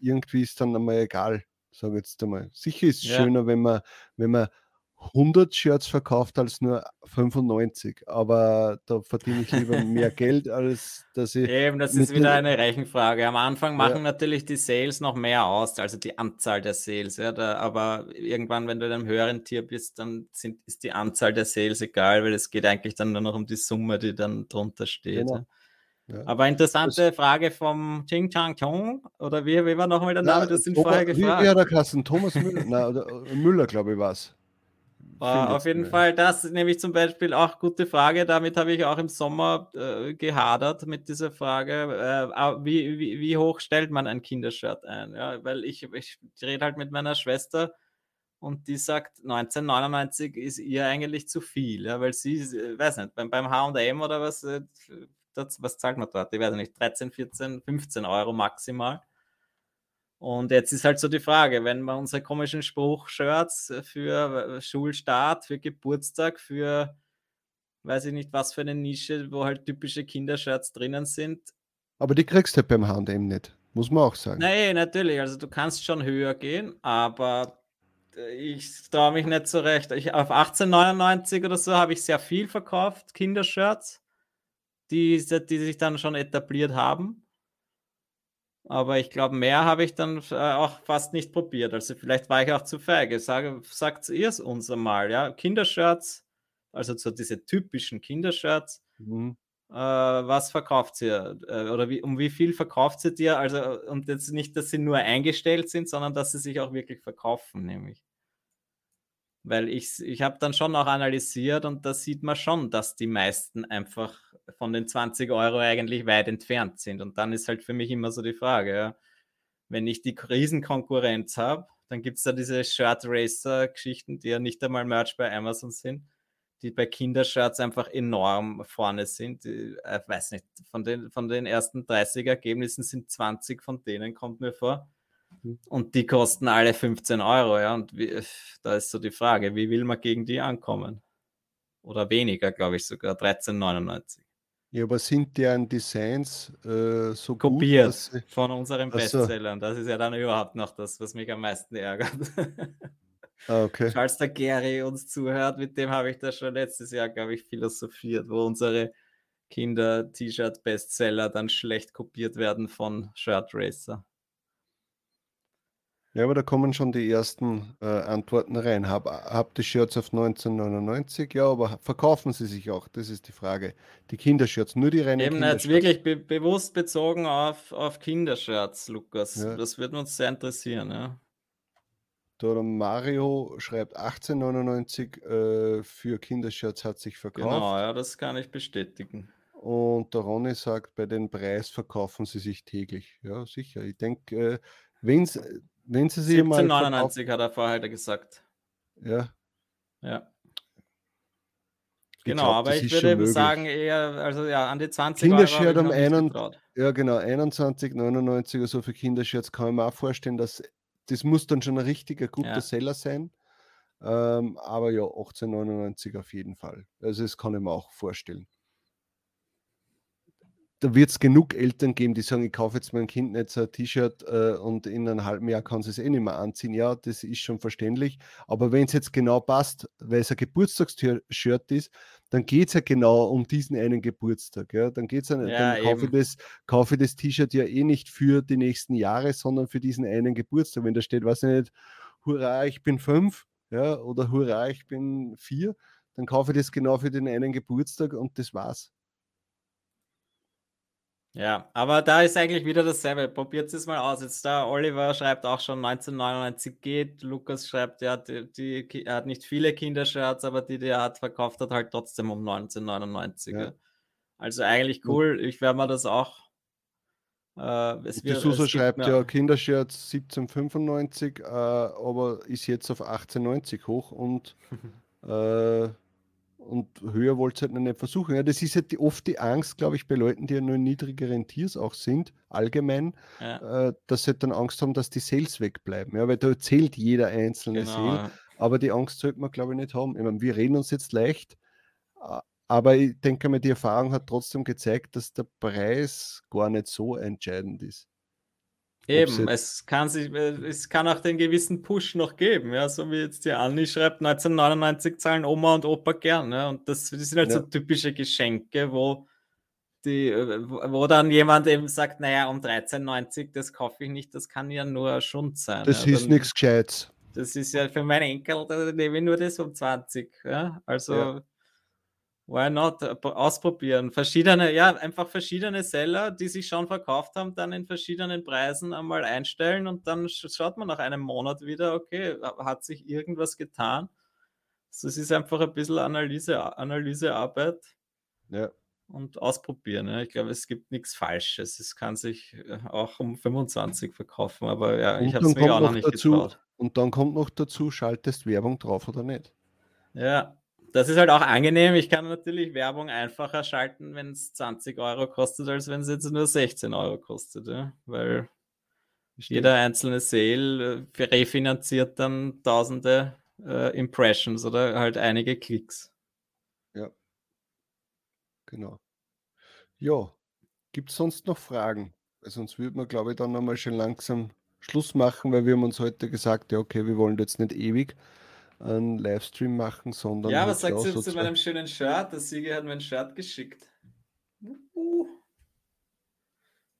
irgendwie ist dann einmal egal, sage ich jetzt einmal. Sicher ist es ja. schöner, wenn man, wenn man 100 Shirts verkauft als nur 95, aber da verdiene ich lieber mehr Geld, als dass ich. Eben, das ist wieder eine Rechenfrage. Am Anfang machen ja. natürlich die Sales noch mehr aus, also die Anzahl der Sales. Ja, da, aber irgendwann, wenn du in einem höheren Tier bist, dann sind, ist die Anzahl der Sales egal, weil es geht eigentlich dann nur noch um die Summe, die dann drunter steht. Genau. Ja. Aber interessante das, Frage vom Ching Chang Chong, oder wie, wie war nochmal der Name? Das sind vorher gefragt. Wie, wie hat er Thomas Müller, na, oder, Müller glaube ich, war es. War auf jeden Fall, das nämlich zum Beispiel auch gute Frage. Damit habe ich auch im Sommer äh, gehadert mit dieser Frage, äh, wie, wie, wie, hoch stellt man ein Kindershirt ein? Ja, weil ich, ich rede halt mit meiner Schwester und die sagt, 1999 ist ihr eigentlich zu viel, ja, weil sie, äh, weiß nicht, beim, beim HM oder was, das, was zahlt man dort? Ich weiß nicht, 13, 14, 15 Euro maximal. Und jetzt ist halt so die Frage, wenn wir unsere komischen Spruch-Shirts für Schulstart, für Geburtstag, für weiß ich nicht, was für eine Nische, wo halt typische Kindershirts drinnen sind. Aber die kriegst du halt beim Handem nicht, muss man auch sagen. Nein, natürlich. Also du kannst schon höher gehen, aber ich traue mich nicht so recht. Ich, auf 1899 oder so habe ich sehr viel verkauft, Kindershirts, die, die sich dann schon etabliert haben. Aber ich glaube, mehr habe ich dann äh, auch fast nicht probiert. Also vielleicht war ich auch zu feige. Sage, sagt ihr es uns einmal, ja? Kindershirts, also so diese typischen Kindershirts. Mhm. Äh, was verkauft ihr? Äh, oder wie, um wie viel verkauft ihr dir? Also, und jetzt nicht, dass sie nur eingestellt sind, sondern dass sie sich auch wirklich verkaufen, nämlich. Weil ich, ich habe dann schon auch analysiert und da sieht man schon, dass die meisten einfach von den 20 Euro eigentlich weit entfernt sind. Und dann ist halt für mich immer so die Frage, ja, wenn ich die Riesenkonkurrenz habe, dann gibt es da diese Shirt Racer-Geschichten, die ja nicht einmal Merch bei Amazon sind, die bei Kindershirts einfach enorm vorne sind. Ich äh, weiß nicht, von den, von den ersten 30 Ergebnissen sind 20 von denen, kommt mir vor. Und die kosten alle 15 Euro, ja. Und wie, da ist so die Frage, wie will man gegen die ankommen? Oder weniger, glaube ich, sogar 13,99. Ja, aber sind deren Designs äh, so kopiert gut, von unseren Bestsellern? Das ist ja dann überhaupt noch das, was mich am meisten ärgert. Ah, okay. Falls der Gary uns zuhört, mit dem habe ich das schon letztes Jahr, glaube ich, philosophiert, wo unsere Kinder-T-Shirt-Bestseller dann schlecht kopiert werden von Shirt Racer. Ja, aber da kommen schon die ersten äh, Antworten rein. Hab, habt die Shirts auf 1999? Ja, aber verkaufen sie sich auch? Das ist die Frage. Die Kindershirts, nur die reinen Eben jetzt wirklich be bewusst bezogen auf, auf Kindershirts, Lukas. Ja. Das würde uns sehr interessieren, ja. Der Mario schreibt 1899 äh, für Kindershirts hat sich verkauft. Genau, ja, das kann ich bestätigen. Und der Ronny sagt, bei den Preis verkaufen sie sich täglich. Ja, sicher. Ich denke, äh, wenn es wenn sie sie 1799 hat er vorher gesagt. Ja. Ja. Genau, glaub, aber ich würde eben sagen, eher, also ja, an die 20 Kindershirt Euro. Kindershirt um ja, genau, 21,99 oder so für Kindershirts kann ich mir auch vorstellen, dass das muss dann schon ein richtiger guter ja. Seller sein. Ähm, aber ja, 18,99 auf jeden Fall. Also, das kann ich mir auch vorstellen da wird es genug Eltern geben, die sagen, ich kaufe jetzt meinem Kind nicht so ein T-Shirt äh, und in einem halben Jahr kann es eh nicht mehr anziehen. Ja, das ist schon verständlich. Aber wenn es jetzt genau passt, weil es ein Geburtstagsshirt ist, dann geht es ja genau um diesen einen Geburtstag. Ja? Dann geht's ja, ja dann kaufe ich, das, kaufe ich das T-Shirt ja eh nicht für die nächsten Jahre, sondern für diesen einen Geburtstag. Wenn da steht, weiß ich nicht, hurra, ich bin fünf, ja, oder hurra, ich bin vier, dann kaufe ich das genau für den einen Geburtstag und das war's. Ja, aber da ist eigentlich wieder dasselbe. Probiert es mal aus. Jetzt da Oliver schreibt auch schon 1999 geht. Lukas schreibt, ja, die, die, er hat nicht viele Kindershirts, aber die, die er hat, verkauft hat halt trotzdem um 1999. Ja. Also eigentlich cool. Ich werde mir das auch. Es wird, die Susa schreibt ja Kindershirts 1795, äh, aber ist jetzt auf 1890 hoch und äh, und höher wollt ihr halt noch nicht versuchen. Ja, das ist halt die, oft die Angst, glaube ich, bei Leuten, die ja nur in niedrigeren Tiers auch sind, allgemein, ja. äh, dass sie halt dann Angst haben, dass die Sales wegbleiben. Ja, weil da zählt jeder einzelne genau, Sale. Ja. Aber die Angst sollte man, glaube ich, nicht haben. Ich meine, wir reden uns jetzt leicht, aber ich denke mal, die Erfahrung hat trotzdem gezeigt, dass der Preis gar nicht so entscheidend ist. Eben, es kann sich, äh, es kann auch den gewissen Push noch geben, ja, so wie jetzt die Anni schreibt, 1999 zahlen Oma und Opa gern, ja, und das, das sind halt ja. so typische Geschenke, wo die, äh, wo dann jemand eben sagt, naja, um 13,90, das kaufe ich nicht, das kann ja nur Schund sein. Das ja, ist nichts Gescheites. Das ist ja für meine Enkel, da nehme ich nur das um 20, ja, also ja. Why not? Äh, ausprobieren. Verschiedene, ja, einfach verschiedene Seller, die sich schon verkauft haben, dann in verschiedenen Preisen einmal einstellen und dann schaut man nach einem Monat wieder, okay, hat sich irgendwas getan. Das ist einfach ein bisschen Analyse, Analysearbeit. Ja. Und ausprobieren. Ja. Ich glaube, es gibt nichts Falsches. Es kann sich äh, auch um 25 verkaufen, aber ja, und ich habe es mir auch noch nicht dazu, getraut. Und dann kommt noch dazu, schaltest Werbung drauf oder nicht. Ja, das ist halt auch angenehm. Ich kann natürlich Werbung einfacher schalten, wenn es 20 Euro kostet, als wenn es jetzt nur 16 Euro kostet. Ja? Weil Jeder einzelne Sale äh, refinanziert dann tausende äh, Impressions oder halt einige Klicks. Ja. Genau. Ja. Gibt es sonst noch Fragen? sonst würde man, glaube ich, dann nochmal schon langsam Schluss machen, weil wir haben uns heute gesagt, ja, okay, wir wollen jetzt nicht ewig einen Livestream machen, sondern. Ja, was sagst du so zu meinem schönen Shirt? Der Sieger hat mir ein Shirt geschickt. Uh.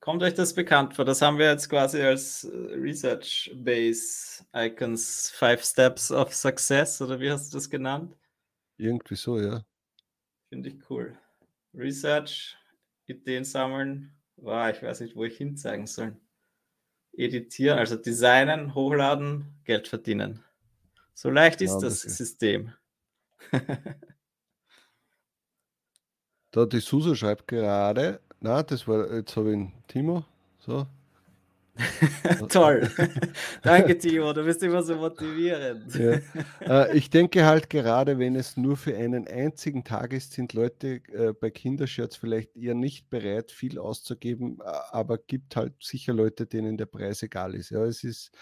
Kommt euch das bekannt vor? Das haben wir jetzt quasi als äh, Research Base Icons Five Steps of Success oder wie hast du das genannt? Irgendwie so, ja. Finde ich cool. Research, Ideen sammeln. Wow, ich weiß nicht, wo ich hinzeigen soll. Editieren, also designen, hochladen, Geld verdienen. So leicht ist ja, das okay. System. da die Susa schreibt gerade, na, das war, jetzt habe ich einen Timo. So. Toll. Danke, Timo. Du bist immer so motivierend. Ja. Äh, ich denke halt gerade, wenn es nur für einen einzigen Tag ist, sind Leute äh, bei Kindershirts vielleicht eher nicht bereit, viel auszugeben, aber gibt halt sicher Leute, denen der Preis egal ist. Ja, es ist,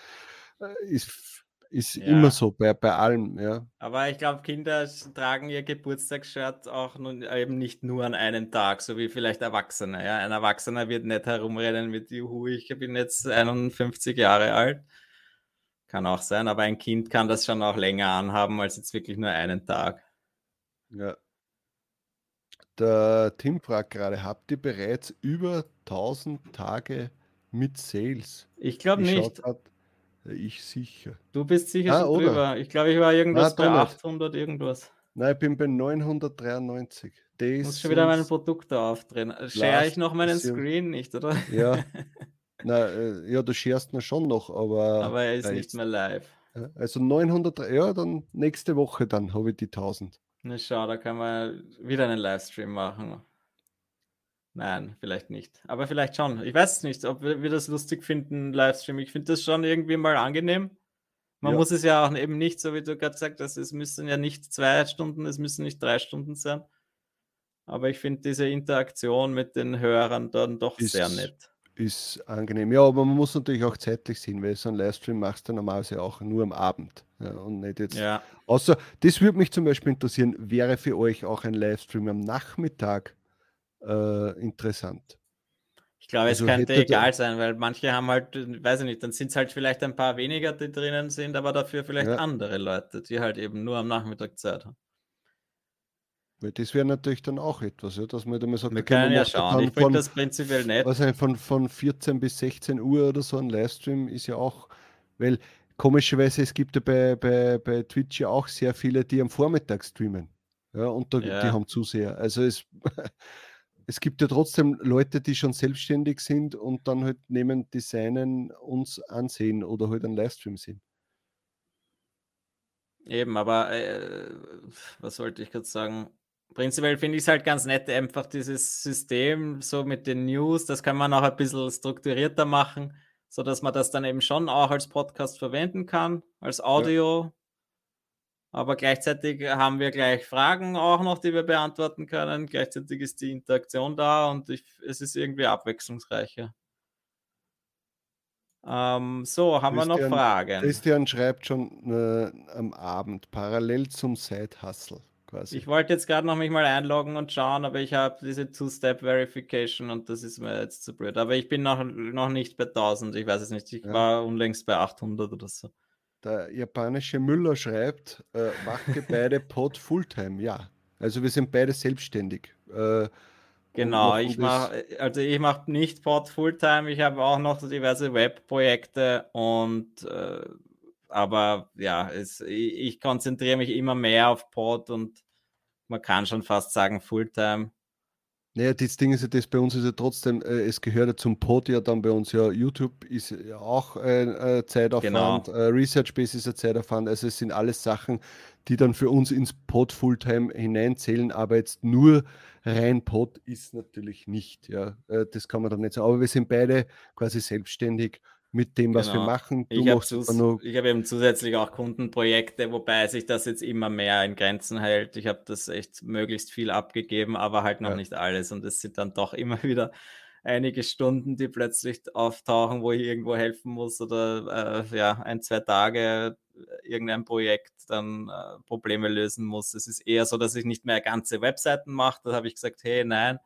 äh, ist ist ja. immer so bei, bei allem, ja. Aber ich glaube, Kinder tragen ihr Geburtstagsshirt auch nun, eben nicht nur an einem Tag, so wie vielleicht Erwachsene. Ja? Ein Erwachsener wird nicht herumrennen mit Juhu, ich bin jetzt 51 Jahre alt. Kann auch sein, aber ein Kind kann das schon auch länger anhaben als jetzt wirklich nur einen Tag. Ja. Der Tim fragt gerade, habt ihr bereits über 1000 Tage mit Sales? Ich glaube nicht. Grad, ich sicher. Du bist sicher ah, schon drüber. Ich glaube, ich war irgendwas ah, bei 800 irgendwas. Nein, ich bin bei 993. Ich muss schon wieder mein Produkt da aufdrehen. Share ich noch meinen Screen nicht, oder? Ja. Na, äh, ja, du sharest mir schon noch, aber. Aber er ist nicht mehr live. Also 900, ja, dann nächste Woche dann habe ich die 1000. Na schau, da kann man wieder einen Livestream machen. Nein, vielleicht nicht. Aber vielleicht schon. Ich weiß nicht, ob wir, das lustig finden, Livestream. Ich finde das schon irgendwie mal angenehm. Man ja. muss es ja auch eben nicht, so wie du gerade gesagt hast, es müssen ja nicht zwei Stunden, es müssen nicht drei Stunden sein. Aber ich finde diese Interaktion mit den Hörern dann doch ist, sehr nett. Ist angenehm. Ja, aber man muss natürlich auch zeitlich sehen, weil so ein Livestream machst du normalerweise auch nur am Abend. Ja, und nicht jetzt. Ja. Außer, das würde mich zum Beispiel interessieren, wäre für euch auch ein Livestream am Nachmittag äh, interessant. Ich glaube, also es könnte egal sein, weil manche haben halt, weiß ich nicht, dann sind es halt vielleicht ein paar weniger, die drinnen sind, aber dafür vielleicht ja. andere Leute, die halt eben nur am Nachmittag Zeit haben. Weil das wäre natürlich dann auch etwas, ja, dass man da mal sagt, wir können ja schauen, ich finde das prinzipiell nicht. Was von, von 14 bis 16 Uhr oder so ein Livestream ist ja auch, weil komischerweise es gibt ja bei, bei, bei Twitch ja auch sehr viele, die am Vormittag streamen. Ja, und da, ja. die haben Zuseher. Also es es gibt ja trotzdem Leute, die schon selbstständig sind und dann halt neben Designen uns ansehen oder halt einen Livestream sehen. Eben, aber äh, was wollte ich gerade sagen? Prinzipiell finde ich es halt ganz nett, einfach dieses System so mit den News, das kann man auch ein bisschen strukturierter machen, sodass man das dann eben schon auch als Podcast verwenden kann, als Audio. Ja. Aber gleichzeitig haben wir gleich Fragen auch noch, die wir beantworten können. Gleichzeitig ist die Interaktion da und ich, es ist irgendwie abwechslungsreicher. Ähm, so, haben Christian, wir noch Fragen? Christian schreibt schon äh, am Abend, parallel zum Side-Hustle. Quasi. Ich wollte jetzt gerade noch mich mal einloggen und schauen, aber ich habe diese Two-Step-Verification und das ist mir jetzt zu blöd. Aber ich bin noch, noch nicht bei 1000, ich weiß es nicht. Ich ja. war unlängst bei 800 oder so. Der japanische Müller schreibt, äh, mache beide Pod Fulltime. Ja, also wir sind beide selbstständig. Äh, genau, ich mache also ich mache nicht Pod Fulltime. Ich habe auch noch diverse Webprojekte und äh, aber ja, es, ich, ich konzentriere mich immer mehr auf Pod und man kann schon fast sagen Fulltime. Naja, das Ding ist ja, das bei uns ist ja trotzdem, äh, es gehört ja zum Pod ja dann bei uns ja, YouTube ist ja auch ein äh, Zeitaufwand, genau. äh, Research Base ist ein Zeitaufwand, also es sind alles Sachen, die dann für uns ins Pod Fulltime hineinzählen, aber jetzt nur rein Pod ist natürlich nicht, ja, äh, das kann man dann nicht sagen, aber wir sind beide quasi selbstständig mit dem, was genau. wir machen. Du ich habe hab eben zusätzlich auch Kundenprojekte, wobei sich das jetzt immer mehr in Grenzen hält. Ich habe das echt möglichst viel abgegeben, aber halt noch ja. nicht alles. Und es sind dann doch immer wieder einige Stunden, die plötzlich auftauchen, wo ich irgendwo helfen muss oder äh, ja, ein, zwei Tage äh, irgendein Projekt dann äh, Probleme lösen muss. Es ist eher so, dass ich nicht mehr ganze Webseiten mache. Da habe ich gesagt, hey, nein,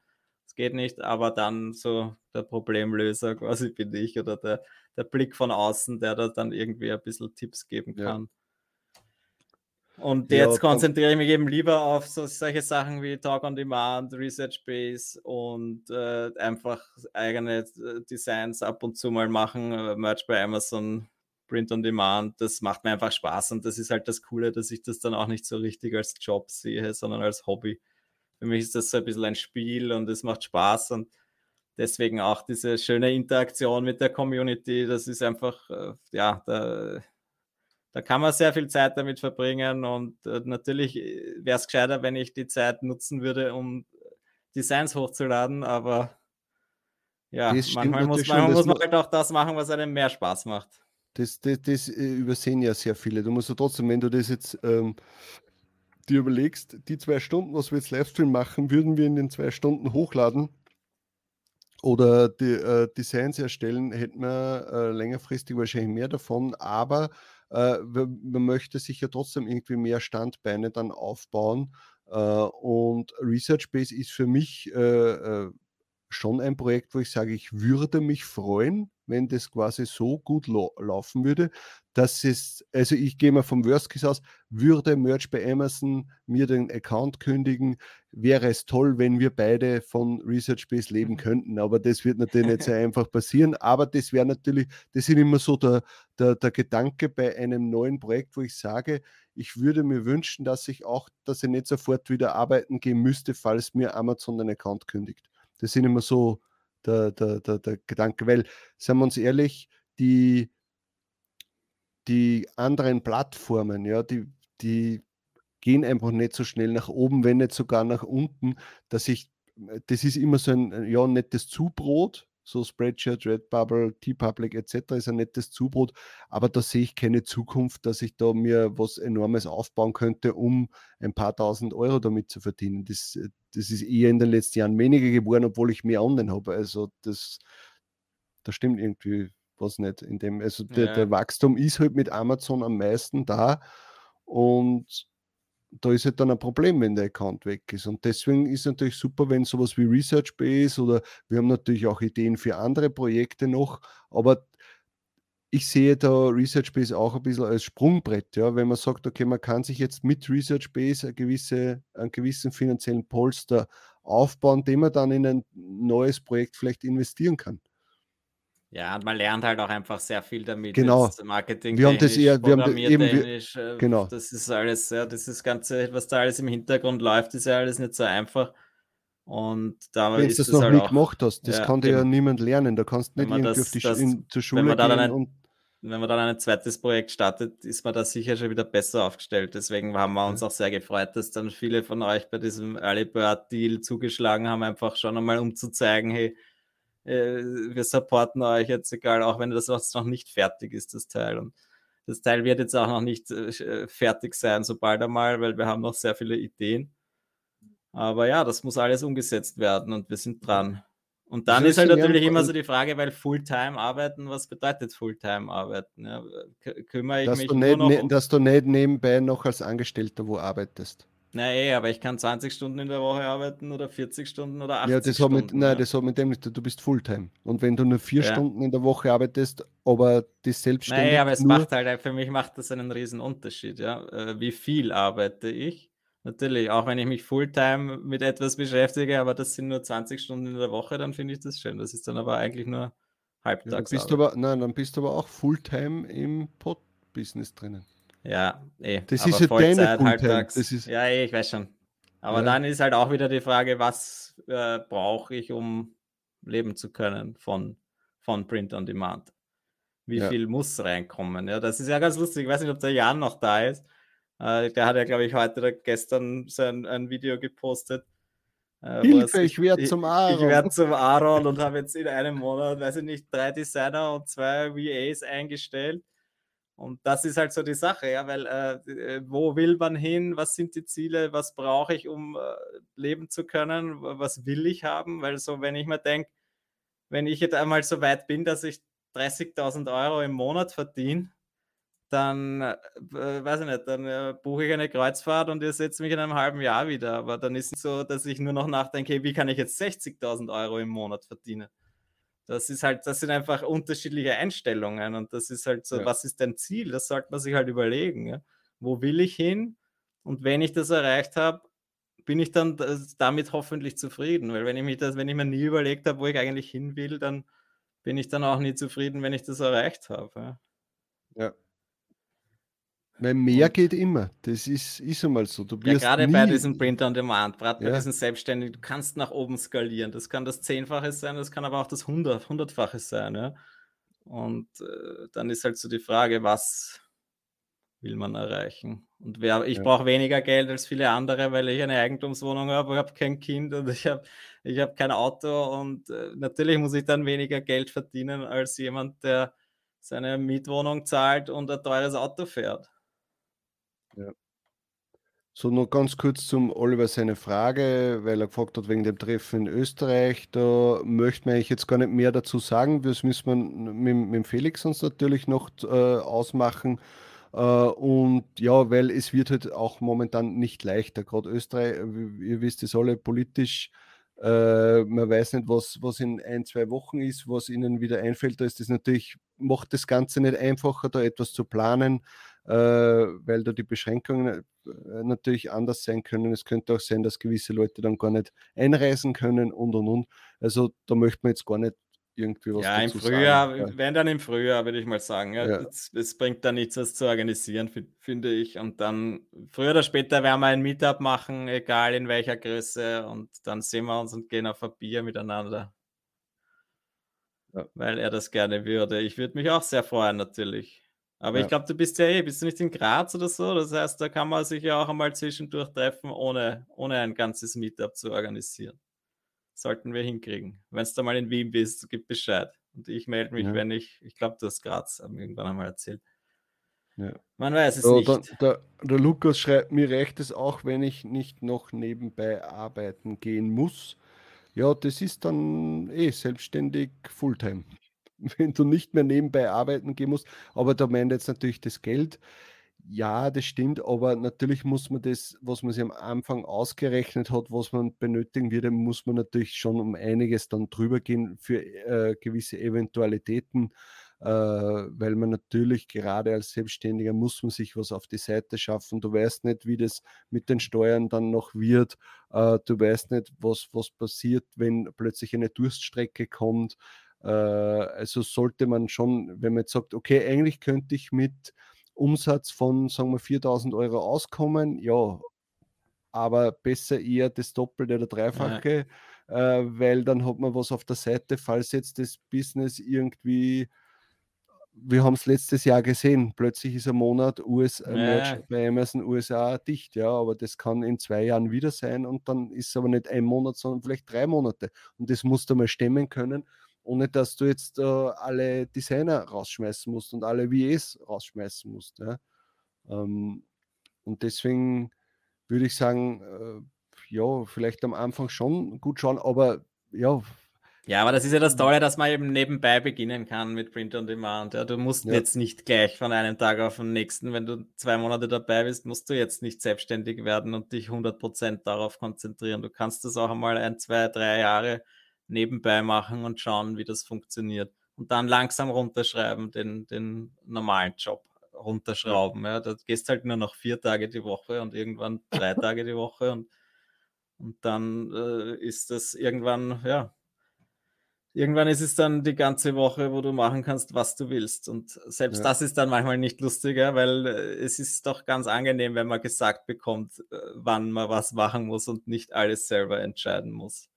es geht nicht, aber dann so der Problemlöser quasi bin ich oder der, der Blick von außen, der da dann irgendwie ein bisschen Tipps geben kann. Ja. Und ja, jetzt konzentriere ich mich eben lieber auf so, solche Sachen wie Talk on Demand, Research Base und äh, einfach eigene äh, Designs ab und zu mal machen, äh, Merch bei Amazon, Print on Demand. Das macht mir einfach Spaß und das ist halt das Coole, dass ich das dann auch nicht so richtig als Job sehe, sondern als Hobby. Für mich ist das so ein bisschen ein Spiel und es macht Spaß und deswegen auch diese schöne Interaktion mit der Community. Das ist einfach, äh, ja, da da kann man sehr viel Zeit damit verbringen und äh, natürlich äh, wäre es gescheiter, wenn ich die Zeit nutzen würde, um Designs hochzuladen, aber ja, manchmal, muss, manchmal muss, man halt auch das machen, was einem mehr Spaß macht. Das, das, das übersehen ja sehr viele. Du musst ja trotzdem, wenn du das jetzt ähm, dir überlegst, die zwei Stunden, was wir jetzt Livestream machen, würden wir in den zwei Stunden hochladen oder die äh, Designs erstellen, hätten wir äh, längerfristig wahrscheinlich mehr davon, aber äh, man möchte sich ja trotzdem irgendwie mehr Standbeine dann aufbauen. Äh, und Research Base ist für mich äh, schon ein Projekt, wo ich sage, ich würde mich freuen, wenn das quasi so gut laufen würde, dass es, also ich gehe mal vom Worst Case aus, würde Merch bei Amazon mir den Account kündigen, wäre es toll, wenn wir beide von Research Base leben mhm. könnten. Aber das wird natürlich nicht so einfach passieren. Aber das wäre natürlich, das ist immer so der, der, der Gedanke bei einem neuen Projekt, wo ich sage, ich würde mir wünschen, dass ich auch, dass ich nicht sofort wieder arbeiten gehen müsste, falls mir Amazon den Account kündigt. Das sind immer so der, der, der, der Gedanke, weil, seien wir uns ehrlich, die, die anderen Plattformen, ja, die, die gehen einfach nicht so schnell nach oben, wenn nicht sogar nach unten, dass ich, das ist immer so ein ja, nettes Zubrot, so Spreadshirt, Redbubble, T-Public etc. ist ein nettes Zubrot, aber da sehe ich keine Zukunft, dass ich da mir was Enormes aufbauen könnte, um ein paar tausend Euro damit zu verdienen. Das, das ist eher in den letzten Jahren weniger geworden, obwohl ich mehr online habe. Also das, das stimmt irgendwie was nicht in dem. Also der, ja. der Wachstum ist halt mit Amazon am meisten da und da ist halt dann ein Problem, wenn der Account weg ist. Und deswegen ist es natürlich super, wenn sowas wie Research Base oder wir haben natürlich auch Ideen für andere Projekte noch, aber ich sehe da Research Base auch ein bisschen als Sprungbrett, ja, wenn man sagt, okay, man kann sich jetzt mit Research Base eine gewisse, einen gewissen finanziellen Polster aufbauen, den man dann in ein neues Projekt vielleicht investieren kann. Ja, und man lernt halt auch einfach sehr viel damit. Genau. Marketing, wir haben das eher, wir haben eben, wir, äh, genau. Das ist alles, ja, das ist Ganze, was da alles im Hintergrund läuft, ist ja alles nicht so einfach. Und da Wenn du das noch halt nicht gemacht hast, das ja, kann dir ja niemand lernen. Da kannst du nicht irgendwie das, auf die das, in, zur Schule gehen ein, und wenn man dann ein zweites Projekt startet, ist man da sicher schon wieder besser aufgestellt. Deswegen haben wir uns auch sehr gefreut, dass dann viele von euch bei diesem Early Bird Deal zugeschlagen haben, einfach schon einmal um zu zeigen, hey, äh, wir supporten euch jetzt, egal, auch wenn das noch nicht fertig ist, das Teil. Und das Teil wird jetzt auch noch nicht äh, fertig sein, sobald einmal, weil wir haben noch sehr viele Ideen. Aber ja, das muss alles umgesetzt werden und wir sind dran. Und dann ist halt natürlich immer so die Frage, weil Fulltime arbeiten, was bedeutet Fulltime arbeiten? Ja, kümmere ich dass mich du nicht, nur noch, ne, dass du nicht nebenbei noch als Angestellter wo arbeitest. Na eh, aber ich kann 20 Stunden in der Woche arbeiten oder 40 Stunden oder 80 ja, das Stunden. Mit, nein, ja. das hat mit dem nicht, du bist Fulltime. Und wenn du nur vier ja. Stunden in der Woche arbeitest, aber das selbstständig. Naja, aber es macht halt, für mich macht das einen riesen Unterschied, ja. Äh, wie viel arbeite ich? Natürlich, auch wenn ich mich Fulltime mit etwas beschäftige, aber das sind nur 20 Stunden in der Woche, dann finde ich das schön. Das ist dann aber eigentlich nur halbtags. Ja, aber, nein, dann bist du aber auch Fulltime im Pod-Business drinnen. Ja, eh. Das aber ist ja deine halbtags. Das ist... Ja, eh, ich weiß schon. Aber ja. dann ist halt auch wieder die Frage, was äh, brauche ich, um leben zu können von, von Print on Demand? Wie ja. viel muss reinkommen? Ja, das ist ja ganz lustig. Ich weiß nicht, ob der Jan noch da ist. Äh, der hat ja, glaube ich, heute oder gestern sein ein Video gepostet. Äh, Hilfe, ich werde zum Aaron. Ich, ich werde zum Aaron und habe jetzt in einem Monat, weiß ich nicht, drei Designer und zwei VAs eingestellt. Und das ist halt so die Sache, ja, weil äh, äh, wo will man hin? Was sind die Ziele? Was brauche ich, um äh, leben zu können? Was will ich haben? Weil so, wenn ich mir denke, wenn ich jetzt einmal so weit bin, dass ich 30.000 Euro im Monat verdiene, dann, äh, weiß ich nicht, dann äh, buche ich eine Kreuzfahrt und ihr setzt mich in einem halben Jahr wieder. Aber dann ist es so, dass ich nur noch nachdenke, wie kann ich jetzt 60.000 Euro im Monat verdienen? Das ist halt, das sind einfach unterschiedliche Einstellungen und das ist halt so, ja. was ist dein Ziel? Das sollte man sich halt überlegen. Ja? Wo will ich hin? Und wenn ich das erreicht habe, bin ich dann damit hoffentlich zufrieden. Weil wenn ich, mich das, wenn ich mir nie überlegt habe, wo ich eigentlich hin will, dann bin ich dann auch nie zufrieden, wenn ich das erreicht habe. Ja. ja. Weil mehr und, geht immer. Das ist, ist einmal so. Du ja, gerade nie... bei diesem Print on Demand, gerade ja. bei diesen Selbstständigen, du kannst nach oben skalieren. Das kann das Zehnfache sein, das kann aber auch das Hundert, Hundertfache sein. Ja? Und äh, dann ist halt so die Frage, was will man erreichen? Und wer, ich ja. brauche weniger Geld als viele andere, weil ich eine Eigentumswohnung habe, ich habe kein Kind und ich habe ich hab kein Auto und äh, natürlich muss ich dann weniger Geld verdienen als jemand, der seine Mietwohnung zahlt und ein teures Auto fährt. Ja. So, noch ganz kurz zum Oliver seine Frage, weil er gefragt hat wegen dem Treffen in Österreich. Da möchte man eigentlich jetzt gar nicht mehr dazu sagen. Das müssen wir mit, mit Felix uns natürlich noch äh, ausmachen. Äh, und ja, weil es wird halt auch momentan nicht leichter. Gerade Österreich, ihr wisst es alle, politisch äh, man weiß nicht, was, was in ein, zwei Wochen ist, was ihnen wieder einfällt. Da ist das natürlich, macht das Ganze nicht einfacher, da etwas zu planen, weil da die Beschränkungen äh, natürlich anders sein können. Es könnte auch sein, dass gewisse Leute dann gar nicht einreisen können und und und. Also da möchte man jetzt gar nicht irgendwie was Ja, im Frühjahr, sagen. wenn dann im Frühjahr, würde ich mal sagen. Ja, ja. Es, es, bringt da nichts, das zu organisieren, finde ich. Und dann früher oder später werden wir ein Meetup machen, egal in welcher Größe. Und dann sehen wir uns und gehen auf ein Bier miteinander. Ja. Weil er das gerne würde. Ich würde mich auch sehr freuen, natürlich. Aber ich glaube, du bist ja eh, bist du nicht in Graz oder so? Das heißt, da kann man sich ja auch einmal zwischendurch treffen, ohne, ohne ein ganzes Meetup zu organisieren sollten wir hinkriegen. Wenn du da mal in Wien bist, gib Bescheid. Und ich melde mich, ja. wenn ich, ich glaube, du hast Graz irgendwann einmal erzählt. Ja. Man weiß es so, nicht. Der, der, der, Lukas schreibt, mir reicht es auch, wenn ich nicht noch nebenbei arbeiten gehen muss. Ja, das ist dann eh selbstständig Fulltime. Wenn du nicht mehr nebenbei arbeiten gehen musst, aber da meint jetzt natürlich das Geld. Ja, das stimmt, aber natürlich muss man das, was man sich am Anfang ausgerechnet hat, was man benötigen würde, muss man natürlich schon um einiges dann drüber gehen für äh, gewisse Eventualitäten, äh, weil man natürlich gerade als Selbstständiger muss man sich was auf die Seite schaffen. Du weißt nicht, wie das mit den Steuern dann noch wird. Äh, du weißt nicht, was, was passiert, wenn plötzlich eine Durststrecke kommt. Äh, also sollte man schon, wenn man jetzt sagt, okay, eigentlich könnte ich mit Umsatz von, sagen wir, 4000 Euro auskommen, ja, aber besser eher das Doppelte oder Dreifache, ja. äh, weil dann hat man was auf der Seite, falls jetzt das Business irgendwie, wir haben es letztes Jahr gesehen, plötzlich ist ein Monat US, äh, ja. bei Amazon USA dicht, ja, aber das kann in zwei Jahren wieder sein und dann ist es aber nicht ein Monat, sondern vielleicht drei Monate und das musst du mal stemmen können ohne dass du jetzt äh, alle Designer rausschmeißen musst und alle VAs rausschmeißen musst. Ja? Ähm, und deswegen würde ich sagen, äh, ja, vielleicht am Anfang schon gut schauen, aber ja. Ja, aber das ist ja das Tolle, dass man eben nebenbei beginnen kann mit Print on Demand. Ja, du musst ja. jetzt nicht gleich von einem Tag auf den nächsten, wenn du zwei Monate dabei bist, musst du jetzt nicht selbstständig werden und dich 100% darauf konzentrieren. Du kannst das auch einmal ein, zwei, drei Jahre nebenbei machen und schauen, wie das funktioniert. Und dann langsam runterschreiben, den, den normalen Job runterschrauben. Ja. Da gehst halt nur noch vier Tage die Woche und irgendwann drei Tage die Woche und, und dann äh, ist das irgendwann, ja, irgendwann ist es dann die ganze Woche, wo du machen kannst, was du willst. Und selbst ja. das ist dann manchmal nicht lustiger, weil äh, es ist doch ganz angenehm, wenn man gesagt bekommt, äh, wann man was machen muss und nicht alles selber entscheiden muss.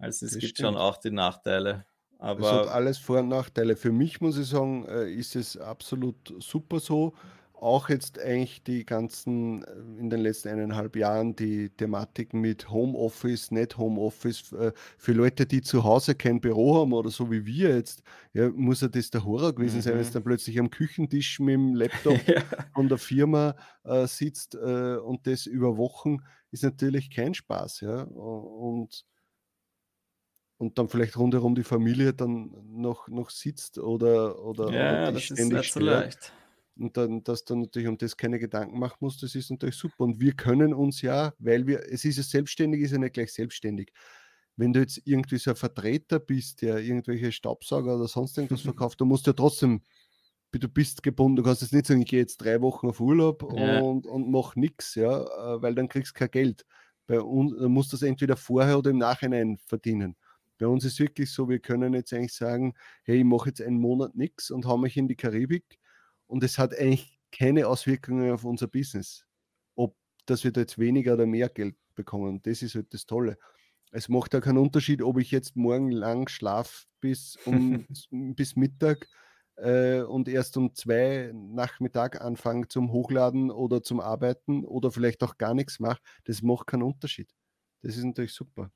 Also es das gibt stimmt. schon auch die Nachteile. Aber es hat alles Vor- und Nachteile. Für mich muss ich sagen, äh, ist es absolut super so. Auch jetzt eigentlich die ganzen, äh, in den letzten eineinhalb Jahren, die Thematiken mit Homeoffice, nicht Homeoffice, äh, für Leute, die zu Hause kein Büro haben oder so wie wir jetzt, ja, muss ja das der Horror gewesen mhm. sein, wenn es dann plötzlich am Küchentisch mit dem Laptop ja. von der Firma äh, sitzt äh, und das über Wochen, ist natürlich kein Spaß. Ja? Und und dann vielleicht rundherum die Familie dann noch, noch sitzt oder, oder, ja, oder das ständig ist so leicht. Und dann, dass du natürlich um das keine Gedanken machen musst, das ist natürlich super. Und wir können uns ja, weil wir, es ist ja selbstständig, ist ja nicht gleich selbstständig. Wenn du jetzt irgendwie so ein Vertreter bist, der irgendwelche Staubsauger oder sonst irgendwas verkauft, dann musst du ja trotzdem, du bist gebunden, du kannst jetzt nicht sagen, ich gehe jetzt drei Wochen auf Urlaub ja. und, und mach nichts, ja, äh, weil dann kriegst du kein Geld. Bei uns musst du das entweder vorher oder im Nachhinein verdienen. Bei uns ist es wirklich so, wir können jetzt eigentlich sagen, hey, ich mache jetzt einen Monat nichts und hau mich in die Karibik und es hat eigentlich keine Auswirkungen auf unser Business. Ob, dass wir da jetzt weniger oder mehr Geld bekommen. Das ist halt das Tolle. Es macht ja keinen Unterschied, ob ich jetzt morgen lang schlafe bis, um, bis Mittag äh, und erst um zwei Nachmittag anfange zum Hochladen oder zum Arbeiten oder vielleicht auch gar nichts mache. Das macht keinen Unterschied. Das ist natürlich super.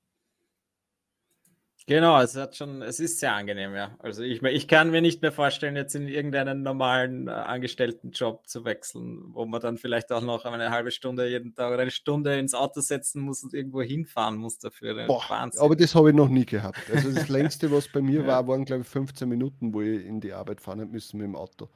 Genau, es hat schon, es ist sehr angenehm, ja. Also ich, ich kann mir nicht mehr vorstellen, jetzt in irgendeinen normalen äh, Angestelltenjob zu wechseln, wo man dann vielleicht auch noch eine halbe Stunde jeden Tag oder eine Stunde ins Auto setzen muss und irgendwo hinfahren muss dafür. Boah, aber das habe ich noch nie gehabt. Also das längste, was bei mir ja. war, waren glaube ich 15 Minuten, wo ich in die Arbeit fahren müssen mit dem Auto.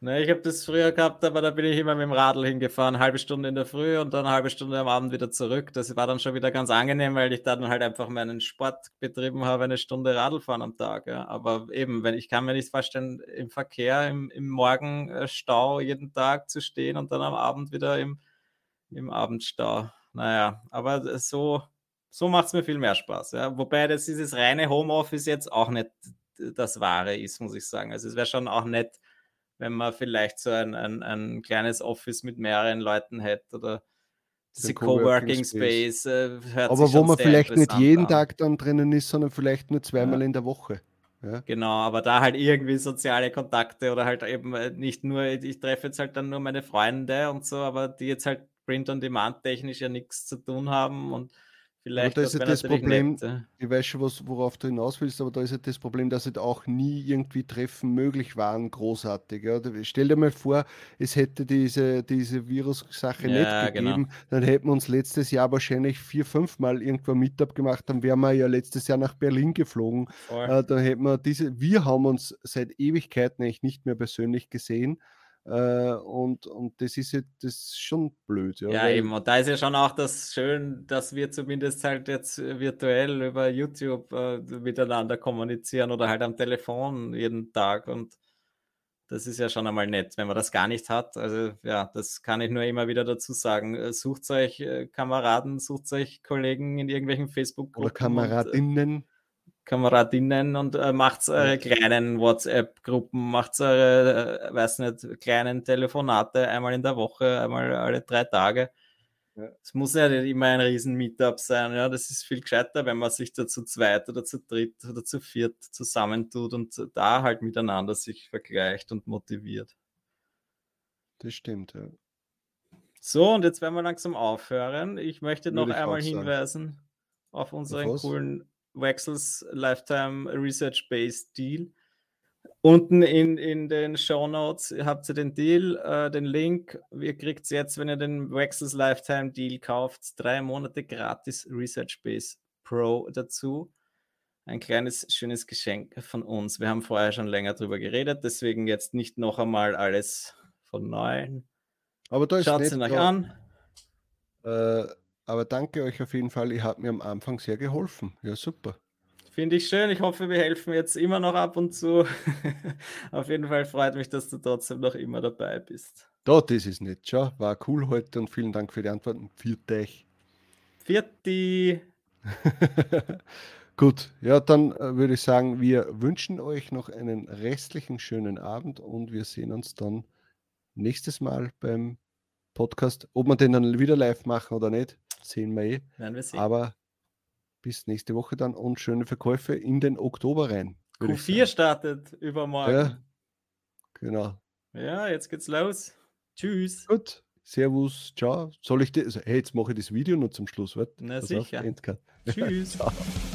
Ne, ich habe das früher gehabt, aber da bin ich immer mit dem Radl hingefahren, halbe Stunde in der Früh und dann halbe Stunde am Abend wieder zurück. Das war dann schon wieder ganz angenehm, weil ich dann halt einfach meinen Sport betrieben habe, eine Stunde Radl fahren am Tag. Ja. Aber eben, wenn ich kann mir nicht vorstellen, im Verkehr, im, im Morgenstau jeden Tag zu stehen und dann am Abend wieder im, im Abendstau. Naja, aber so, so macht es mir viel mehr Spaß. Ja. Wobei das dieses reine Homeoffice jetzt auch nicht das Wahre ist, muss ich sagen. Also es wäre schon auch nett, wenn man vielleicht so ein, ein, ein kleines Office mit mehreren Leuten hätte oder diese Coworking Space. Space äh, Aber wo man vielleicht nicht jeden an. Tag dann drinnen ist, sondern vielleicht nur zweimal ja. in der Woche. Ja. Genau, aber da halt irgendwie soziale Kontakte oder halt eben äh, nicht nur, ich treffe jetzt halt dann nur meine Freunde und so, aber die jetzt halt Print-on-Demand technisch ja nichts zu tun haben und Vielleicht aber da ist ja das Problem, nett, ich weiß schon, was, worauf du hinaus willst, aber da ist ja das Problem, dass halt auch nie irgendwie Treffen möglich waren, großartig. Ja. Stell dir mal vor, es hätte diese, diese Virus-Sache ja, nicht gegeben, genau. dann hätten wir uns letztes Jahr wahrscheinlich vier, fünf Mal irgendwo Meetup gemacht, dann wären wir ja letztes Jahr nach Berlin geflogen. Äh, da hätten wir diese, wir haben uns seit Ewigkeiten eigentlich nicht mehr persönlich gesehen. Äh, und, und das ist jetzt das ist schon blöd. Ja, ja eben. Und da ist ja schon auch das schön, dass wir zumindest halt jetzt virtuell über YouTube äh, miteinander kommunizieren oder halt am Telefon jeden Tag. Und das ist ja schon einmal nett, wenn man das gar nicht hat. Also ja, das kann ich nur immer wieder dazu sagen. Äh, sucht euch äh, Kameraden, sucht euch Kollegen in irgendwelchen Facebook-Gruppen. Oder Kameradinnen. Und, Kameradinnen und äh, macht eure kleinen WhatsApp-Gruppen, macht eure, äh, weiß nicht, kleinen Telefonate einmal in der Woche, einmal alle drei Tage. Es muss ja nicht immer ein riesen Meetup sein. Ja, das ist viel gescheiter, wenn man sich da zu zweit oder zu dritt oder zu viert zusammentut und da halt miteinander sich vergleicht und motiviert. Das stimmt, ja. So, und jetzt werden wir langsam aufhören. Ich möchte noch ich einmal hinweisen auf unseren coolen Wexels Lifetime Research Based Deal. Unten in, in den Show Notes habt ihr den Deal, äh, den Link. Ihr kriegt jetzt, wenn ihr den Wexels Lifetime Deal kauft, drei Monate gratis Research Base Pro dazu. Ein kleines, schönes Geschenk von uns. Wir haben vorher schon länger drüber geredet, deswegen jetzt nicht noch einmal alles von neuem. Aber da ist Schaut es euch an. Äh, aber danke euch auf jeden Fall. Ihr habt mir am Anfang sehr geholfen. Ja, super. Finde ich schön. Ich hoffe, wir helfen jetzt immer noch ab und zu. auf jeden Fall freut mich, dass du trotzdem noch immer dabei bist. Da, das ist nicht. Schau, war cool heute und vielen Dank für die Antworten. Für dich. Vierti. Gut, ja, dann äh, würde ich sagen, wir wünschen euch noch einen restlichen schönen Abend und wir sehen uns dann nächstes Mal beim Podcast. Ob wir den dann wieder live machen oder nicht, sehen wir eh. Werden wir sehen. Aber bis nächste Woche dann und schöne Verkäufe in den Oktober rein. Q4 startet übermorgen. Ja, genau. Ja, jetzt geht's los. Tschüss. Gut. Servus, ciao. Soll ich das? Also, hey, jetzt mache ich das Video nur zum Schluss. Warte. Na Pass sicher. Auf, Tschüss.